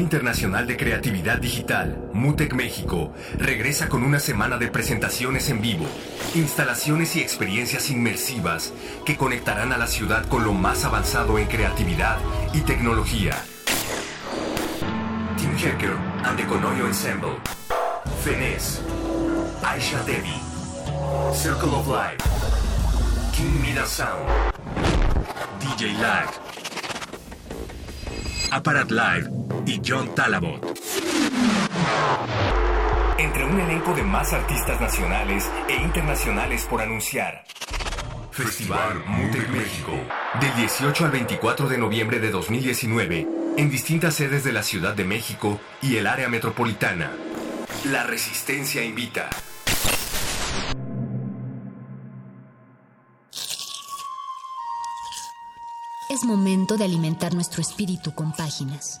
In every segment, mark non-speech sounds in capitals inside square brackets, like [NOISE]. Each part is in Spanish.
Internacional de Creatividad Digital, MUTEC México, regresa con una semana de presentaciones en vivo, instalaciones y experiencias inmersivas que conectarán a la ciudad con lo más avanzado en creatividad y tecnología. Tim Hecker and the Conoyo Ensemble, Fenes, Aisha Devi, Circle of Life, King Mida Sound, DJ Lag, Aparat Live y John Talabot. Entre un elenco de más artistas nacionales e internacionales por anunciar. Festival Mutec México. Del 18 al 24 de noviembre de 2019. En distintas sedes de la Ciudad de México y el área metropolitana. La Resistencia invita. Es momento de alimentar nuestro espíritu con páginas.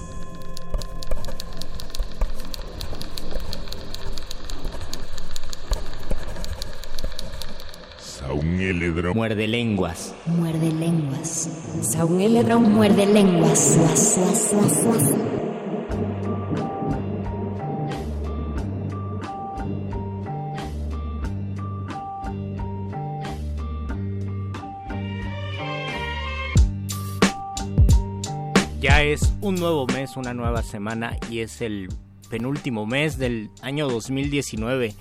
Muerde lenguas. Muerde lenguas. Muerde lenguas. Ya es un nuevo mes, una nueva semana y es el penúltimo mes del año 2019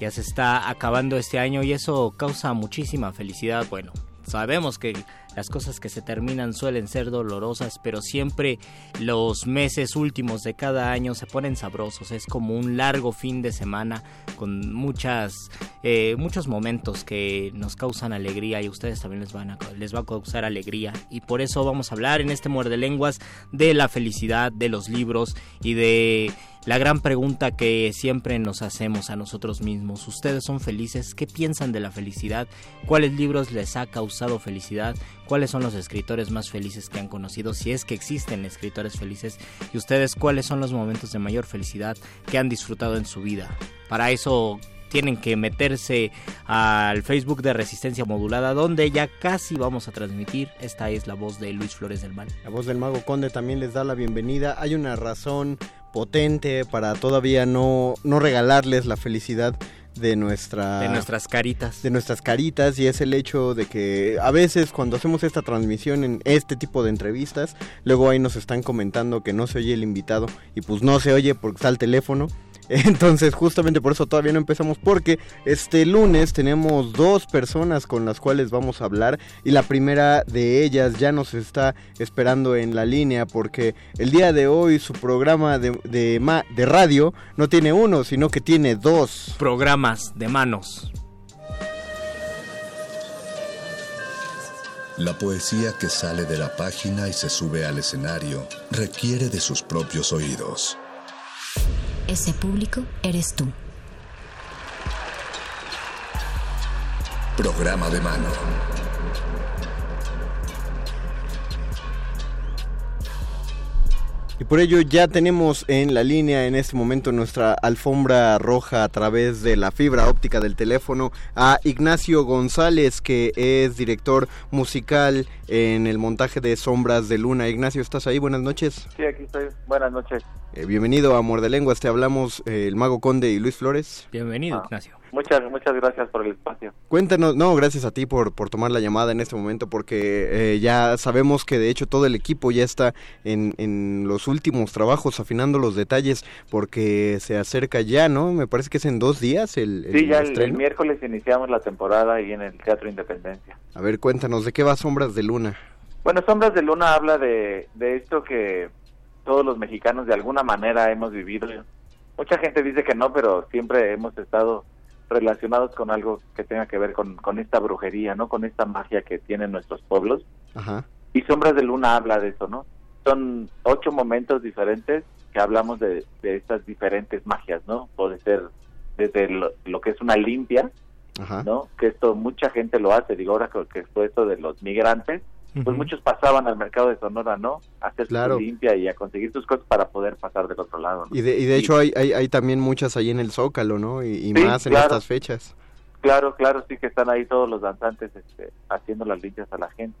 ya se está acabando este año y eso causa muchísima felicidad. Bueno, sabemos que las cosas que se terminan suelen ser dolorosas, pero siempre los meses últimos de cada año se ponen sabrosos. Es como un largo fin de semana con muchas, eh, muchos momentos que nos causan alegría y ustedes también les, van a, les va a causar alegría. Y por eso vamos a hablar en este Muerde Lenguas de la felicidad, de los libros y de la gran pregunta que siempre nos hacemos a nosotros mismos. ¿Ustedes son felices? ¿Qué piensan de la felicidad? ¿Cuáles libros les ha causado felicidad? ¿Cuáles son los escritores más felices que han conocido? Si es que existen escritores felices. ¿Y ustedes cuáles son los momentos de mayor felicidad que han disfrutado en su vida? Para eso tienen que meterse al Facebook de Resistencia Modulada, donde ya casi vamos a transmitir. Esta es la voz de Luis Flores del Mal. La voz del Mago Conde también les da la bienvenida. Hay una razón potente para todavía no, no regalarles la felicidad de nuestra de nuestras caritas de nuestras caritas y es el hecho de que a veces cuando hacemos esta transmisión en este tipo de entrevistas luego ahí nos están comentando que no se oye el invitado y pues no se oye porque está el teléfono entonces, justamente por eso todavía no empezamos, porque este lunes tenemos dos personas con las cuales vamos a hablar y la primera de ellas ya nos está esperando en la línea porque el día de hoy su programa de, de, de radio no tiene uno, sino que tiene dos programas de manos. La poesía que sale de la página y se sube al escenario requiere de sus propios oídos. Ese público eres tú. Programa de mano. Y por ello ya tenemos en la línea en este momento nuestra alfombra roja a través de la fibra óptica del teléfono a Ignacio González, que es director musical en el montaje de Sombras de Luna. Ignacio, ¿estás ahí? Buenas noches. Sí, aquí estoy. Buenas noches. Eh, bienvenido a Amor de Lenguas. Te hablamos eh, el Mago Conde y Luis Flores. Bienvenido, ah. Ignacio. Muchas, muchas gracias por el espacio. Cuéntanos, no, gracias a ti por, por tomar la llamada en este momento, porque eh, ya sabemos que de hecho todo el equipo ya está en, en los últimos trabajos afinando los detalles, porque se acerca ya, ¿no? Me parece que es en dos días el, el Sí, ya el, miércoles iniciamos la temporada ahí en el Teatro Independencia. A ver, cuéntanos, ¿de qué va Sombras de Luna? Bueno, Sombras de Luna habla de, de esto que todos los mexicanos de alguna manera hemos vivido. Mucha gente dice que no, pero siempre hemos estado relacionados con algo que tenga que ver con, con esta brujería, ¿no? Con esta magia que tienen nuestros pueblos. Y Sombras de Luna habla de eso, ¿no? Son ocho momentos diferentes que hablamos de, de estas diferentes magias, ¿no? Puede ser desde lo, que es una limpia, ¿no? Que esto mucha gente lo hace, digo ahora que fue esto de los migrantes, pues muchos pasaban al mercado de Sonora, ¿no? A hacer Claro. su limpia y a conseguir sus cosas para poder pasar del otro lado. ¿no? Y de, y de hecho hay, hay, hay también muchas ahí en el Zócalo, ¿no? Y, y Sí, más en claro. estas fechas. Claro, claro, sí que están ahí todos los danzantes este, haciendo las limpias a la gente.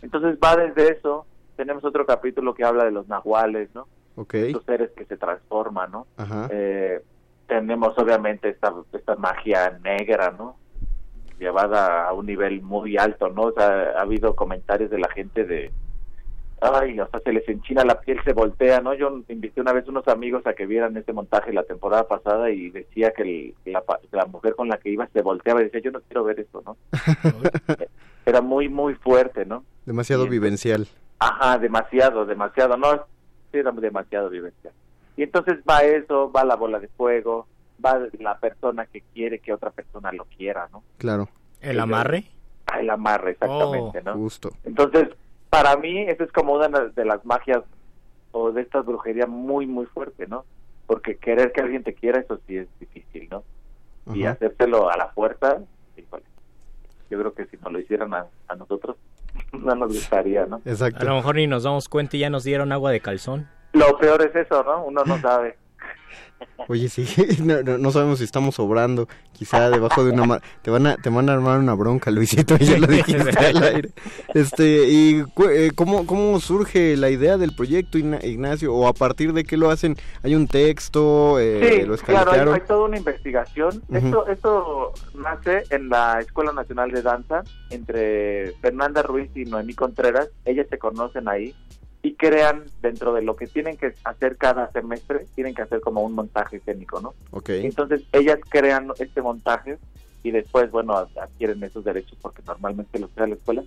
Entonces va desde eso, tenemos otro capítulo que habla de los nahuales, ¿no? Ok. Estos seres que se transforman, ¿no? Ajá. Eh, tenemos obviamente esta, esta magia negra, ¿no? Llevada a un nivel muy alto, ¿no? O sea, ha habido comentarios de la gente de, ay, o sea, se les enchina la piel, se voltea, ¿no? Yo invité una vez unos amigos a que vieran este montaje la temporada pasada y decía que el- la, pa- la mujer con la que iba se volteaba y decía, yo no quiero ver esto, ¿no? [LAUGHS] Era muy, muy fuerte, ¿no? Demasiado Y vivencial. Ajá, demasiado, demasiado, no, sí, era demasiado vivencial. Y entonces va eso, va la bola de fuego, va la persona que quiere que otra persona lo quiera, ¿no? Claro. ¿El amarre? Ah, el amarre, exactamente, Oh, ¿no? Justo. Entonces, para mí, eso es como una de las magias o de esta brujería muy, muy fuerte, ¿no? Porque querer que alguien te quiera, eso sí es difícil, ¿no? Y hacérselo a la fuerza, híjole, yo creo que si nos lo hicieran a, a nosotros, [LAUGHS] no nos gustaría, ¿no? A Exacto. lo mejor ni nos damos cuenta y ya nos dieron agua de calzón. Lo peor es eso, ¿no? Uno no sabe. Oye, sí, [LAUGHS] no, no, no sabemos si estamos sobrando. Quizá debajo de una... ma- Te van a, te van a armar una bronca, Luisito, [LAUGHS] ya lo dijiste al [LAUGHS] aire. Este, ¿y cu- eh, cómo, cómo surge la idea del proyecto, Igna- Ignacio? ¿O a partir de qué lo hacen? ¿Hay un texto? Eh, Sí, ¿Lo claro, hay, toda una investigación. Ujú. esto, esto nace en la Escuela Nacional de Danza entre Fernanda Ruiz y Noemí Contreras. Ellas se conocen ahí y crean dentro de lo que tienen que hacer cada semestre, tienen que hacer como un montaje escénico, ¿no? Ok. Entonces ellas crean este montaje y después, bueno, ad- adquieren esos derechos porque normalmente los crea la escuela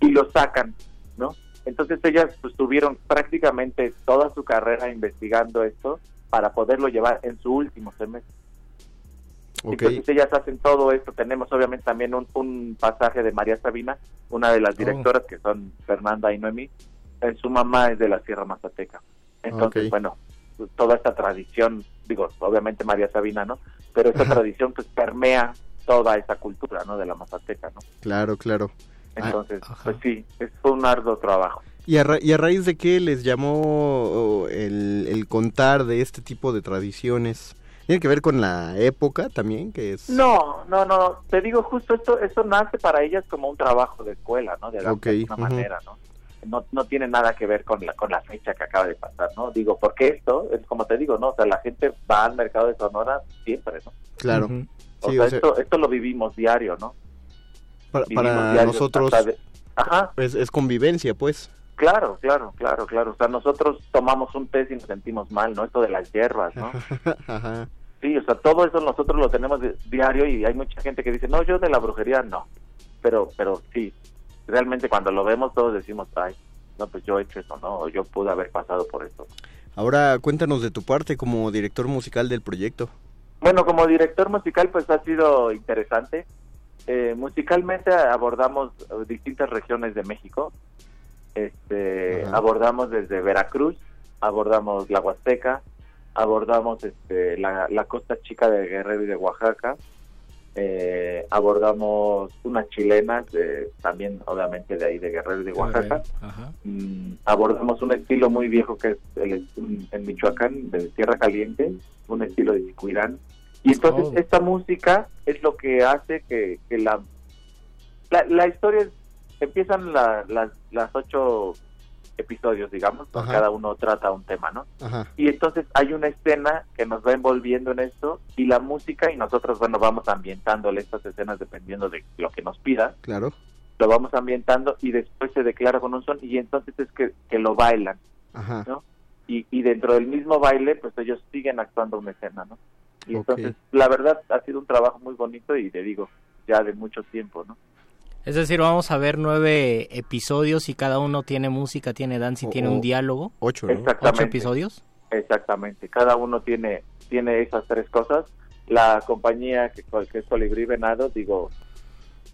y los sacan, ¿no? Entonces ellas pues, tuvieron prácticamente toda su carrera investigando esto para poderlo llevar en su último semestre. Ok. Entonces ellas hacen todo esto. Tenemos obviamente también un, un pasaje de María Sabina, una de las Oh. directoras que son Fernanda y Noemí. Eh, su mamá es de la Sierra Mazateca. Entonces, bueno, toda esta tradición, digo, obviamente María Sabina, ¿no? Pero esta tradición pues permea toda esa cultura, ¿no? De la Mazateca, ¿no? Claro, claro. Ah, Entonces, pues sí, es un arduo trabajo. ¿Y a, ra- y a raíz de qué les llamó el, el contar de este tipo de tradiciones? ¿Tiene que ver con la época también? que es No, no, no, te digo justo esto, esto nace para ellas como un trabajo de escuela, ¿no? De, alguna manera, ¿no? No, no tiene nada que ver con la con la fecha que acaba de pasar, ¿no? Digo, porque esto es como te digo, ¿no? O sea, la gente va al mercado de Sonora siempre, ¿no? Claro. O Sí, sea, o sea, esto, esto lo vivimos diario, ¿no? para, Vivimos para diario nosotros de- Ajá, es, es convivencia, pues. claro, claro, claro, claro. O sea, nosotros tomamos un té y nos sentimos mal, ¿no? Esto de las hierbas, ¿no? [LAUGHS] Ajá. Sí, o sea, todo eso nosotros lo tenemos diario y hay mucha gente que dice, no, yo de la brujería no. Pero, pero sí, realmente cuando lo vemos todos decimos, ay, no, pues yo he hecho eso, ¿no? O yo pude haber pasado por eso. Ahora cuéntanos de tu parte como director musical del proyecto. Bueno, como director musical, pues ha sido interesante. Eh, musicalmente abordamos distintas regiones de México. Este, abordamos desde Veracruz, abordamos la Huasteca, abordamos este, la, la costa chica de Guerrero y de Oaxaca, eh, abordamos unas chilenas, de- también obviamente de ahí de Guerrero de Oaxaca, Ajá. Mm, abordamos un estilo muy viejo que es el, en Michoacán, de Tierra Caliente, un estilo de Chicuirán. Y entonces Oh. esta música es lo que hace que, que la, la... La historia es- empiezan la- las, las ocho episodios, digamos, cada uno trata un tema, ¿no? Ajá. Y entonces hay una escena que nos va envolviendo en esto y la música y nosotros, bueno, vamos ambientándole estas escenas dependiendo de lo que nos pida Claro. lo vamos ambientando y después se declara con un son y entonces es que, que lo bailan Ajá. ¿no? y, y dentro del mismo baile pues ellos siguen actuando una escena ¿no? y entonces la verdad ha sido un trabajo muy bonito y te digo ya de mucho tiempo ¿no? Es decir, vamos a ver nueve episodios y cada uno tiene música, tiene danza y O- tiene un diálogo. Ocho, ¿no? Exactamente. ¿Ocho episodios? exactamente cada uno tiene tiene esas tres cosas la compañía que, que es Colibrí Venado digo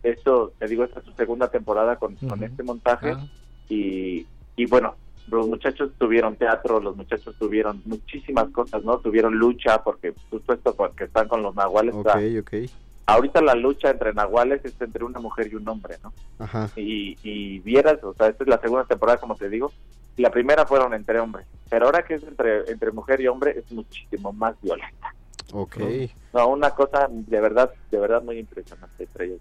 esto te digo esta es su segunda temporada con, con este montaje Ah, y, y bueno, los muchachos tuvieron teatro, los muchachos tuvieron muchísimas cosas, ¿no? Tuvieron lucha, porque justo esto porque están con los nahuales, o Ok, sea, ok. Ahorita la lucha entre nahuales es entre una mujer y un hombre, ¿no? Ajá. Y, y vieras, o sea, esta es la segunda temporada, como te digo, la primera fueron entre hombres, pero ahora que es entre, entre mujer y hombre es muchísimo más violenta. Ok. No, una cosa de verdad, de verdad muy impresionante entre ellos.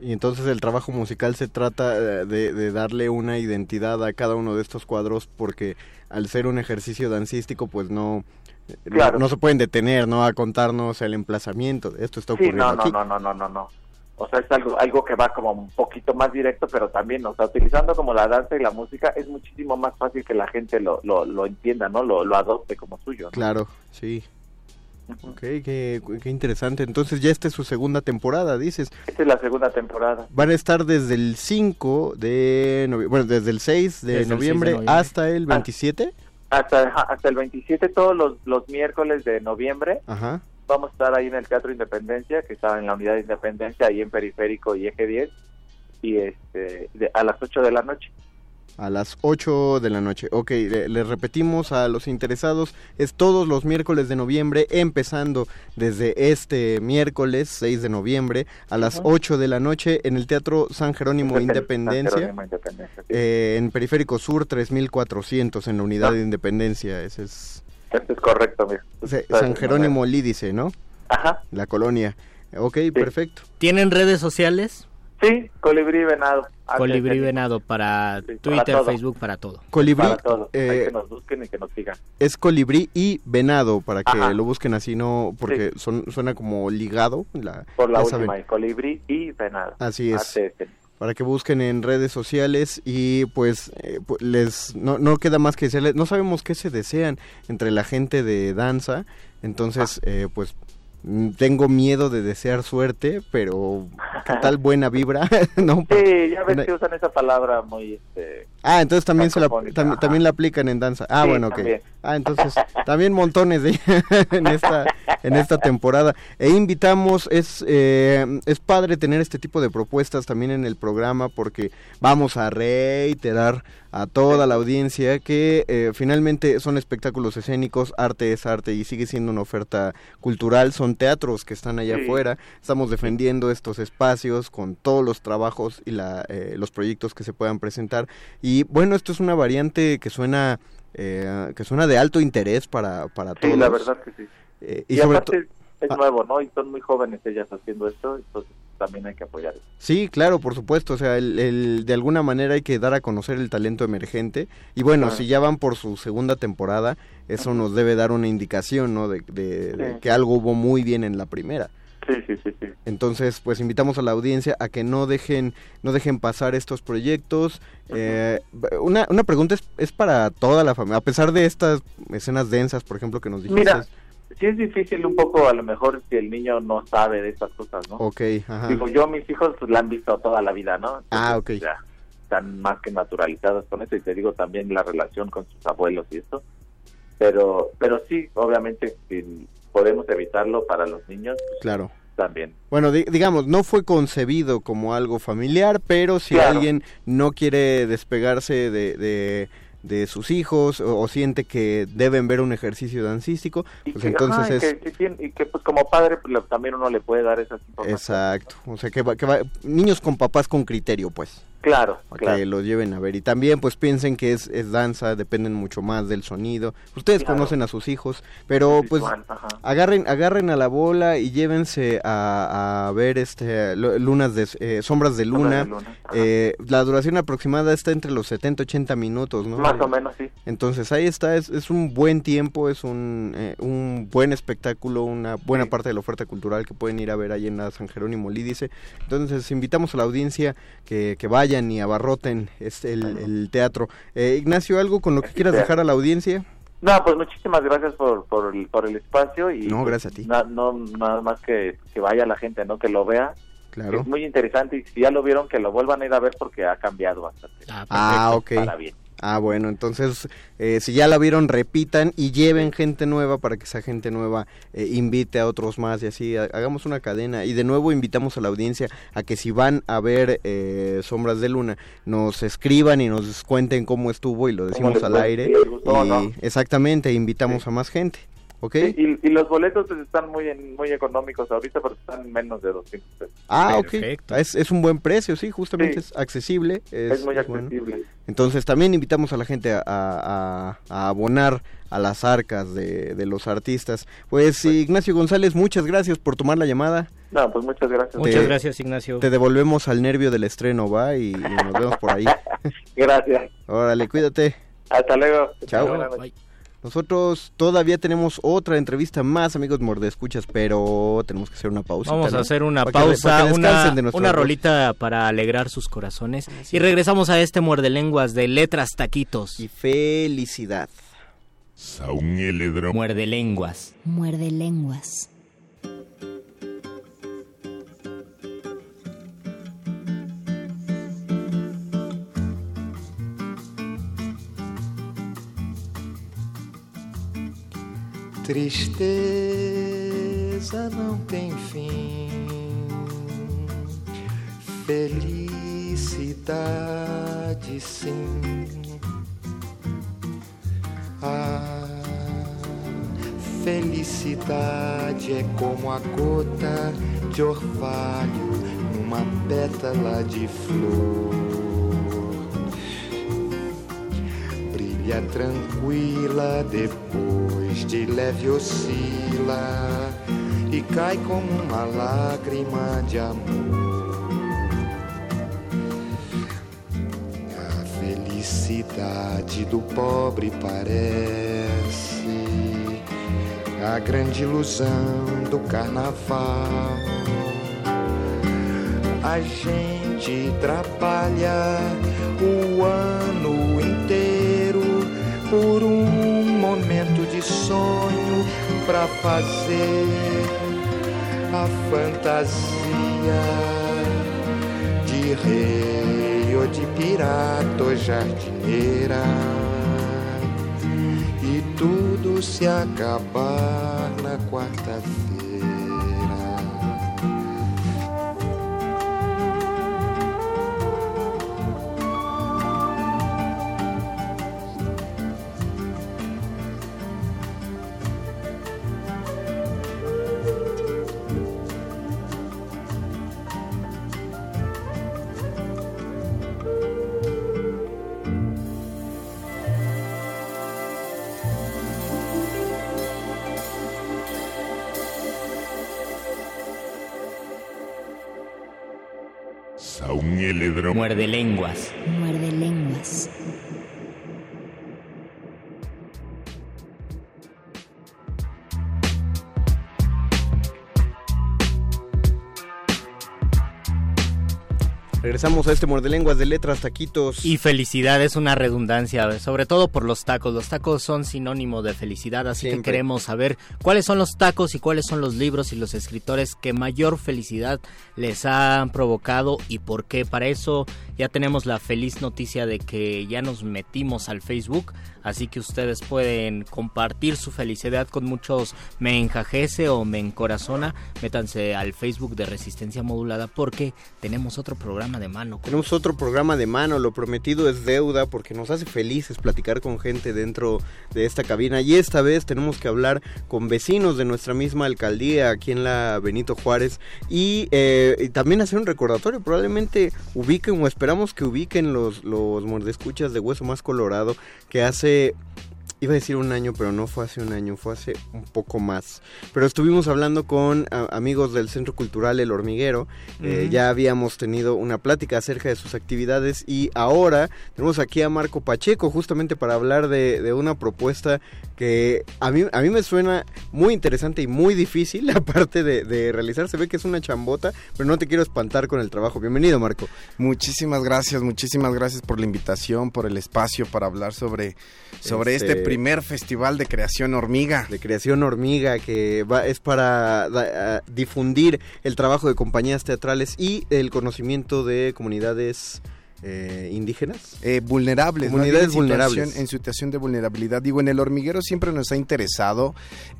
Y entonces el trabajo musical se trata eh, de, de darle una identidad a cada uno de estos cuadros porque al ser un ejercicio dancístico pues no- Claro. no, se pueden detener, ¿no? A contarnos el emplazamiento. Esto está Sí, ocurriendo no, no, aquí. no, no, no, no, no. O sea, es algo, algo que va como un poquito más directo, pero también, o sea, utilizando como la danza y la música, es muchísimo más fácil que la gente lo, lo, lo entienda, ¿no? Lo, lo adopte como suyo. ¿no? Claro, sí. Ok, qué, qué interesante. Entonces ya esta es su segunda temporada, dices. Esta es la segunda temporada. Van a estar desde el 5 de noviembre, bueno, desde el 6 de, Desde el 6 de noviembre, hasta el 27. Hasta, hasta el 27, todos los, los miércoles de noviembre, Ajá. vamos a estar ahí en el Teatro Independencia, que está en la Unidad de Independencia, ahí en Periférico y Eje 10, y este, de- a las 8 de la noche. A las 8 de la noche. Ok, le, le repetimos a los interesados, es todos los miércoles de noviembre, empezando desde este miércoles 6 de noviembre a las 8 de la noche en el Teatro San Jerónimo San Independencia, Jerónimo Independencia, sí. eh, en Periférico Sur 3400, en la unidad Ah. de Independencia. Ese es Esto es correcto. Se- San Jerónimo Lídice, ¿no? Ajá, La colonia. Ok, perfecto. ¿Tienen redes sociales? sí, Colibrí Venado. Colibrí Venado para Sí, Twitter. Facebook, para todo. Colibrí Para todo. Eh, que nos busquen y que nos sigan. es colibrí y venado para que Ajá. lo busquen así, no porque son, suena como ligado. La, Por la última, saben. y Colibrí y Venado. Así es. Para que busquen en redes sociales y pues eh, pu- les no, no queda más que decirles, no sabemos qué se desean entre la gente de danza, entonces eh, pues tengo miedo de desear suerte, pero qué tal buena vibra, [LAUGHS] ¿no? Sí, ya ves que usan esa palabra muy... Este, Ah, entonces también se la, tam- también la aplican en danza. Ah, Sí, bueno, ok. también. Ah, entonces también montones de [LAUGHS] en esta en esta temporada. E invitamos es eh, es padre tener este tipo de propuestas también en el programa porque vamos a reiterar a toda la audiencia que eh, finalmente son espectáculos escénicos, arte es arte y sigue siendo una oferta cultural, son teatros que están allá Sí. afuera, estamos defendiendo estos espacios con todos los trabajos y la, eh, los proyectos que se puedan presentar y bueno, esto es una variante que suena eh, que suena de alto interés para, para sí, todos. la verdad que sí. Eh, Y, y sobre aparte es Ah. nuevo, ¿no? Y son muy jóvenes ellas haciendo esto, entonces también hay que apoyar. Sí, claro, por supuesto. O sea, el, el- de alguna manera hay que dar a conocer el talento emergente. Y bueno, Claro. si ya van por su segunda temporada, eso nos debe dar una indicación, ¿no? De, de- de Sí. que algo hubo muy bien en la primera. Sí, sí, sí, sí. Entonces, pues invitamos a la audiencia a que no dejen, no dejen pasar estos proyectos. Eh, una, una pregunta es, es para toda la familia, a pesar de estas escenas densas, por ejemplo, que nos dijiste. Mira, sí es difícil un poco, a lo mejor, si el niño no sabe de estas cosas, ¿no? Ok, ajá. Digo, yo, mis hijos pues, la han visto toda la vida, ¿no? Ah, Entonces, ok. Ya están más que naturalizados con eso y te digo también la relación con sus abuelos y esto. Pero, pero sí, obviamente, si podemos evitarlo para los niños, pues, Claro. también. Bueno, di- digamos, no fue concebido como algo familiar, pero si Claro. alguien no quiere despegarse de, de, de sus hijos o, o siente que deben ver un ejercicio dancístico, Y pues que, entonces ajá, y es... que, que tiene- y que, pues como padre pues, también uno le puede dar esas informaciones. Exacto, o sea, que, va- que va- niños con papás con criterio, pues. Claro, para claro. que los lleven a ver. Y también pues piensen que es, es danza, dependen mucho más del sonido. Ustedes Claro. conocen a sus hijos, pero Es pues ajá. agarren agarren a la bola y llévense a, a ver este lo- lunas de eh, sombras de luna. Sombras de luna. Eh, la duración aproximada está entre los 70 80 minutos, ¿no? Más o menos, sí. Entonces ahí está, es, es un buen tiempo, es un, eh, un buen espectáculo, una buena Sí. parte de la oferta cultural que pueden ir a ver ahí en la San Jerónimo Lídice. Entonces invitamos a la audiencia que, que vayan y abarroten este, el, el teatro. Eh, Ignacio, ¿algo con lo que quieras dejar a la audiencia? No, pues muchísimas gracias por, por, el, por el espacio y No, pues, gracias a ti. na- no nada más que, que vaya la gente, ¿no? Que lo vea. Claro. Es muy interesante y si ya lo vieron que lo vuelvan a ir a ver porque ha cambiado bastante. Ah, Ah, ok. Para bien. Ah, bueno, entonces eh, si ya la vieron, repitan y lleven gente nueva para que esa gente nueva eh, invite a otros más y así ha- hagamos una cadena. Y de nuevo invitamos a la audiencia a que si van a ver eh, Sombras de Luna, nos escriban y nos cuenten cómo estuvo y lo decimos al aire. Gustó y no. exactamente, invitamos a más gente. ¿Ok? Y, y los boletos pues, están muy en- muy económicos ahorita porque están menos de 200 pesos. Ah, ok. Perfecto. Es, es un buen precio, sí, justamente Sí. es accesible. Es, Es, muy es bueno. accesible. Entonces también invitamos a la gente a, a- a abonar a las arcas de, de los artistas. Pues sí, Ignacio González, muchas gracias por tomar la llamada. No, pues muchas gracias. Muchas Te- gracias, Ignacio. Te devolvemos al nervio del estreno, va, y, y nos vemos por ahí. [LAUGHS] Gracias. Órale, cuídate. Hasta luego. Chao. Noches. Bye. Nosotros todavía tenemos otra entrevista más, amigos mordescuchas, pero tenemos que hacer una pausa. Vamos a hacer una Para pausa, que una, de una rolita para alegrar sus corazones. Y regresamos a este muerde lenguas de letras taquitos. Y felicidad. Muerde lenguas. Muerde lenguas. Tristeza não tem fim, felicidade sim. A felicidade é como a gota de orvalho numa pétala de flor. Brilha tranquila, depois de leve oscila e cai como uma lágrima de amor. A felicidade do pobre parece a grande ilusão do carnaval. A gente trabalha o ano por um momento de sonho pra fazer a fantasia de rei ou de pirata ou jardineira. E tudo se acabar na quarta-feira. Muerde lenguas. Regresamos a este mordelenguas de letras, taquitos. Y felicidad es una redundancia, sobre todo por los tacos. Los tacos son sinónimo de felicidad, así Siempre. que queremos saber cuáles son los tacos y cuáles son los libros y los escritores que mayor felicidad les han provocado y por qué. Para eso ya tenemos la feliz noticia de que ya nos metimos al Facebook, así que ustedes pueden compartir su felicidad con muchos me encajece o me encorazona. Métanse al Facebook de Resistencia Modulada porque tenemos otro programa de mano. Tenemos otro programa de mano, lo prometido es deuda porque nos hace felices platicar con gente dentro de esta cabina y esta vez tenemos que hablar con vecinos de nuestra misma alcaldía aquí en la Benito Juárez y, eh, también hacer un recordatorio, probablemente ubiquen o esperamos que ubiquen los, los mordescuchas de Hueso Más Colorado que hace... Iba a decir un año, pero no fue hace un año, fue hace un poco más. Pero estuvimos hablando con a- amigos del Centro Cultural El Hormiguero. Eh, ya habíamos tenido una plática acerca de sus actividades y ahora tenemos aquí a Marco Pacheco justamente para hablar de, de una propuesta que a mí, a mí me suena muy interesante y muy difícil [LAUGHS] aparte de, de realizar. Se ve que es una chambota, pero no te quiero espantar con el trabajo. Bienvenido, Marco. Muchísimas gracias, muchísimas gracias por la invitación, por el espacio para hablar sobre, sobre Este- este primer festival de creación hormiga. de creación hormiga que va, es para da- difundir el trabajo de compañías teatrales y el conocimiento de comunidades eh, indígenas. Eh, vulnerables, Comunidades en situación- vulnerables. En situación de vulnerabilidad. Digo, en el hormiguero siempre nos ha interesado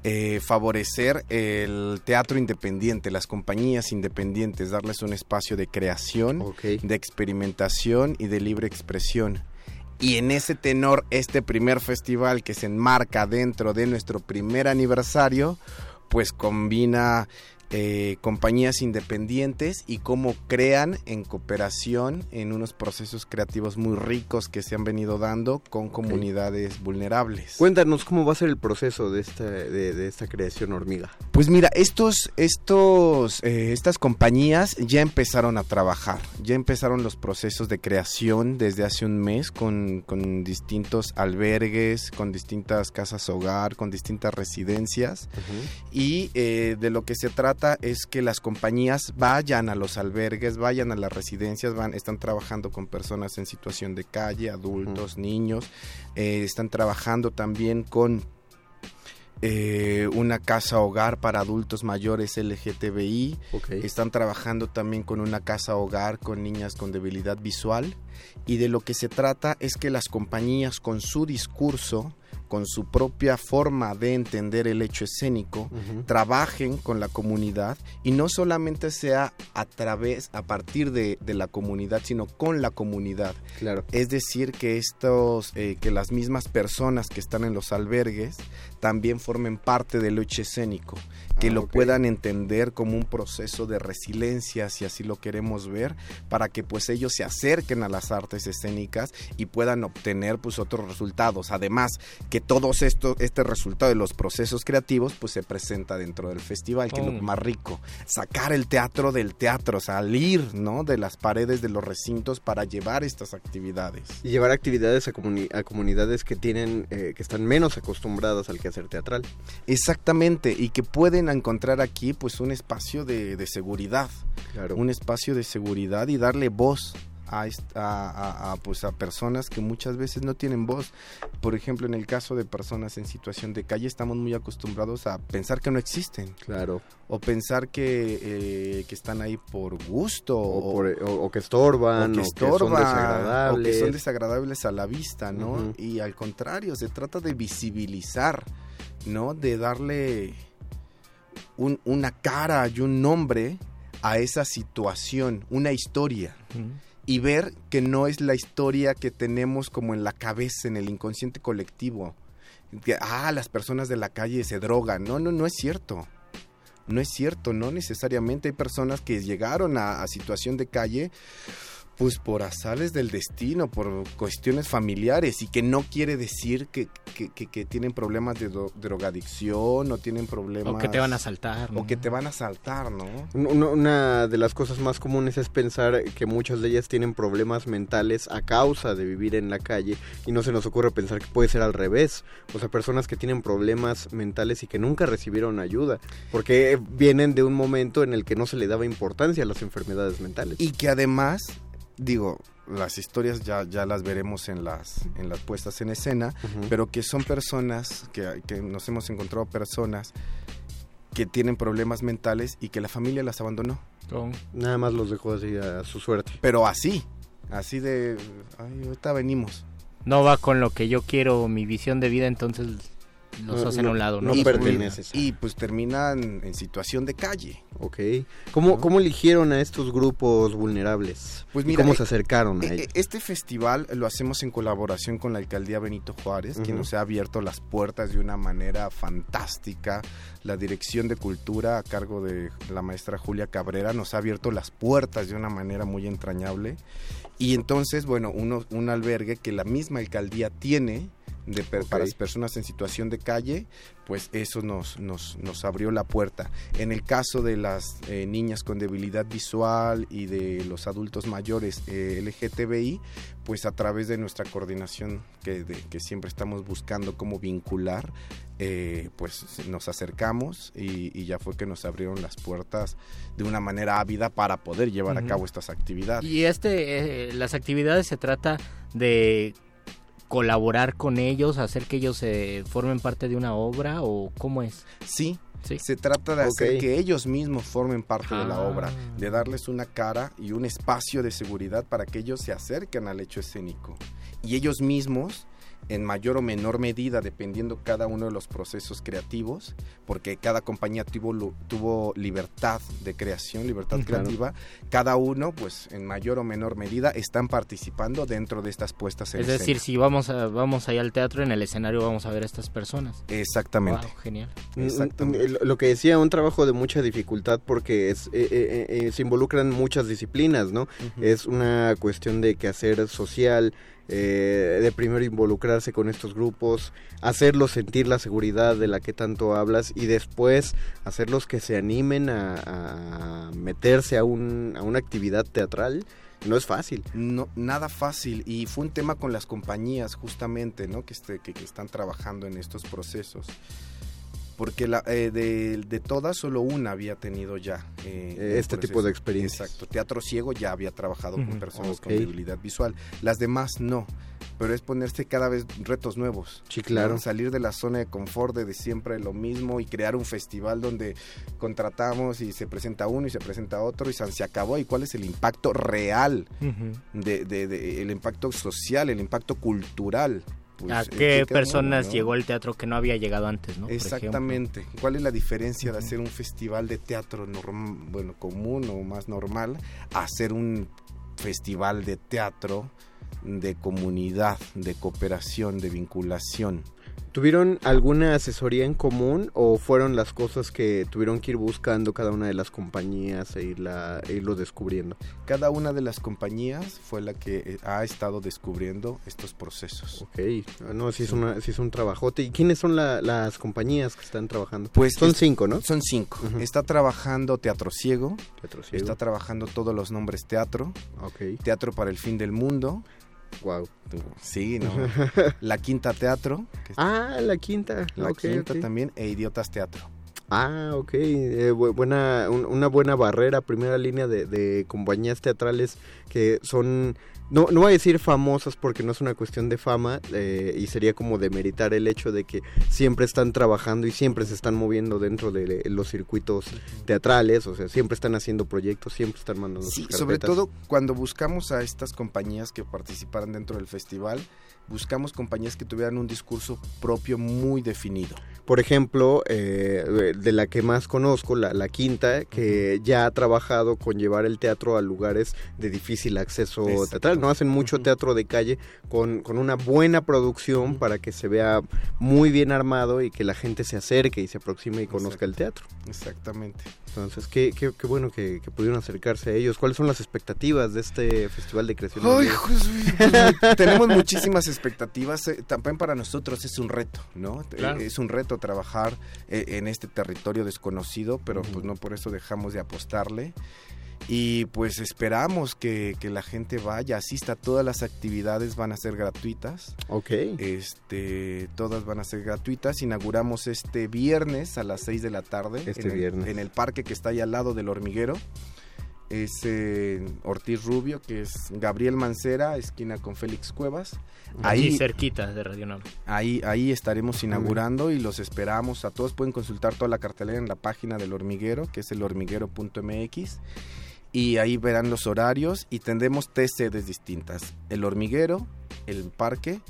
eh, favorecer el teatro independiente, las compañías independientes, darles un espacio de creación, de experimentación y de libre expresión. Y en ese tenor, este primer festival que se enmarca dentro de nuestro primer aniversario, pues combina eh, compañías independientes y cómo crean en cooperación en unos procesos creativos muy ricos que se han venido dando con comunidades vulnerables. Cuéntanos cómo va a ser el proceso de esta, de, de esta creación hormiga. Pues mira, estos, estos, eh, estas compañías ya empezaron a trabajar, ya empezaron los procesos de creación desde hace un mes con, con distintos albergues, con distintas casas hogar, con distintas residencias y eh, de lo que se trata es que las compañías vayan a los albergues, vayan a las residencias, van, están trabajando con personas en situación de calle, adultos, niños, eh, están trabajando también con eh, una casa hogar para adultos mayores LGTBI. Están trabajando también con una casa hogar con niñas con debilidad visual. Y de lo que se trata es que las compañías con su discurso con su propia forma de entender el hecho escénico, trabajen con la comunidad y no solamente sea a través, a partir de, la comunidad, sino con la comunidad. Claro. Es decir, que estos, eh, que las mismas personas que están en los albergues también formen parte del hecho escénico, que Ah, lo puedan entender como un proceso de resiliencia, si así lo queremos ver, para que pues ellos se acerquen a las artes escénicas y puedan obtener pues otros resultados. Además, que todos estos, este resultado de los procesos creativos pues se presenta dentro del festival, que es Oh. lo más rico. Sacar el teatro del teatro, salir, ¿no? De las paredes de los recintos para llevar estas actividades. Y llevar actividades a, comuni- a comunidades que tienen, eh, que están menos acostumbradas al quehacer teatral. Exactamente, y que pueden encontrar aquí pues un espacio de, de seguridad, Claro. un espacio de seguridad y darle voz a, a- a- pues a personas que muchas veces no tienen voz. Por ejemplo, en el caso de personas en situación de calle estamos muy acostumbrados a pensar que no existen Claro. o pensar que, eh, que están ahí por gusto O, o, por- o- o que estorban, o que estorban, que son o que desagradables. son desagradables a la vista, ¿no? Ujú. Y al contrario, se trata de visibilizar, ¿no? De darle un- una cara y un nombre a esa situación, una historia. Y ver que no es la historia que tenemos como en la cabeza, en el inconsciente colectivo. Que, ah, las personas de la calle se drogan. No, no, no es cierto. No es cierto, no necesariamente hay personas que llegaron a, a situación de calle pues por azares del destino, por cuestiones familiares y que no quiere decir que, que- que- que tienen problemas de dro- drogadicción o tienen problemas... O que te van a asaltar. O que te van a asaltar, ¿no? Un- Una, una de las cosas más comunes es pensar que muchas de ellas tienen problemas mentales a causa de vivir en la calle y no se nos ocurre pensar que puede ser al revés. O sea, personas que tienen problemas mentales y que nunca recibieron ayuda porque vienen de un momento en el que no se le daba importancia a las enfermedades mentales. Y que además, digo, las historias ya, ya las veremos en las, en las puestas en escena, pero que son personas, que, que nos hemos encontrado personas que tienen problemas mentales y que la familia las abandonó. Nada más los dejó así a su suerte. Pero así, así de, ay, ahorita venimos. No va con lo que yo quiero, mi visión de vida, entonces los No, hacen a un lado. ¿no? no y, perteneces. y pues terminan en situación de calle. Ok. ¿Cómo, ¿Cómo eligieron a estos grupos vulnerables? Pues ¿Y mira, ¿Cómo eh, se acercaron a Eh, ellos? Este festival lo hacemos en colaboración con la alcaldía Benito Juárez, quien Ujú. nos ha abierto las puertas de una manera fantástica. La dirección de cultura a cargo de la maestra Julia Cabrera nos ha abierto las puertas de una manera muy entrañable. Y entonces, bueno, uno, un albergue que la misma alcaldía tiene de per- para las personas en situación de calle, pues eso nos, nos, nos abrió la puerta. En el caso de las eh, niñas con debilidad visual y de los adultos mayores eh, LGTBI, pues a través de nuestra coordinación que, de- que siempre estamos buscando cómo vincular, eh, pues nos acercamos y, y ya fue que nos abrieron las puertas de una manera ávida para poder llevar a cabo estas actividades. Y este, eh, las actividades se trata de colaborar con ellos, hacer que ellos se formen parte de una obra o cómo es. Sí, Sí. se trata de hacer que ellos mismos formen parte de la Ah. obra, de darles una cara y un espacio de seguridad para que ellos se acerquen al hecho escénico. Y ellos mismos en mayor o menor medida, dependiendo cada uno de los procesos creativos, porque cada compañía tuvo, tuvo libertad de creación, libertad creativa, cada uno, pues en mayor o menor medida, están participando dentro de estas puestas en Es decir, si vamos a, vamos allá al teatro, en el escenario vamos a ver a estas personas. Exactamente. genial. Exactamente. Lo que decía, un trabajo de mucha dificultad porque es, eh, eh, eh, se involucran muchas disciplinas, ¿no? Es una cuestión de quehacer social, eh, de primero involucrarse con estos grupos, hacerlos sentir la seguridad de la que tanto hablas y después hacerlos que se animen a, meterse a, un, a una actividad teatral. No es fácil. No, nada fácil. Y fue un tema con las compañías justamente, ¿no? Que, este, que, que están trabajando en estos procesos porque la, eh, de, todas solo una había tenido ya eh, este tipo de experiencia. Exacto, Teatro Ciego ya había trabajado con personas con debilidad visual, las demás no, pero es ponerse cada vez retos nuevos. Sí, claro. Salir de la zona de confort de, siempre lo mismo y crear un festival donde contratamos y se presenta uno y se presenta otro y se acabó. ¿Y cuál es el impacto real? de, de, el impacto social, el impacto cultural pues, ¿A qué personas llegó el teatro que no había llegado antes? ¿no? Exactamente. ¿Cuál es la diferencia de hacer un festival de teatro bueno, común o más normal a hacer un festival de teatro de comunidad, de cooperación, de vinculación? ¿Tuvieron alguna asesoría en común o fueron las cosas que tuvieron que ir buscando cada una de las compañías e, irla, irlo descubriendo? Cada una de las compañías fue la que eh, ha estado descubriendo estos procesos. Ok, ah, no, sí es, una, sí es un trabajote. ¿Y quiénes son las compañías que están trabajando? Pues son cinco, ¿no? Son cinco. Está trabajando Teatro Ciego, Teatro Ciego. Está trabajando todos los nombres teatro. Okay. Teatro para el fin del mundo. Wow. Sí, ¿no? [LAUGHS] La Quinta Teatro. ah, La Quinta. La Quinta también e Idiotas Teatro. Ah, ok. Eh, buena, una buena barrera, primera línea de, de compañías teatrales que son no, no voy a decir famosas porque no es una cuestión de fama eh, y sería como demeritar el hecho de que siempre están trabajando y siempre se están moviendo dentro de los circuitos teatrales, o sea, siempre están haciendo proyectos, siempre están mandando. Sí, sobre todo cuando buscamos a estas compañías que participaran dentro del festival, buscamos compañías que tuvieran un discurso propio muy definido. Por ejemplo, eh, de la que más conozco, la, la, Quinta, que ya ha trabajado con llevar el teatro a lugares de difícil acceso teatral. No hacen mucho teatro de calle con, con una buena producción para que se vea muy bien armado y que la gente se acerque y se aproxime y conozca el teatro. Exactamente. Entonces, qué, qué, qué bueno que, pudieron acercarse a ellos. ¿Cuáles son las expectativas de este Festival de Creación? Ay, pues, [LAUGHS] tenemos muchísimas expectativas. Eh, también para nosotros es un reto, ¿no? Eh, es un reto trabajar eh, en este territorio desconocido, pero pues no por eso dejamos de apostarle y pues esperamos que, la gente vaya, asista, todas las actividades van a ser gratuitas. Ok. Este, todas van a ser gratuitas. Inauguramos este viernes a las 6 de la tarde. Este en viernes. El, en el parque que está ahí al lado del hormiguero. Es Ortiz Rubio, que es Gabriel Mancera, esquina con Félix Cuevas. Ahí cerquita de Radio Ahí, ahí estaremos inaugurando y los esperamos. A todos pueden consultar toda la cartelera en la página del hormiguero, que es el hormiguero.mx y ahí verán los horarios y tendremos tres sedes distintas, el hormiguero, el parque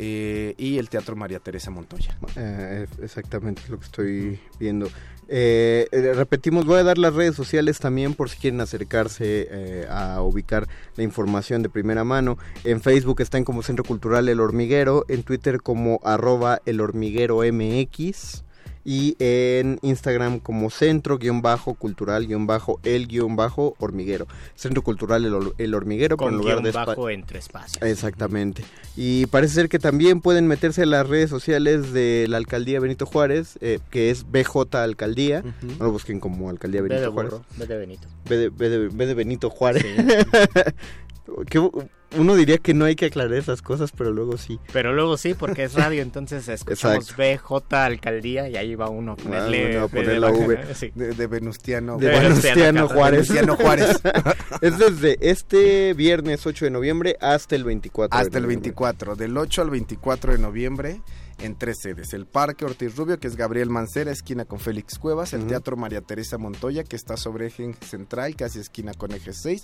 eh, y el Teatro María Teresa Montoya. Eh, exactamente es lo que estoy viendo. Eh, repetimos, voy a dar las redes sociales también por si quieren acercarse a ubicar la información de primera mano. En Facebook están como Centro Cultural El Hormiguero, en Twitter como arroba el hormiguero MX y en Instagram como centro-cultural-el-hormiguero. Centro Cultural El, Hormiguero con lugar de bajo entre espacios. Exactamente. Y parece ser que también pueden meterse en las redes sociales de la Alcaldía Benito Juárez, eh, que es BJ Alcaldía. No lo busquen como Alcaldía Benito Juárez. B de Benito. B de, Benito Juárez. [LAUGHS] uno diría que no hay que aclarar esas cosas, pero luego sí. Pero luego sí, porque es radio, entonces [LAUGHS] escuchamos BJ Alcaldía y ahí va uno a ponerle, a poner la V [LAUGHS] de, Venustiano, de Venustiano Juárez. Juárez. [LAUGHS] es desde este viernes 8 de noviembre hasta el 24. Hasta el 24, del 8 al 24 de noviembre en tres sedes. El Parque Ortiz Rubio, que es Gabriel Mancera, esquina con Félix Cuevas. El Teatro María Teresa Montoya, que está sobre eje central, casi esquina con eje 6.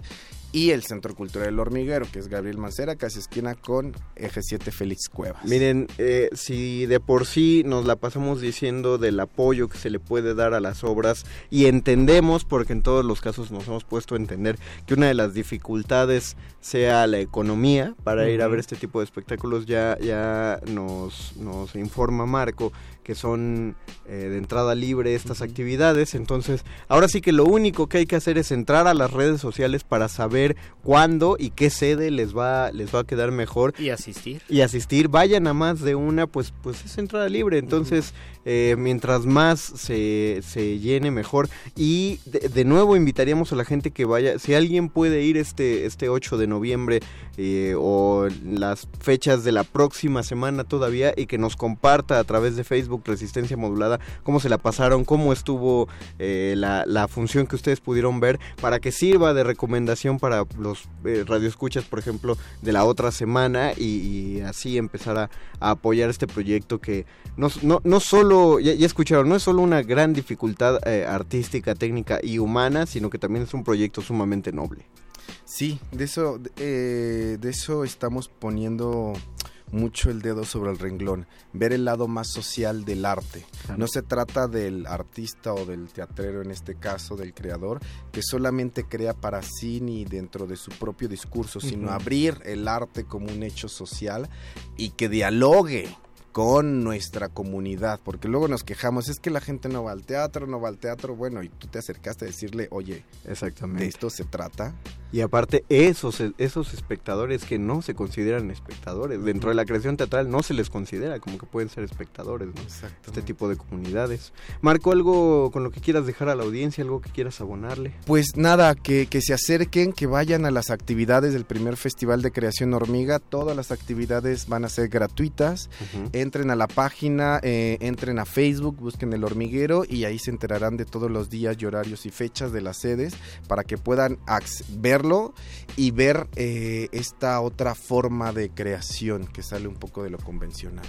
Y el Centro Cultural El Hormiguero, que es Gabriel Mancera, casi esquina con eje 7 Félix Cuevas. Miren, eh, si de por sí nos la pasamos diciendo del apoyo que se le puede dar a las obras y entendemos, porque en todos los casos nos hemos puesto a entender que una de las dificultades sea la economía para ir a ver este tipo de espectáculos, ya, ya nos, nos informa Marco que son eh, de entrada libre estas actividades. Entonces, ahora sí que lo único que hay que hacer es entrar a las redes sociales para saber cuándo y qué sede les va, les va a quedar mejor. Y asistir. Y asistir. Vayan a más de una, pues, pues es entrada libre. Entonces, eh, mientras más se, se, llene, mejor. Y de, nuevo invitaríamos a la gente que vaya. Si alguien puede ir este, este 8 de noviembre eh, o las fechas de la próxima semana todavía y que nos comparta a través de Facebook Resistencia Modulada, cómo se la pasaron, cómo estuvo eh, la, función que ustedes pudieron ver, para que sirva de recomendación para los eh, radioescuchas, por ejemplo, de la otra semana y, así empezar a, apoyar este proyecto que no, no, no solo, ya, escucharon, no es solo una gran dificultad eh, artística, técnica y humana, sino que también es un proyecto sumamente noble. Sí, de eso, de eso estamos poniendo mucho el dedo sobre el renglón, ver el lado más social del arte. No se trata del artista o del teatrero, en este caso del creador, que solamente crea para sí ni dentro de su propio discurso, sino abrir el arte como un hecho social y que dialogue con nuestra comunidad, porque luego nos quejamos, es que la gente no va al teatro, no va al teatro, bueno, y tú te acercaste a decirle, oye, exactamente, de esto se trata. Y aparte, esos, esos espectadores que no se consideran espectadores, dentro de la creación teatral no se les considera como que pueden ser espectadores, ¿no? Este tipo de comunidades. Marco, ¿algo con lo que quieras dejar a la audiencia, algo que quieras abonarle? Pues nada, que, que se acerquen, que vayan a las actividades del primer Festival de Creación Hormiga, todas las actividades van a ser gratuitas entren a la página, eh, entren a Facebook, busquen el hormiguero y ahí se enterarán de todos los días y horarios y fechas de las sedes para que puedan verlo y ver eh, esta otra forma de creación que sale un poco de lo convencional.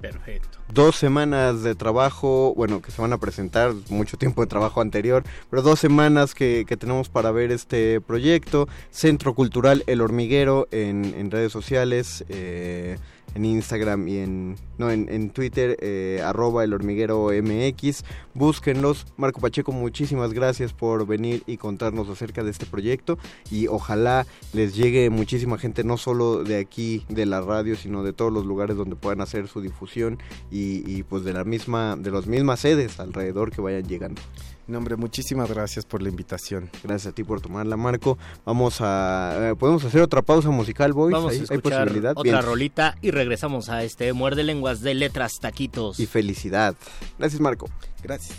Perfecto. Dos semanas de trabajo, bueno, que se van a presentar, mucho tiempo de trabajo anterior, pero dos semanas que, tenemos para ver este proyecto. Centro Cultural El Hormiguero en, en redes sociales. Eh, en Instagram y en, no, en, Twitter, eh, arroba el hormiguero MX. Búsquenlos. Marco Pacheco, muchísimas gracias por venir y contarnos acerca de este proyecto y ojalá les llegue muchísima gente, no solo de aquí, de la radio, sino de todos los lugares donde puedan hacer su difusión y, y pues de la misma, de las mismas sedes alrededor que vayan llegando. No, hombre, muchísimas gracias por la invitación. Gracias a ti por tomarla, Marco. Vamos a... Eh, ¿Podemos hacer otra pausa musical, boys? Vamos a escuchar otra rolita y regresamos a este Muerde Lenguas de Letras Taquitos. Y felicidad. Gracias, Marco. Gracias.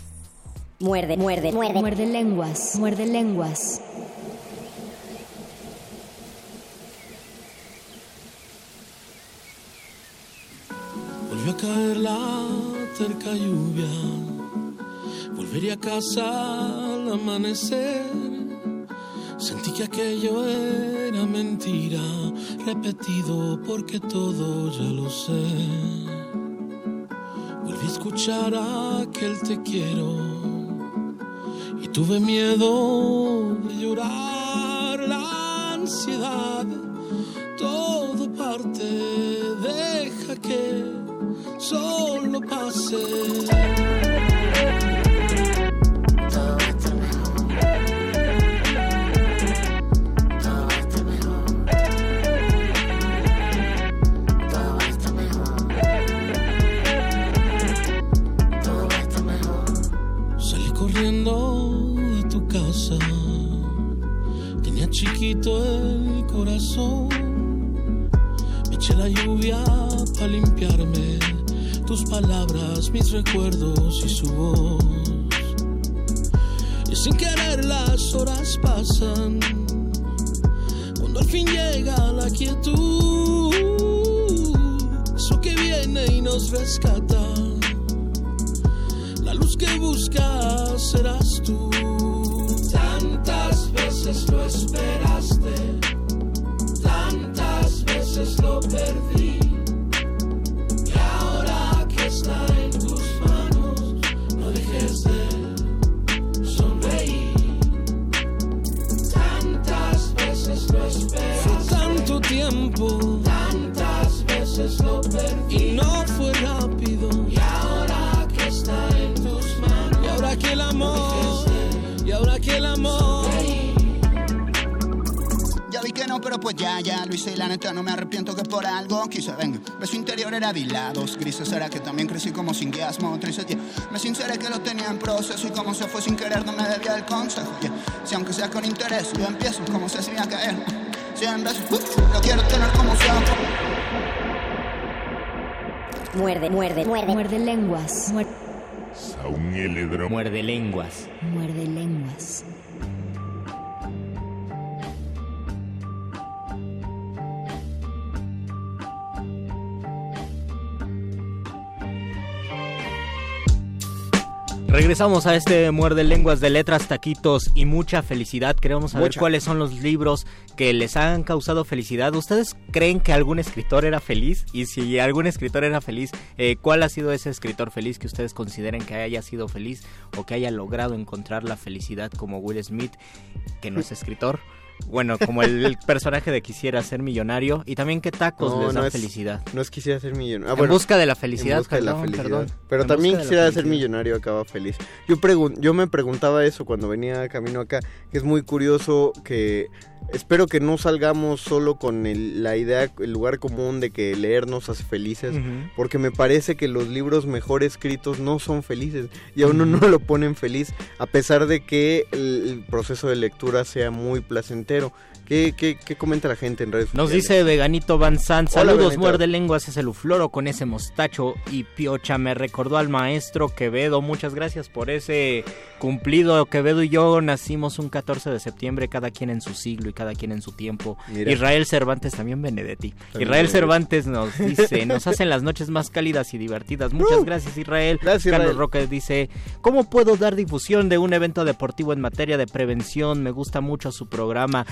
Muerde, muerde, muerde. Muerde lenguas, muerde lenguas. Volvió a caer la cerca lluvia Volvería a casa al amanecer. Sentí que aquello era mentira, repetido porque todo ya lo sé. Volví a escuchar aquel te quiero y tuve miedo de llorar la ansiedad. Todo parte, deja que solo pase. Recuerdos y su voz. Horas pasan. Cuando al fin llega la quietud. Eso que viene y nos rescata la luz que buscas serás tú. Tantas veces lo esperaste, tantas veces lo perdí. Tiempo. Tantas veces lo perdí. Y no fue rápido. Y ahora que está en tus manos. Y ahora que el amor. Y ahora que el amor. Ya vi que no, pero pues ya, ya lo hice y la neta no me arrepiento que por algo quise, venga. Beso interior era de lados grises, era que también crecí como sin guías motrices, yeah. Me sinceré que lo tenía en proceso y como se fue sin querer no me debía el consejo, yeah. Si aunque sea con interés, yo empiezo como se hacía caer. Cien veces, lo quiero tener como sea. Muerde, muerde, muerde. Muerde lenguas. Muerde, Muerde lenguas. muerde lenguas. Regresamos a este Muerde Lenguas de letras, taquitos y mucha felicidad. Queremos saber Mucha. cuáles son los libros que les han causado felicidad. ¿Ustedes creen que algún escritor era feliz? Y si algún escritor era feliz, eh, ¿cuál ha sido ese escritor feliz que ustedes consideren que haya sido feliz o que haya logrado encontrar la felicidad como Will Smith, que no es escritor? Bueno, como el, el personaje de Quisiera ser millonario y también qué tacos No, les no dan es- felicidad. No es quisiera ser millonario. Ah, En busca de la felicidad, En busca de la perdón, felicidad. perdón. Pero En también quisiera ser millonario, acaba feliz. Yo, pregun yo me preguntaba eso cuando venía camino acá, que es muy curioso que espero que no salgamos solo con el- la idea, el lugar común de que leer nos hace felices, porque me parece que los libros mejor escritos no son felices y a uno no lo ponen feliz, a pesar de que el, el proceso de lectura sea muy placentero. ¿Qué, qué, qué comenta la gente en redes Nos sociales? dice Veganito Van Sant, Hola, saludos Veganito. muerde lenguas, es el ufloro con ese mostacho y piocha, me recordó al maestro Quevedo, muchas gracias por ese cumplido, Quevedo y yo nacimos un 14 de septiembre, cada quien en su siglo y cada quien en su tiempo, Mira. Israel Cervantes también Benedetti, También Israel Benedetti. Cervantes nos [LAUGHS] dice, nos hacen las noches más cálidas y divertidas, muchas gracias Israel, Uh. Gracias, Carlos Israel. Roque dice, ¿cómo puedo dar difusión de un evento deportivo en materia de prevención? Me gusta mucho su programa.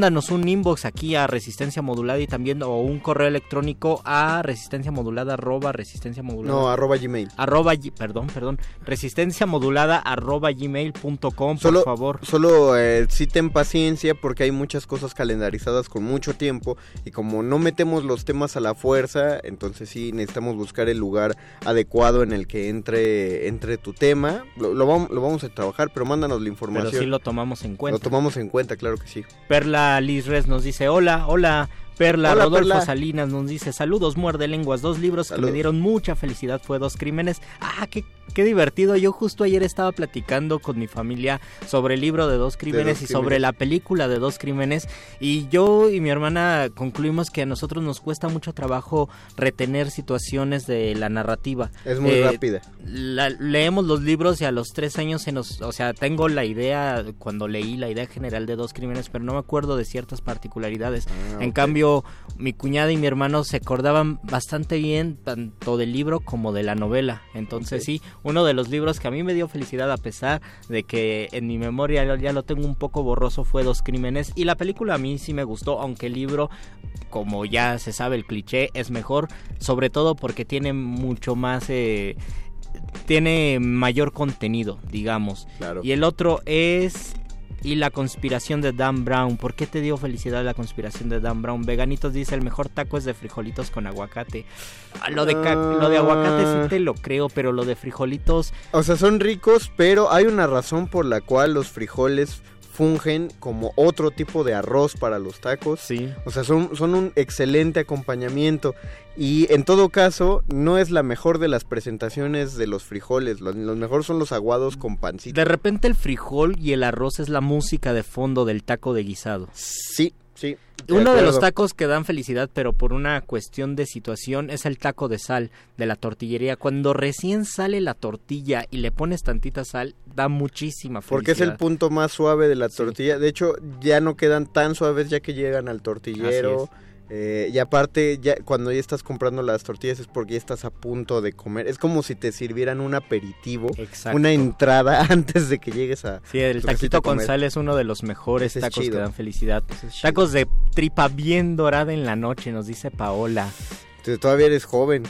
Mándanos un inbox aquí a Resistencia Modulada y también o un correo electrónico a resistencia modulada arroba resistencia modulada. No, arroba Gmail. Arroba, perdón, perdón. Resistencia modulada arroba gmail.com, por favor. Solo eh, sí ten paciencia porque hay muchas cosas calendarizadas con mucho tiempo y como no metemos los temas a la fuerza, entonces sí necesitamos buscar el lugar adecuado en el que entre, entre tu tema. Lo, lo vamos, lo vamos a trabajar, pero mándanos la información. Pero sí lo tomamos en cuenta. Lo tomamos en cuenta, claro que sí. Perla Lisres nos dice, hola, hola. Perla, Hola, Rodolfo Perla. Salinas nos dice, saludos, muerde lenguas, dos libros que me dieron mucha felicidad fue Dos Crímenes. Ah, qué, qué divertido, yo justo ayer estaba platicando con mi familia sobre el libro de Dos Crímenes Dos y sobre la película de Dos Crímenes y yo y mi hermana concluimos que a nosotros nos cuesta mucho trabajo retener situaciones de la narrativa. Es muy Eh, rápida. la- leemos los libros y a los tres años se nos, o sea, tengo la idea cuando leí la idea general de dos crímenes, pero no me acuerdo de ciertas particularidades. Ah, en cambio, mi cuñada y mi hermano se acordaban bastante bien tanto del libro como de la novela. Entonces sí, uno de los libros que a mí me dio felicidad a pesar de que en mi memoria ya- ya lo tengo un poco borroso fue Dos crímenes y la película a mí sí me gustó, aunque el libro como ya se sabe el cliché es mejor, sobre todo porque tiene mucho más eh, tiene mayor contenido, digamos. Claro. Y el otro es y la conspiración de Dan Brown. ¿Por qué te dio felicidad la conspiración de Dan Brown? Veganitos dice el mejor taco es de frijolitos con aguacate. Ah, Lo de, lo de aguacate sí te lo creo, pero lo de frijolitos O sea, son ricos, pero hay una razón por la cual los frijoles fungen como otro tipo de arroz para los tacos. Sí. O sea, son, son un excelente acompañamiento. Y en todo caso, no es la mejor de las presentaciones de los frijoles. Los, los mejores son los aguados con pancita. De repente el frijol y el arroz es la música de fondo del taco de guisado. Sí, sí. Uno de los tacos que dan felicidad, pero por una cuestión de situación, es el taco de sal de la tortillería. Cuando recién sale la tortilla y le pones tantita sal, da muchísima felicidad. Porque es el punto más suave de la tortilla. De hecho, ya no quedan tan suaves ya que llegan al tortillero. Así Eh, y aparte, ya cuando ya estás comprando las tortillas es porque ya estás a punto de comer. Es como si te sirvieran un aperitivo, Exacto. una entrada [LAUGHS] antes de que llegues a. Sí, el taquito con sal es uno de los mejores Ese tacos que dan felicidad. Es. Tacos de tripa bien dorada en la noche, nos dice Paola. Tú Todavía eres joven.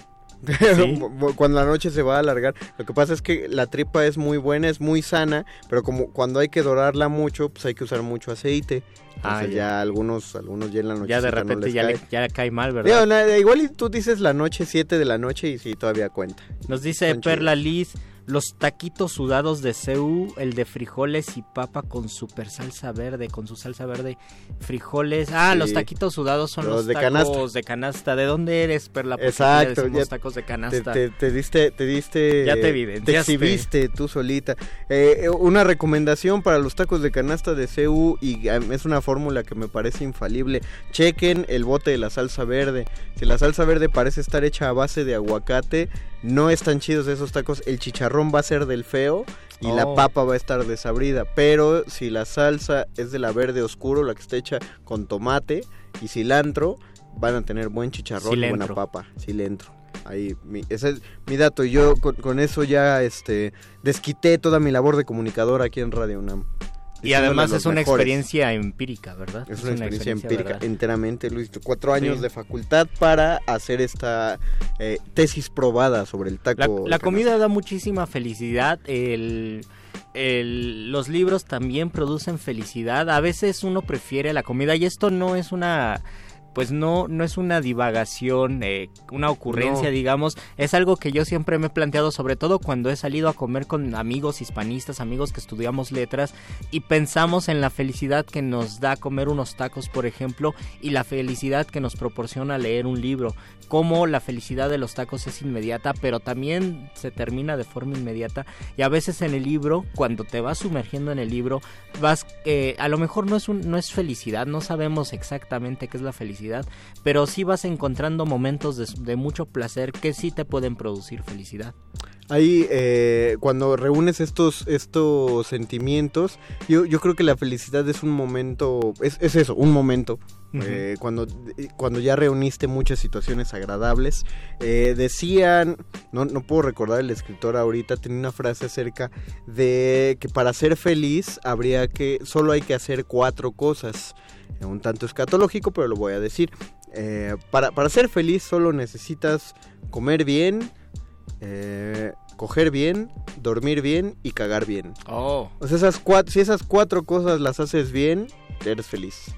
[LAUGHS] cuando la noche se va a alargar. Lo que pasa es que la tripa es muy buena, es muy sana, pero como cuando hay que dorarla mucho, pues hay que usar mucho aceite. Ah, ya. ya. algunos, algunos ya en la noche. Ya de repente ya, le, ya le cae mal, ¿verdad? Digo, igual y tú dices la noche, 7 de la noche y sí, todavía cuenta. Nos dice Perla Liz, los taquitos sudados de CU, el de frijoles y papa con super salsa verde, con su salsa verde, frijoles. Ah, Sí. los taquitos sudados son Los los, de tacos canasta. de canasta. ¿De dónde eres, Perla? Exacto, ya tacos de Te, canasta. te- te diste, te diste, Ya te te evidenciaste. exhibiste tú solita. Eh, una recomendación para los tacos de canasta de CU y eh, es una fórmula que me parece infalible. Chequen el bote de la salsa verde. Si la salsa verde parece estar hecha a base de aguacate, no están chidos esos tacos. El chicharrón va a ser del feo y la Oh. papa va a estar desabrida. Pero si la salsa es de la verde oscuro, la que está hecha con tomate y cilantro, van a tener buen chicharrón y buena papa. Cilantro. Ahí, mi- ese es mi dato. Yo con, con eso ya este, desquité toda mi labor de comunicador aquí en Radio UNAM. Y además es una mejores. experiencia empírica, ¿verdad? Es una experiencia empírica ¿verdad? enteramente, Luis. Cuatro años Sí. de facultad para hacer esta eh, tesis probada sobre el taco. La, comida da muchísima felicidad. El, el- los libros también producen felicidad. A veces uno prefiere la comida y esto no es una pues no, no es una divagación, eh, una ocurrencia, No. digamos, es algo que yo siempre me he planteado, sobre todo cuando he salido a comer con amigos hispanistas, amigos que estudiamos letras, y pensamos en la felicidad que nos da comer unos tacos, por ejemplo, y la felicidad que nos proporciona leer un libro, cómo la felicidad de los tacos es inmediata, pero también se termina de forma inmediata, y a veces en el libro, cuando te vas sumergiendo en el libro, vas, eh, a lo mejor no es, un, no es felicidad, no sabemos exactamente qué es la felicidad, pero sí vas encontrando momentos de, de mucho placer que sí te pueden producir felicidad. Ahí, eh, cuando reúnes estos, estos sentimientos, yo, yo creo que la felicidad es un momento, es, es eso, un momento. Eh, cuando, cuando ya reuniste muchas situaciones agradables, Eh, decían, no, no puedo recordar el escritor ahorita, tenía una frase acerca de que para ser feliz habría que, solo hay que hacer cuatro cosas. Un tanto escatológico, pero lo voy a decir. Eh, para, para ser feliz solo necesitas comer bien, eh, coger bien, dormir bien y cagar bien. Oh. O sea, esas cuatro, si esas cuatro cosas las haces bien, eres feliz.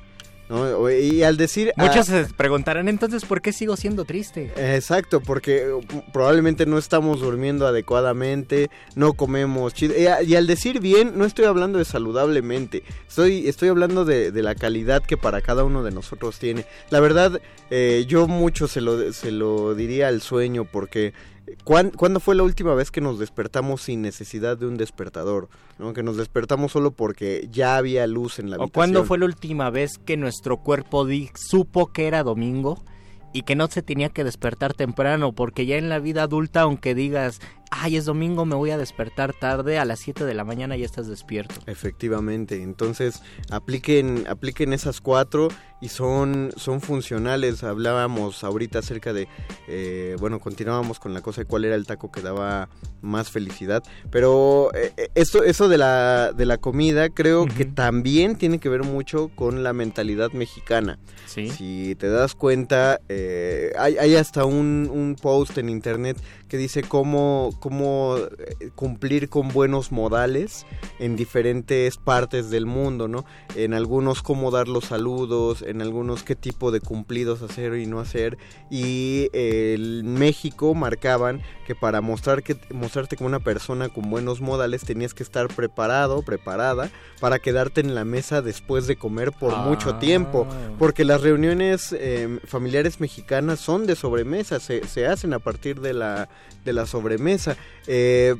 Y al decir... ah, Muchos se preguntarán entonces por qué sigo siendo triste. Exacto, porque eh, probablemente no estamos durmiendo adecuadamente, no comemos chido. Y, a- y al decir bien, no estoy hablando de saludablemente, estoy, estoy hablando de, de la calidad que para cada uno de nosotros tiene. La verdad, eh, yo mucho se lo, se lo diría al sueño, porque ¿cuán- ¿cuándo fue la última vez que nos despertamos sin necesidad de un despertador? ¿no? Que nos despertamos solo porque ya había luz en la ¿O habitación. cuándo fue la última vez que nuestro cuerpo di- supo que era domingo y que no se tenía que despertar temprano? Porque ya en la vida adulta, aunque digas, ay, es domingo, me voy a despertar tarde, a las 7 de la mañana ya estás despierto. Efectivamente, entonces apliquen, apliquen esas cuatro y son, son funcionales. Hablábamos ahorita acerca de, eh, bueno, continuábamos con la cosa de cuál era el taco que daba más felicidad, pero eh, eh, esto, eso de la, de la comida creo que también tiene que ver mucho con la mentalidad mexicana. Sí. Si te das cuenta, eh, hay, hay hasta un, un post en internet que dice cómo, cómo eh, cumplir con buenos modales en diferentes partes del mundo, ¿no? En algunos cómo dar los saludos, en algunos qué tipo de cumplidos hacer y no hacer. Y eh, en México marcaban que para mostrar que, mostrarte como una persona con buenos modales tenías que estar preparado, preparada para quedarte en la mesa después de comer por mucho Ah. tiempo. Porque las reuniones eh, familiares mexicanas son de sobremesa, se, se hacen a partir de la, de la sobremesa. Eh,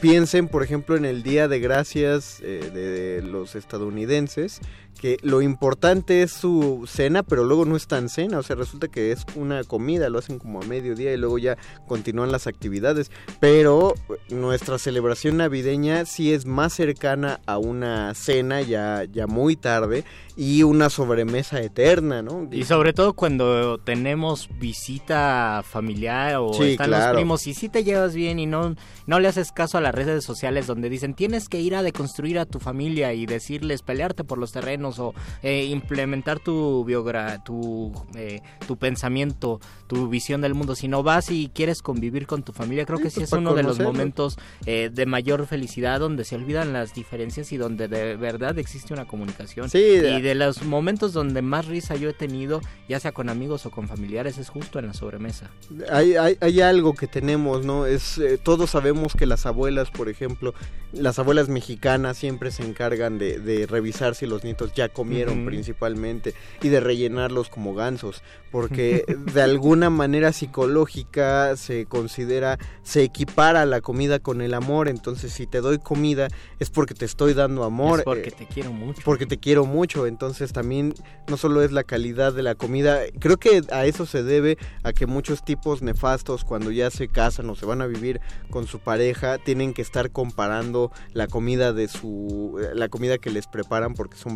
piensen, por ejemplo, en el Día de Gracias eh, de, de los estadounidenses, que lo importante es su cena, pero luego no es tan cena, o sea, resulta que es una comida, lo hacen como a mediodía y luego ya continúan las actividades, pero nuestra celebración navideña sí es más cercana a una cena ya, ya muy tarde y una sobremesa eterna, ¿no? Y sobre todo cuando tenemos visita familiar o Sí, están claro. los primos y si te llevas bien y no, no le haces caso a las redes sociales donde dicen tienes que ir a deconstruir a tu familia y decirles pelearte por los terrenos o eh, implementar tu biogra tu, eh, tu pensamiento, tu visión del mundo. Si no vas y quieres convivir con tu familia, creo que sí pues es uno de los momentos eh, de mayor felicidad donde se olvidan las diferencias y donde de verdad existe una comunicación. Sí, y de los momentos donde más risa yo he tenido, ya sea con amigos o con familiares, es justo en la sobremesa. Hay, hay, hay algo que tenemos, ¿no? Es todos sabemos que las abuelas, por ejemplo, las abuelas mexicanas siempre se encargan de, de revisar si los nietos ya comieron principalmente y de rellenarlos como gansos, porque [LAUGHS] de alguna manera psicológica se considera, se equipara la comida con el amor, entonces si te doy comida es porque te estoy dando amor. Es porque eh, te quiero mucho. porque te quiero mucho, entonces también no solo es la calidad de la comida, creo que a eso se debe a que muchos tipos nefastos cuando ya se casan o se van a vivir con su pareja tienen que estar comparando la comida de su eh, la comida que les preparan porque son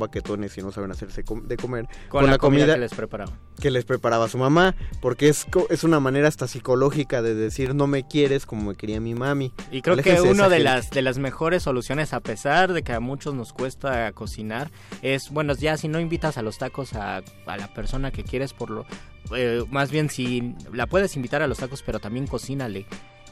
y no saben hacerse com- de comer Con, la, comida, que les preparaba. que les preparaba su mamá, porque es, co- es una manera hasta psicológica de decir no me quieres como me quería mi mami. Y creo Aléjense que de una de gente. las de las mejores soluciones, a pesar de que a muchos nos cuesta cocinar, es bueno ya si no invitas a los tacos a, a la persona que quieres por lo eh, más bien si la puedes invitar a los tacos, pero también cocínale.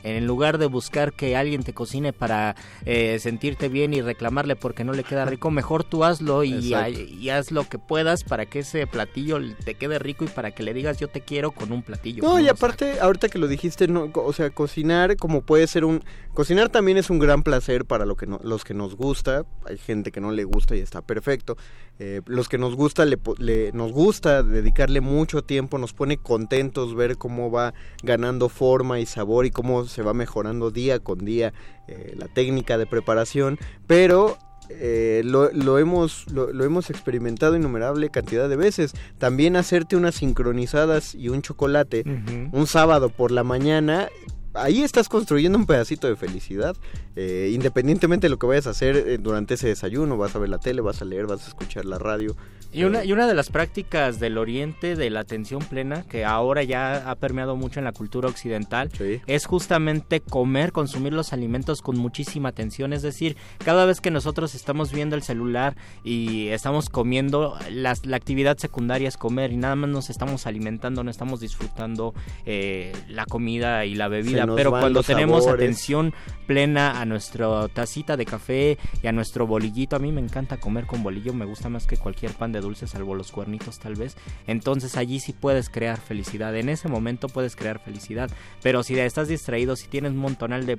En lugar de buscar que alguien te cocine para eh, sentirte bien y reclamarle porque no le queda [LAUGHS] rico, mejor tú hazlo y, haz lo que puedas para que ese platillo te quede rico y para que le digas yo te quiero con un platillo. No, y aparte, ahorita que lo dijiste, no, o sea, cocinar como puede ser un... Cocinar también es un gran placer para lo que no- los que nos gusta. Hay gente que no le gusta y está perfecto. Eh, los que nos gusta, le, nos gusta dedicarle mucho tiempo, nos pone contentos ver cómo va ganando forma y sabor y cómo se va mejorando día con día eh, la técnica de preparación. Pero eh, lo, lo hemos lo, lo hemos experimentado innumerable cantidad de veces. También hacerte unas sincronizadas y un chocolate un sábado por la mañana. Ahí estás construyendo un pedacito de felicidad. Eh, independientemente de lo que vayas a hacer eh, durante ese desayuno, vas a ver la tele, vas a leer, vas a escuchar la radio. Y una, y una de las prácticas del oriente de la atención plena, que ahora ya ha permeado mucho en la cultura occidental, es justamente comer, consumir los alimentos con muchísima atención. Es decir, cada vez que nosotros estamos viendo el celular y estamos comiendo, las- la actividad secundaria es comer y nada más nos estamos alimentando, no estamos disfrutando eh, la comida y la bebida. Pero cuando tenemos sabores. atención plena a nuestra tacita de café y a nuestro bolillito, a mí me encanta comer con bolillo, me gusta más que cualquier pan de dulce, salvo los cuernitos tal vez. Entonces allí sí puedes crear felicidad, en ese momento puedes crear felicidad. Pero si estás distraído, si tienes un montonal de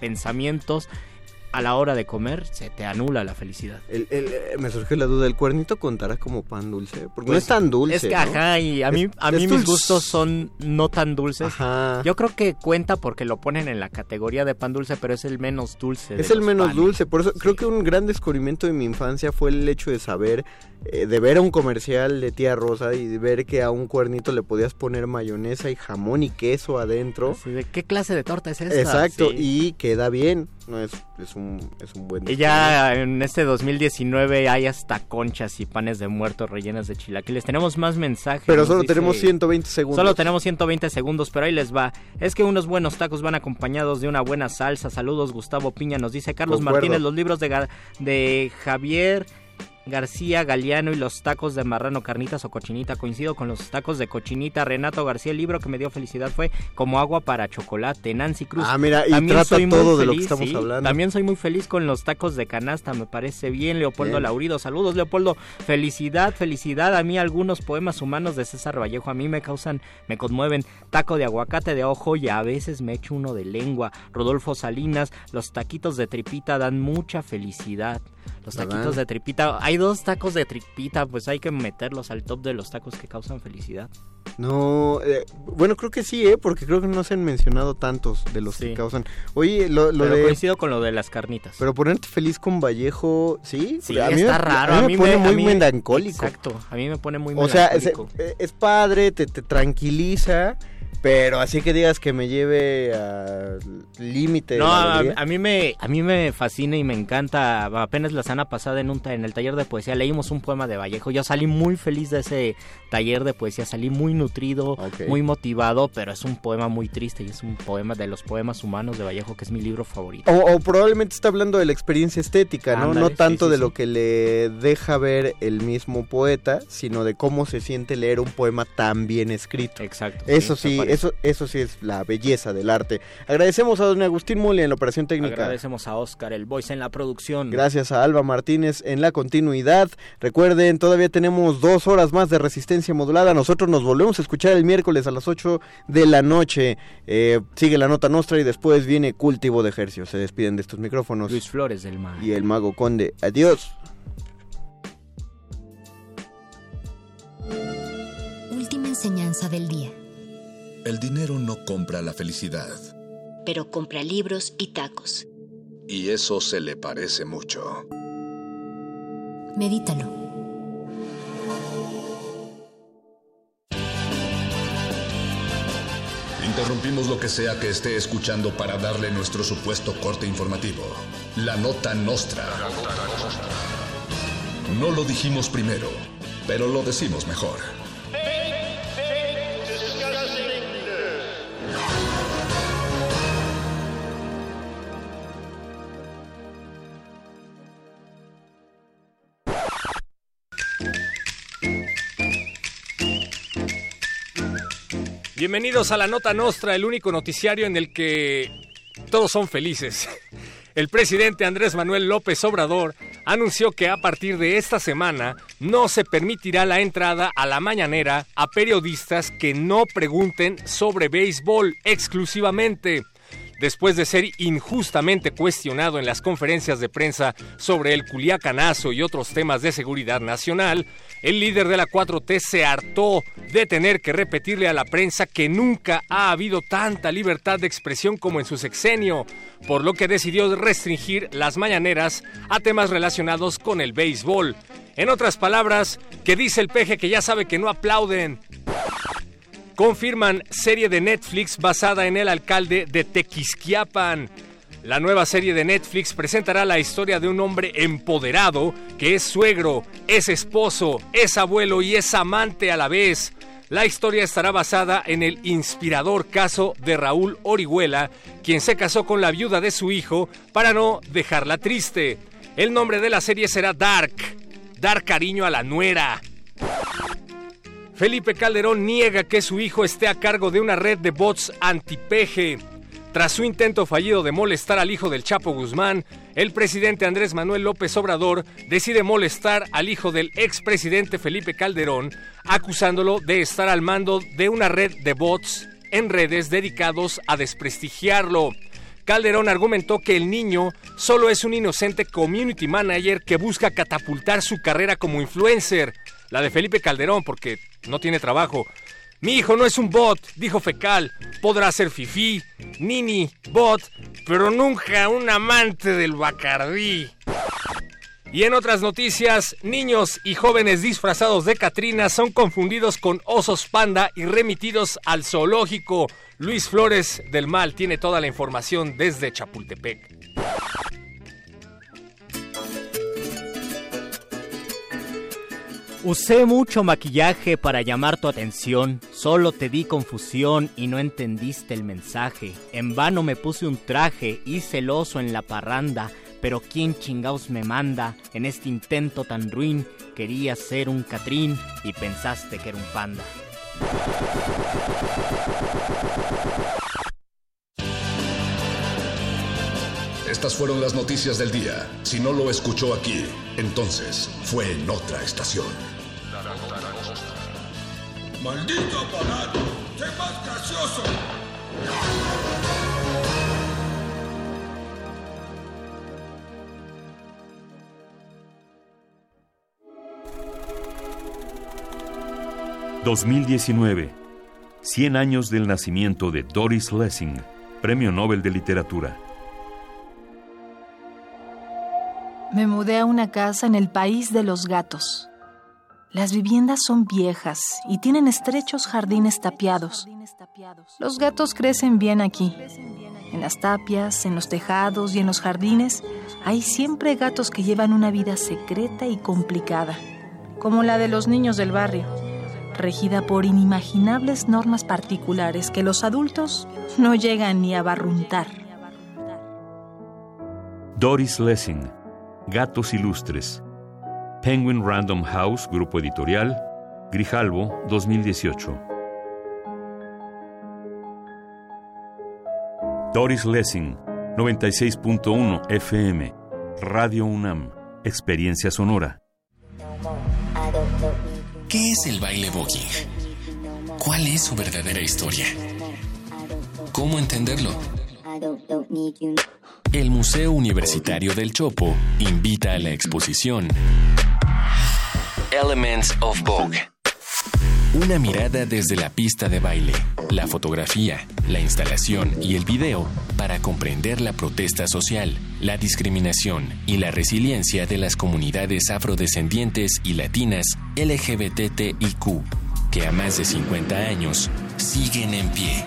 pensamientos, a la hora de comer se te anula la felicidad. El- el- eh, me surgió la duda, ¿el cuernito contará como pan dulce? Porque no Pues, es tan dulce. Es que, ¿no? ajá, y a mí, Es- a mí mis dulce. gustos son no tan dulces. Yo creo que cuenta porque lo ponen en la categoría de pan dulce, pero es el menos dulce. de Es el menos panes. dulce, por eso creo que un gran descubrimiento de mi infancia fue el hecho de saber, eh, de ver a un comercial de tía Rosa y de ver que a un cuernito le podías poner mayonesa y jamón y queso adentro. Así de, ¿Qué clase de torta es esta? Exacto, Sí. y queda bien, no es, es un, es un buen Y ya en este 2019 hay hasta conchas y panes de muerto rellenas de chilaquiles. Tenemos más mensajes. Pero solo dice- tenemos 120 segundos. Solo tenemos 120 segundos, pero ahí les va. Es que unos buenos tacos van acompañados de una buena salsa. Saludos, Gustavo Piña. Nos dice Carlos Concuerdo. Martínez, los libros de, de Javier García Galeano y los tacos de marrano, carnitas o cochinita. Coincido con los tacos de cochinita. Renato García, el libro que me dio felicidad fue Como agua para chocolate. Nancy Cruz. Ah, mira, y También trata soy muy todo de lo que estamos sí. hablando. También soy muy feliz con los tacos de canasta, me parece bien. Leopoldo Bien. Laurido, saludos Leopoldo. Felicidad, felicidad. A mí algunos poemas humanos de César Vallejo a mí me causan, me conmueven. Taco de aguacate de ojo y a veces me echo uno de lengua. Rodolfo Salinas, los taquitos de tripita dan mucha felicidad. Los ¿Verdad? taquitos de tripita, hay dos tacos de tripita, pues hay que meterlos al top de los tacos que causan felicidad. No, eh, bueno, creo que sí, ¿eh? Porque creo que no se han mencionado tantos de los que causan. Oye, lo, lo Pero de... coincido con lo de las carnitas. Pero ponerte feliz con Vallejo, ¿sí? Sí, a mí está me, raro. A mí me pone muy melancólico. Exacto, a mí me pone muy O sea, es, melancólico. eh, es padre, te, te tranquiliza, Pero así que digas que me lleve al límite. No, a, a, mí me a mí me fascina y me encanta. Apenas la semana pasada en un en el taller de poesía leímos un poema de Vallejo. Yo salí muy feliz de ese taller de poesía, salí muy nutrido, muy motivado, pero es un poema muy triste y es un poema de los poemas humanos de Vallejo que es mi libro favorito. O, probablemente está hablando de la experiencia estética, ¿no? no tanto de lo que le deja ver el mismo poeta, sino de cómo se siente leer un poema tan bien escrito. Exacto. Eso sí, eso, eso sí es la belleza del arte. Agradecemos a don Agustín Muli en la operación técnica. Agradecemos a Oscar, el voice en la producción. Gracias a Alba Martínez en la continuidad. Recuerden, todavía tenemos dos horas más de resistencia modulada. Nosotros nos volvemos a escuchar el miércoles a las 8 de la noche. Eh, sigue la nota nuestra y después viene Cultivo de Ejercicio. Se despiden de estos micrófonos. Luis Flores del Mar. Y el Mago Conde. Adiós. Última enseñanza del día. El dinero no compra la felicidad. Pero compra libros y tacos. Y eso se le parece mucho. Medítalo. Interrumpimos lo que sea que esté escuchando para darle nuestro supuesto corte informativo. La nota nostra. No lo dijimos primero, pero lo decimos mejor. Bienvenidos a la Nota Nostra, el único noticiario en el que todos son felices. [LAUGHS] El presidente Andrés Manuel López Obrador anunció que a partir de esta semana no se permitirá la entrada a la mañanera a periodistas que no pregunten sobre béisbol exclusivamente después de ser injustamente cuestionado en las conferencias de prensa sobre el culiacanazo y otros temas de seguridad nacional, el líder de la 4T se hartó de tener que repetirle a la prensa que nunca ha habido tanta libertad de expresión como en su sexenio, por lo que decidió restringir las mañaneras a temas relacionados con el béisbol. En otras palabras, que dice el peje que ya sabe que no aplauden confirman serie de Netflix basada en el alcalde de Tequisquiapan. La nueva serie de Netflix presentará la historia de un hombre empoderado que es suegro, es esposo, es abuelo y es amante a la vez. La historia estará basada en el inspirador caso de Raúl Orihuela, quien se casó con la viuda de su hijo para no dejarla triste. El nombre de la serie será Dark, dar cariño a la nuera. Felipe Calderón niega que su hijo esté a cargo de una red de bots antipeje. Tras su intento fallido de molestar al hijo del Chapo Guzmán, el presidente Andrés Manuel López Obrador decide molestar al hijo del expresidente Felipe Calderón, acusándolo de estar al mando de una red de bots en redes dedicados a desprestigiarlo. Calderón argumentó que el niño solo es un inocente community manager que busca catapultar su carrera como influencer, la de Felipe Calderón, porque no tiene trabajo. Mi hijo no es un bot, dijo Fecal. Podrá ser fifí, nini, bot, pero nunca un amante del Bacardí. Y en otras noticias, niños y jóvenes disfrazados de Catrina son confundidos con osos panda y remitidos al zoológico. Luis Flores del Mal tiene toda la información desde Chapultepec. Usé mucho maquillaje para llamar tu atención, solo te di confusión y no entendiste el mensaje. En vano me puse un traje y celoso en la parranda, pero ¿quién chingaos me manda en este intento tan ruin? Querías ser un Catrín y pensaste que era un panda. Estas fueron las noticias del día. Si no lo escuchó aquí, entonces fue en otra estación. ¡Maldito aparato! ¡Sé más gracioso! ...2019... ...100 años del nacimiento de Doris Lessing... ...Premio Nobel de Literatura... Me mudé a una casa en el país de los gatos Las viviendas son viejas y tienen estrechos jardines tapiados. Los gatos crecen bien aquí. En las tapias, en los tejados y en los jardines hay siempre gatos que llevan una vida secreta y complicada, como la de los niños del barrio, regida por inimaginables normas particulares que los adultos no llegan ni a barruntar. Doris Lessing, Gatos Ilustres. Penguin Random House, Grupo Editorial, Grijalvo, 2018. Doris Lessing, 96.1 FM, Radio UNAM, Experiencia Sonora. ¿Qué es el baile voguing? ¿Cuál es su verdadera historia? ¿Cómo entenderlo? El Museo Universitario del Chopo invita a la exposición Elements of Vogue. Una mirada desde la pista de baile, la fotografía, la instalación y el video para comprender la protesta social, la discriminación y la resiliencia de las comunidades afrodescendientes y latinas LGBTIQ, que a más de 50 años siguen en pie.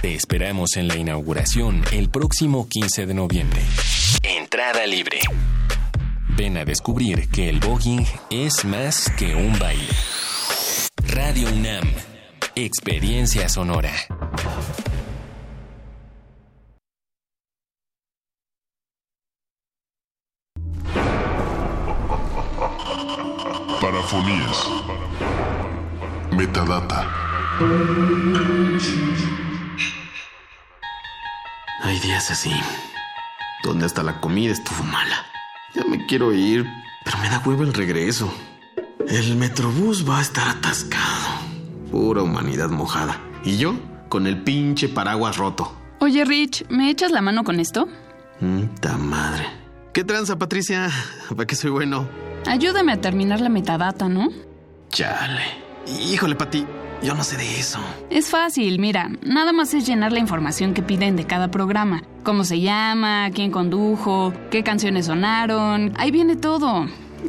Te esperamos en la inauguración el próximo 15 de noviembre. Entrada libre. Ven a descubrir que el voguing es más que un baile. Radio UNAM. Experiencia sonora. Parafonías. Metadata. Hay días así, donde hasta la comida estuvo mala. Ya me quiero ir, pero me da huevo el regreso. El metrobús va a estar atascado. Pura humanidad mojada. Y yo con el pinche paraguas roto. Oye, Rich, ¿me echas la mano con esto? ¡Ta madre! ¿Qué tranza, Patricia? ¿Para qué soy bueno? Ayúdame a terminar la metadata, ¿no? Chale. Híjole, Pati, yo no sé de eso. Es fácil, mira, nada más es llenar la información que piden de cada programa. Cómo se llama, quién condujo, qué canciones sonaron. Ahí viene todo.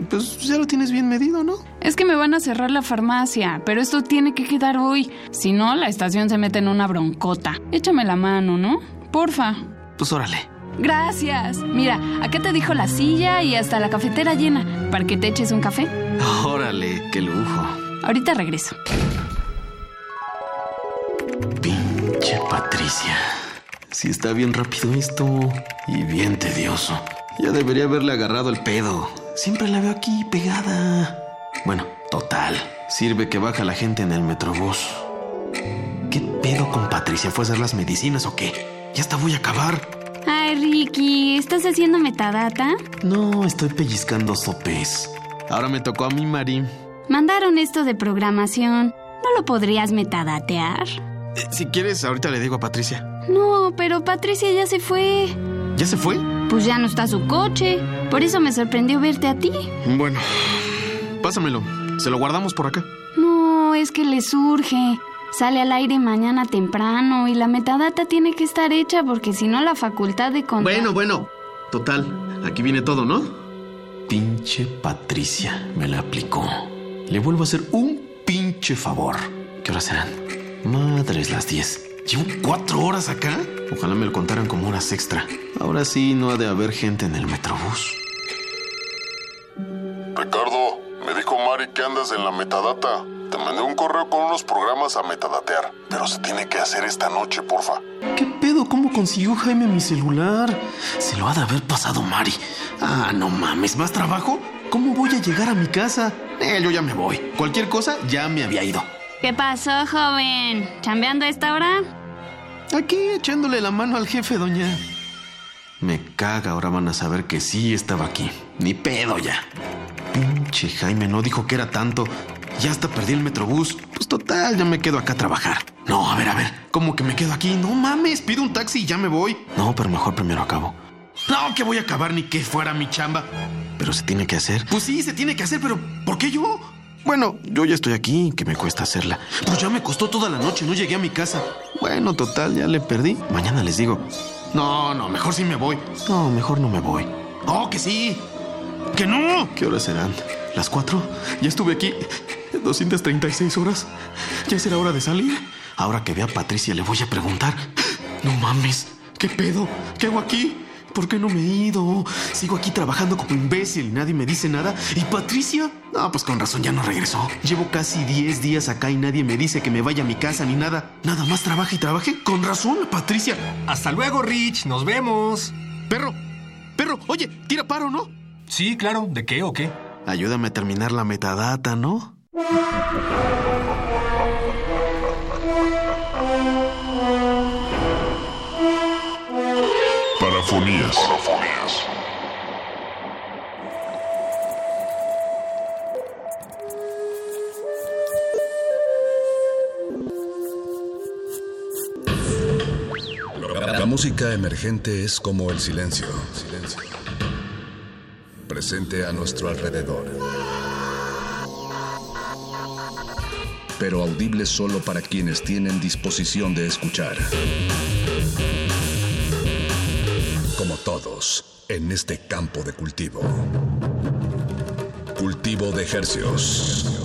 Pues ya lo tienes bien medido, ¿no? Es que me van a cerrar la farmacia, pero esto tiene que quedar hoy. Si no, la estación se mete en una broncota. Échame la mano, ¿no? Porfa. Pues órale. Gracias. Mira, acá te dijo la silla y hasta la cafetera llena, para que te eches un café. [LAUGHS] Órale, qué lujo. Ahorita regreso. Pinche Patricia. Si está bien rápido esto y bien tedioso. Ya debería haberle agarrado el pedo. Siempre la veo aquí pegada. Bueno, total. Sirve que baja la gente en el metrobús. ¿Qué pedo con Patricia? ¿Fue a hacer las medicinas o qué? Ya hasta voy a acabar. Ay, Ricky, ¿estás haciendo metadata? No, estoy pellizcando sopes. Ahora me tocó a mí, Mari. Mandaron esto de programación. ¿No lo podrías metadatear? Eh, si quieres, ahorita le digo a Patricia. No, pero Patricia ya se fue. ¿Ya se fue? Pues ya no está su coche. Por eso me sorprendió verte a ti. Bueno, pásamelo. Se lo guardamos por acá. No, es que le surge. Sale al aire mañana temprano y la metadata tiene que estar hecha porque si no la facultad de contar... Bueno, bueno. Total, aquí viene todo, ¿no? Pinche Patricia me la aplicó. Le vuelvo a hacer un pinche favor. ¿Qué horas serán? Madres las 10. Llevo cuatro horas acá. Ojalá me lo contaran como horas extra. Ahora sí no ha de haber gente en el metrobús. Ricardo, me dijo Mari que andas en la metadata. Te mandé un correo con unos programas a metadatear, pero se tiene que hacer esta noche, porfa. ¿Qué pedo? ¿Cómo consiguió Jaime mi celular? Se lo ha de haber pasado Mari. Ah, no mames, ¿más trabajo? ¿Cómo voy a llegar a mi casa? Eh, yo ya me voy. Cualquier cosa ya me había ido. ¿Qué pasó, joven? ¿Chambeando a esta hora? Aquí echándole la mano al jefe, doña. Me caga, ahora van a saber que sí estaba aquí. Ni pedo ya. Pinche Jaime no dijo que era tanto. Ya hasta perdí el metrobús. Pues total, ya me quedo acá a trabajar. No, a ver, a ver. ¿Cómo que me quedo aquí? No mames, pido un taxi y ya me voy. No, pero mejor primero acabo. No, que voy a acabar ni que fuera mi chamba. Pero se tiene que hacer. Pues sí, se tiene que hacer, pero ¿por qué yo? Bueno, yo ya estoy aquí, que me cuesta hacerla. Pues ya me costó toda la noche, no llegué a mi casa. Bueno, total, ya le perdí. Mañana les digo. No, no, mejor sí me voy. No, mejor no me voy. Oh, que sí. Que no. ¿Qué horas serán? ¿Las cuatro? Ya estuve aquí 236 horas. ¿Ya será hora de salir? Ahora que vea a Patricia le voy a preguntar. No mames, ¿qué pedo? ¿Qué hago aquí? ¿Por qué no me he ido? Sigo aquí trabajando como imbécil y nadie me dice nada. ¿Y Patricia? No, pues con razón ya no regresó. Llevo casi 10 días acá y nadie me dice que me vaya a mi casa ni nada. Nada más trabaja y trabaje. Con razón, Patricia. Hasta luego, Rich. Nos vemos. Perro, perro, oye, tira paro, ¿no? Sí, claro. ¿De qué o qué? Ayúdame a terminar la metadata, ¿no? La música emergente es como el silencio. Silencio. Presente a nuestro alrededor. Pero audible solo para quienes tienen disposición de escuchar. Todos, en este campo de cultivo. Cultivo de ejercios.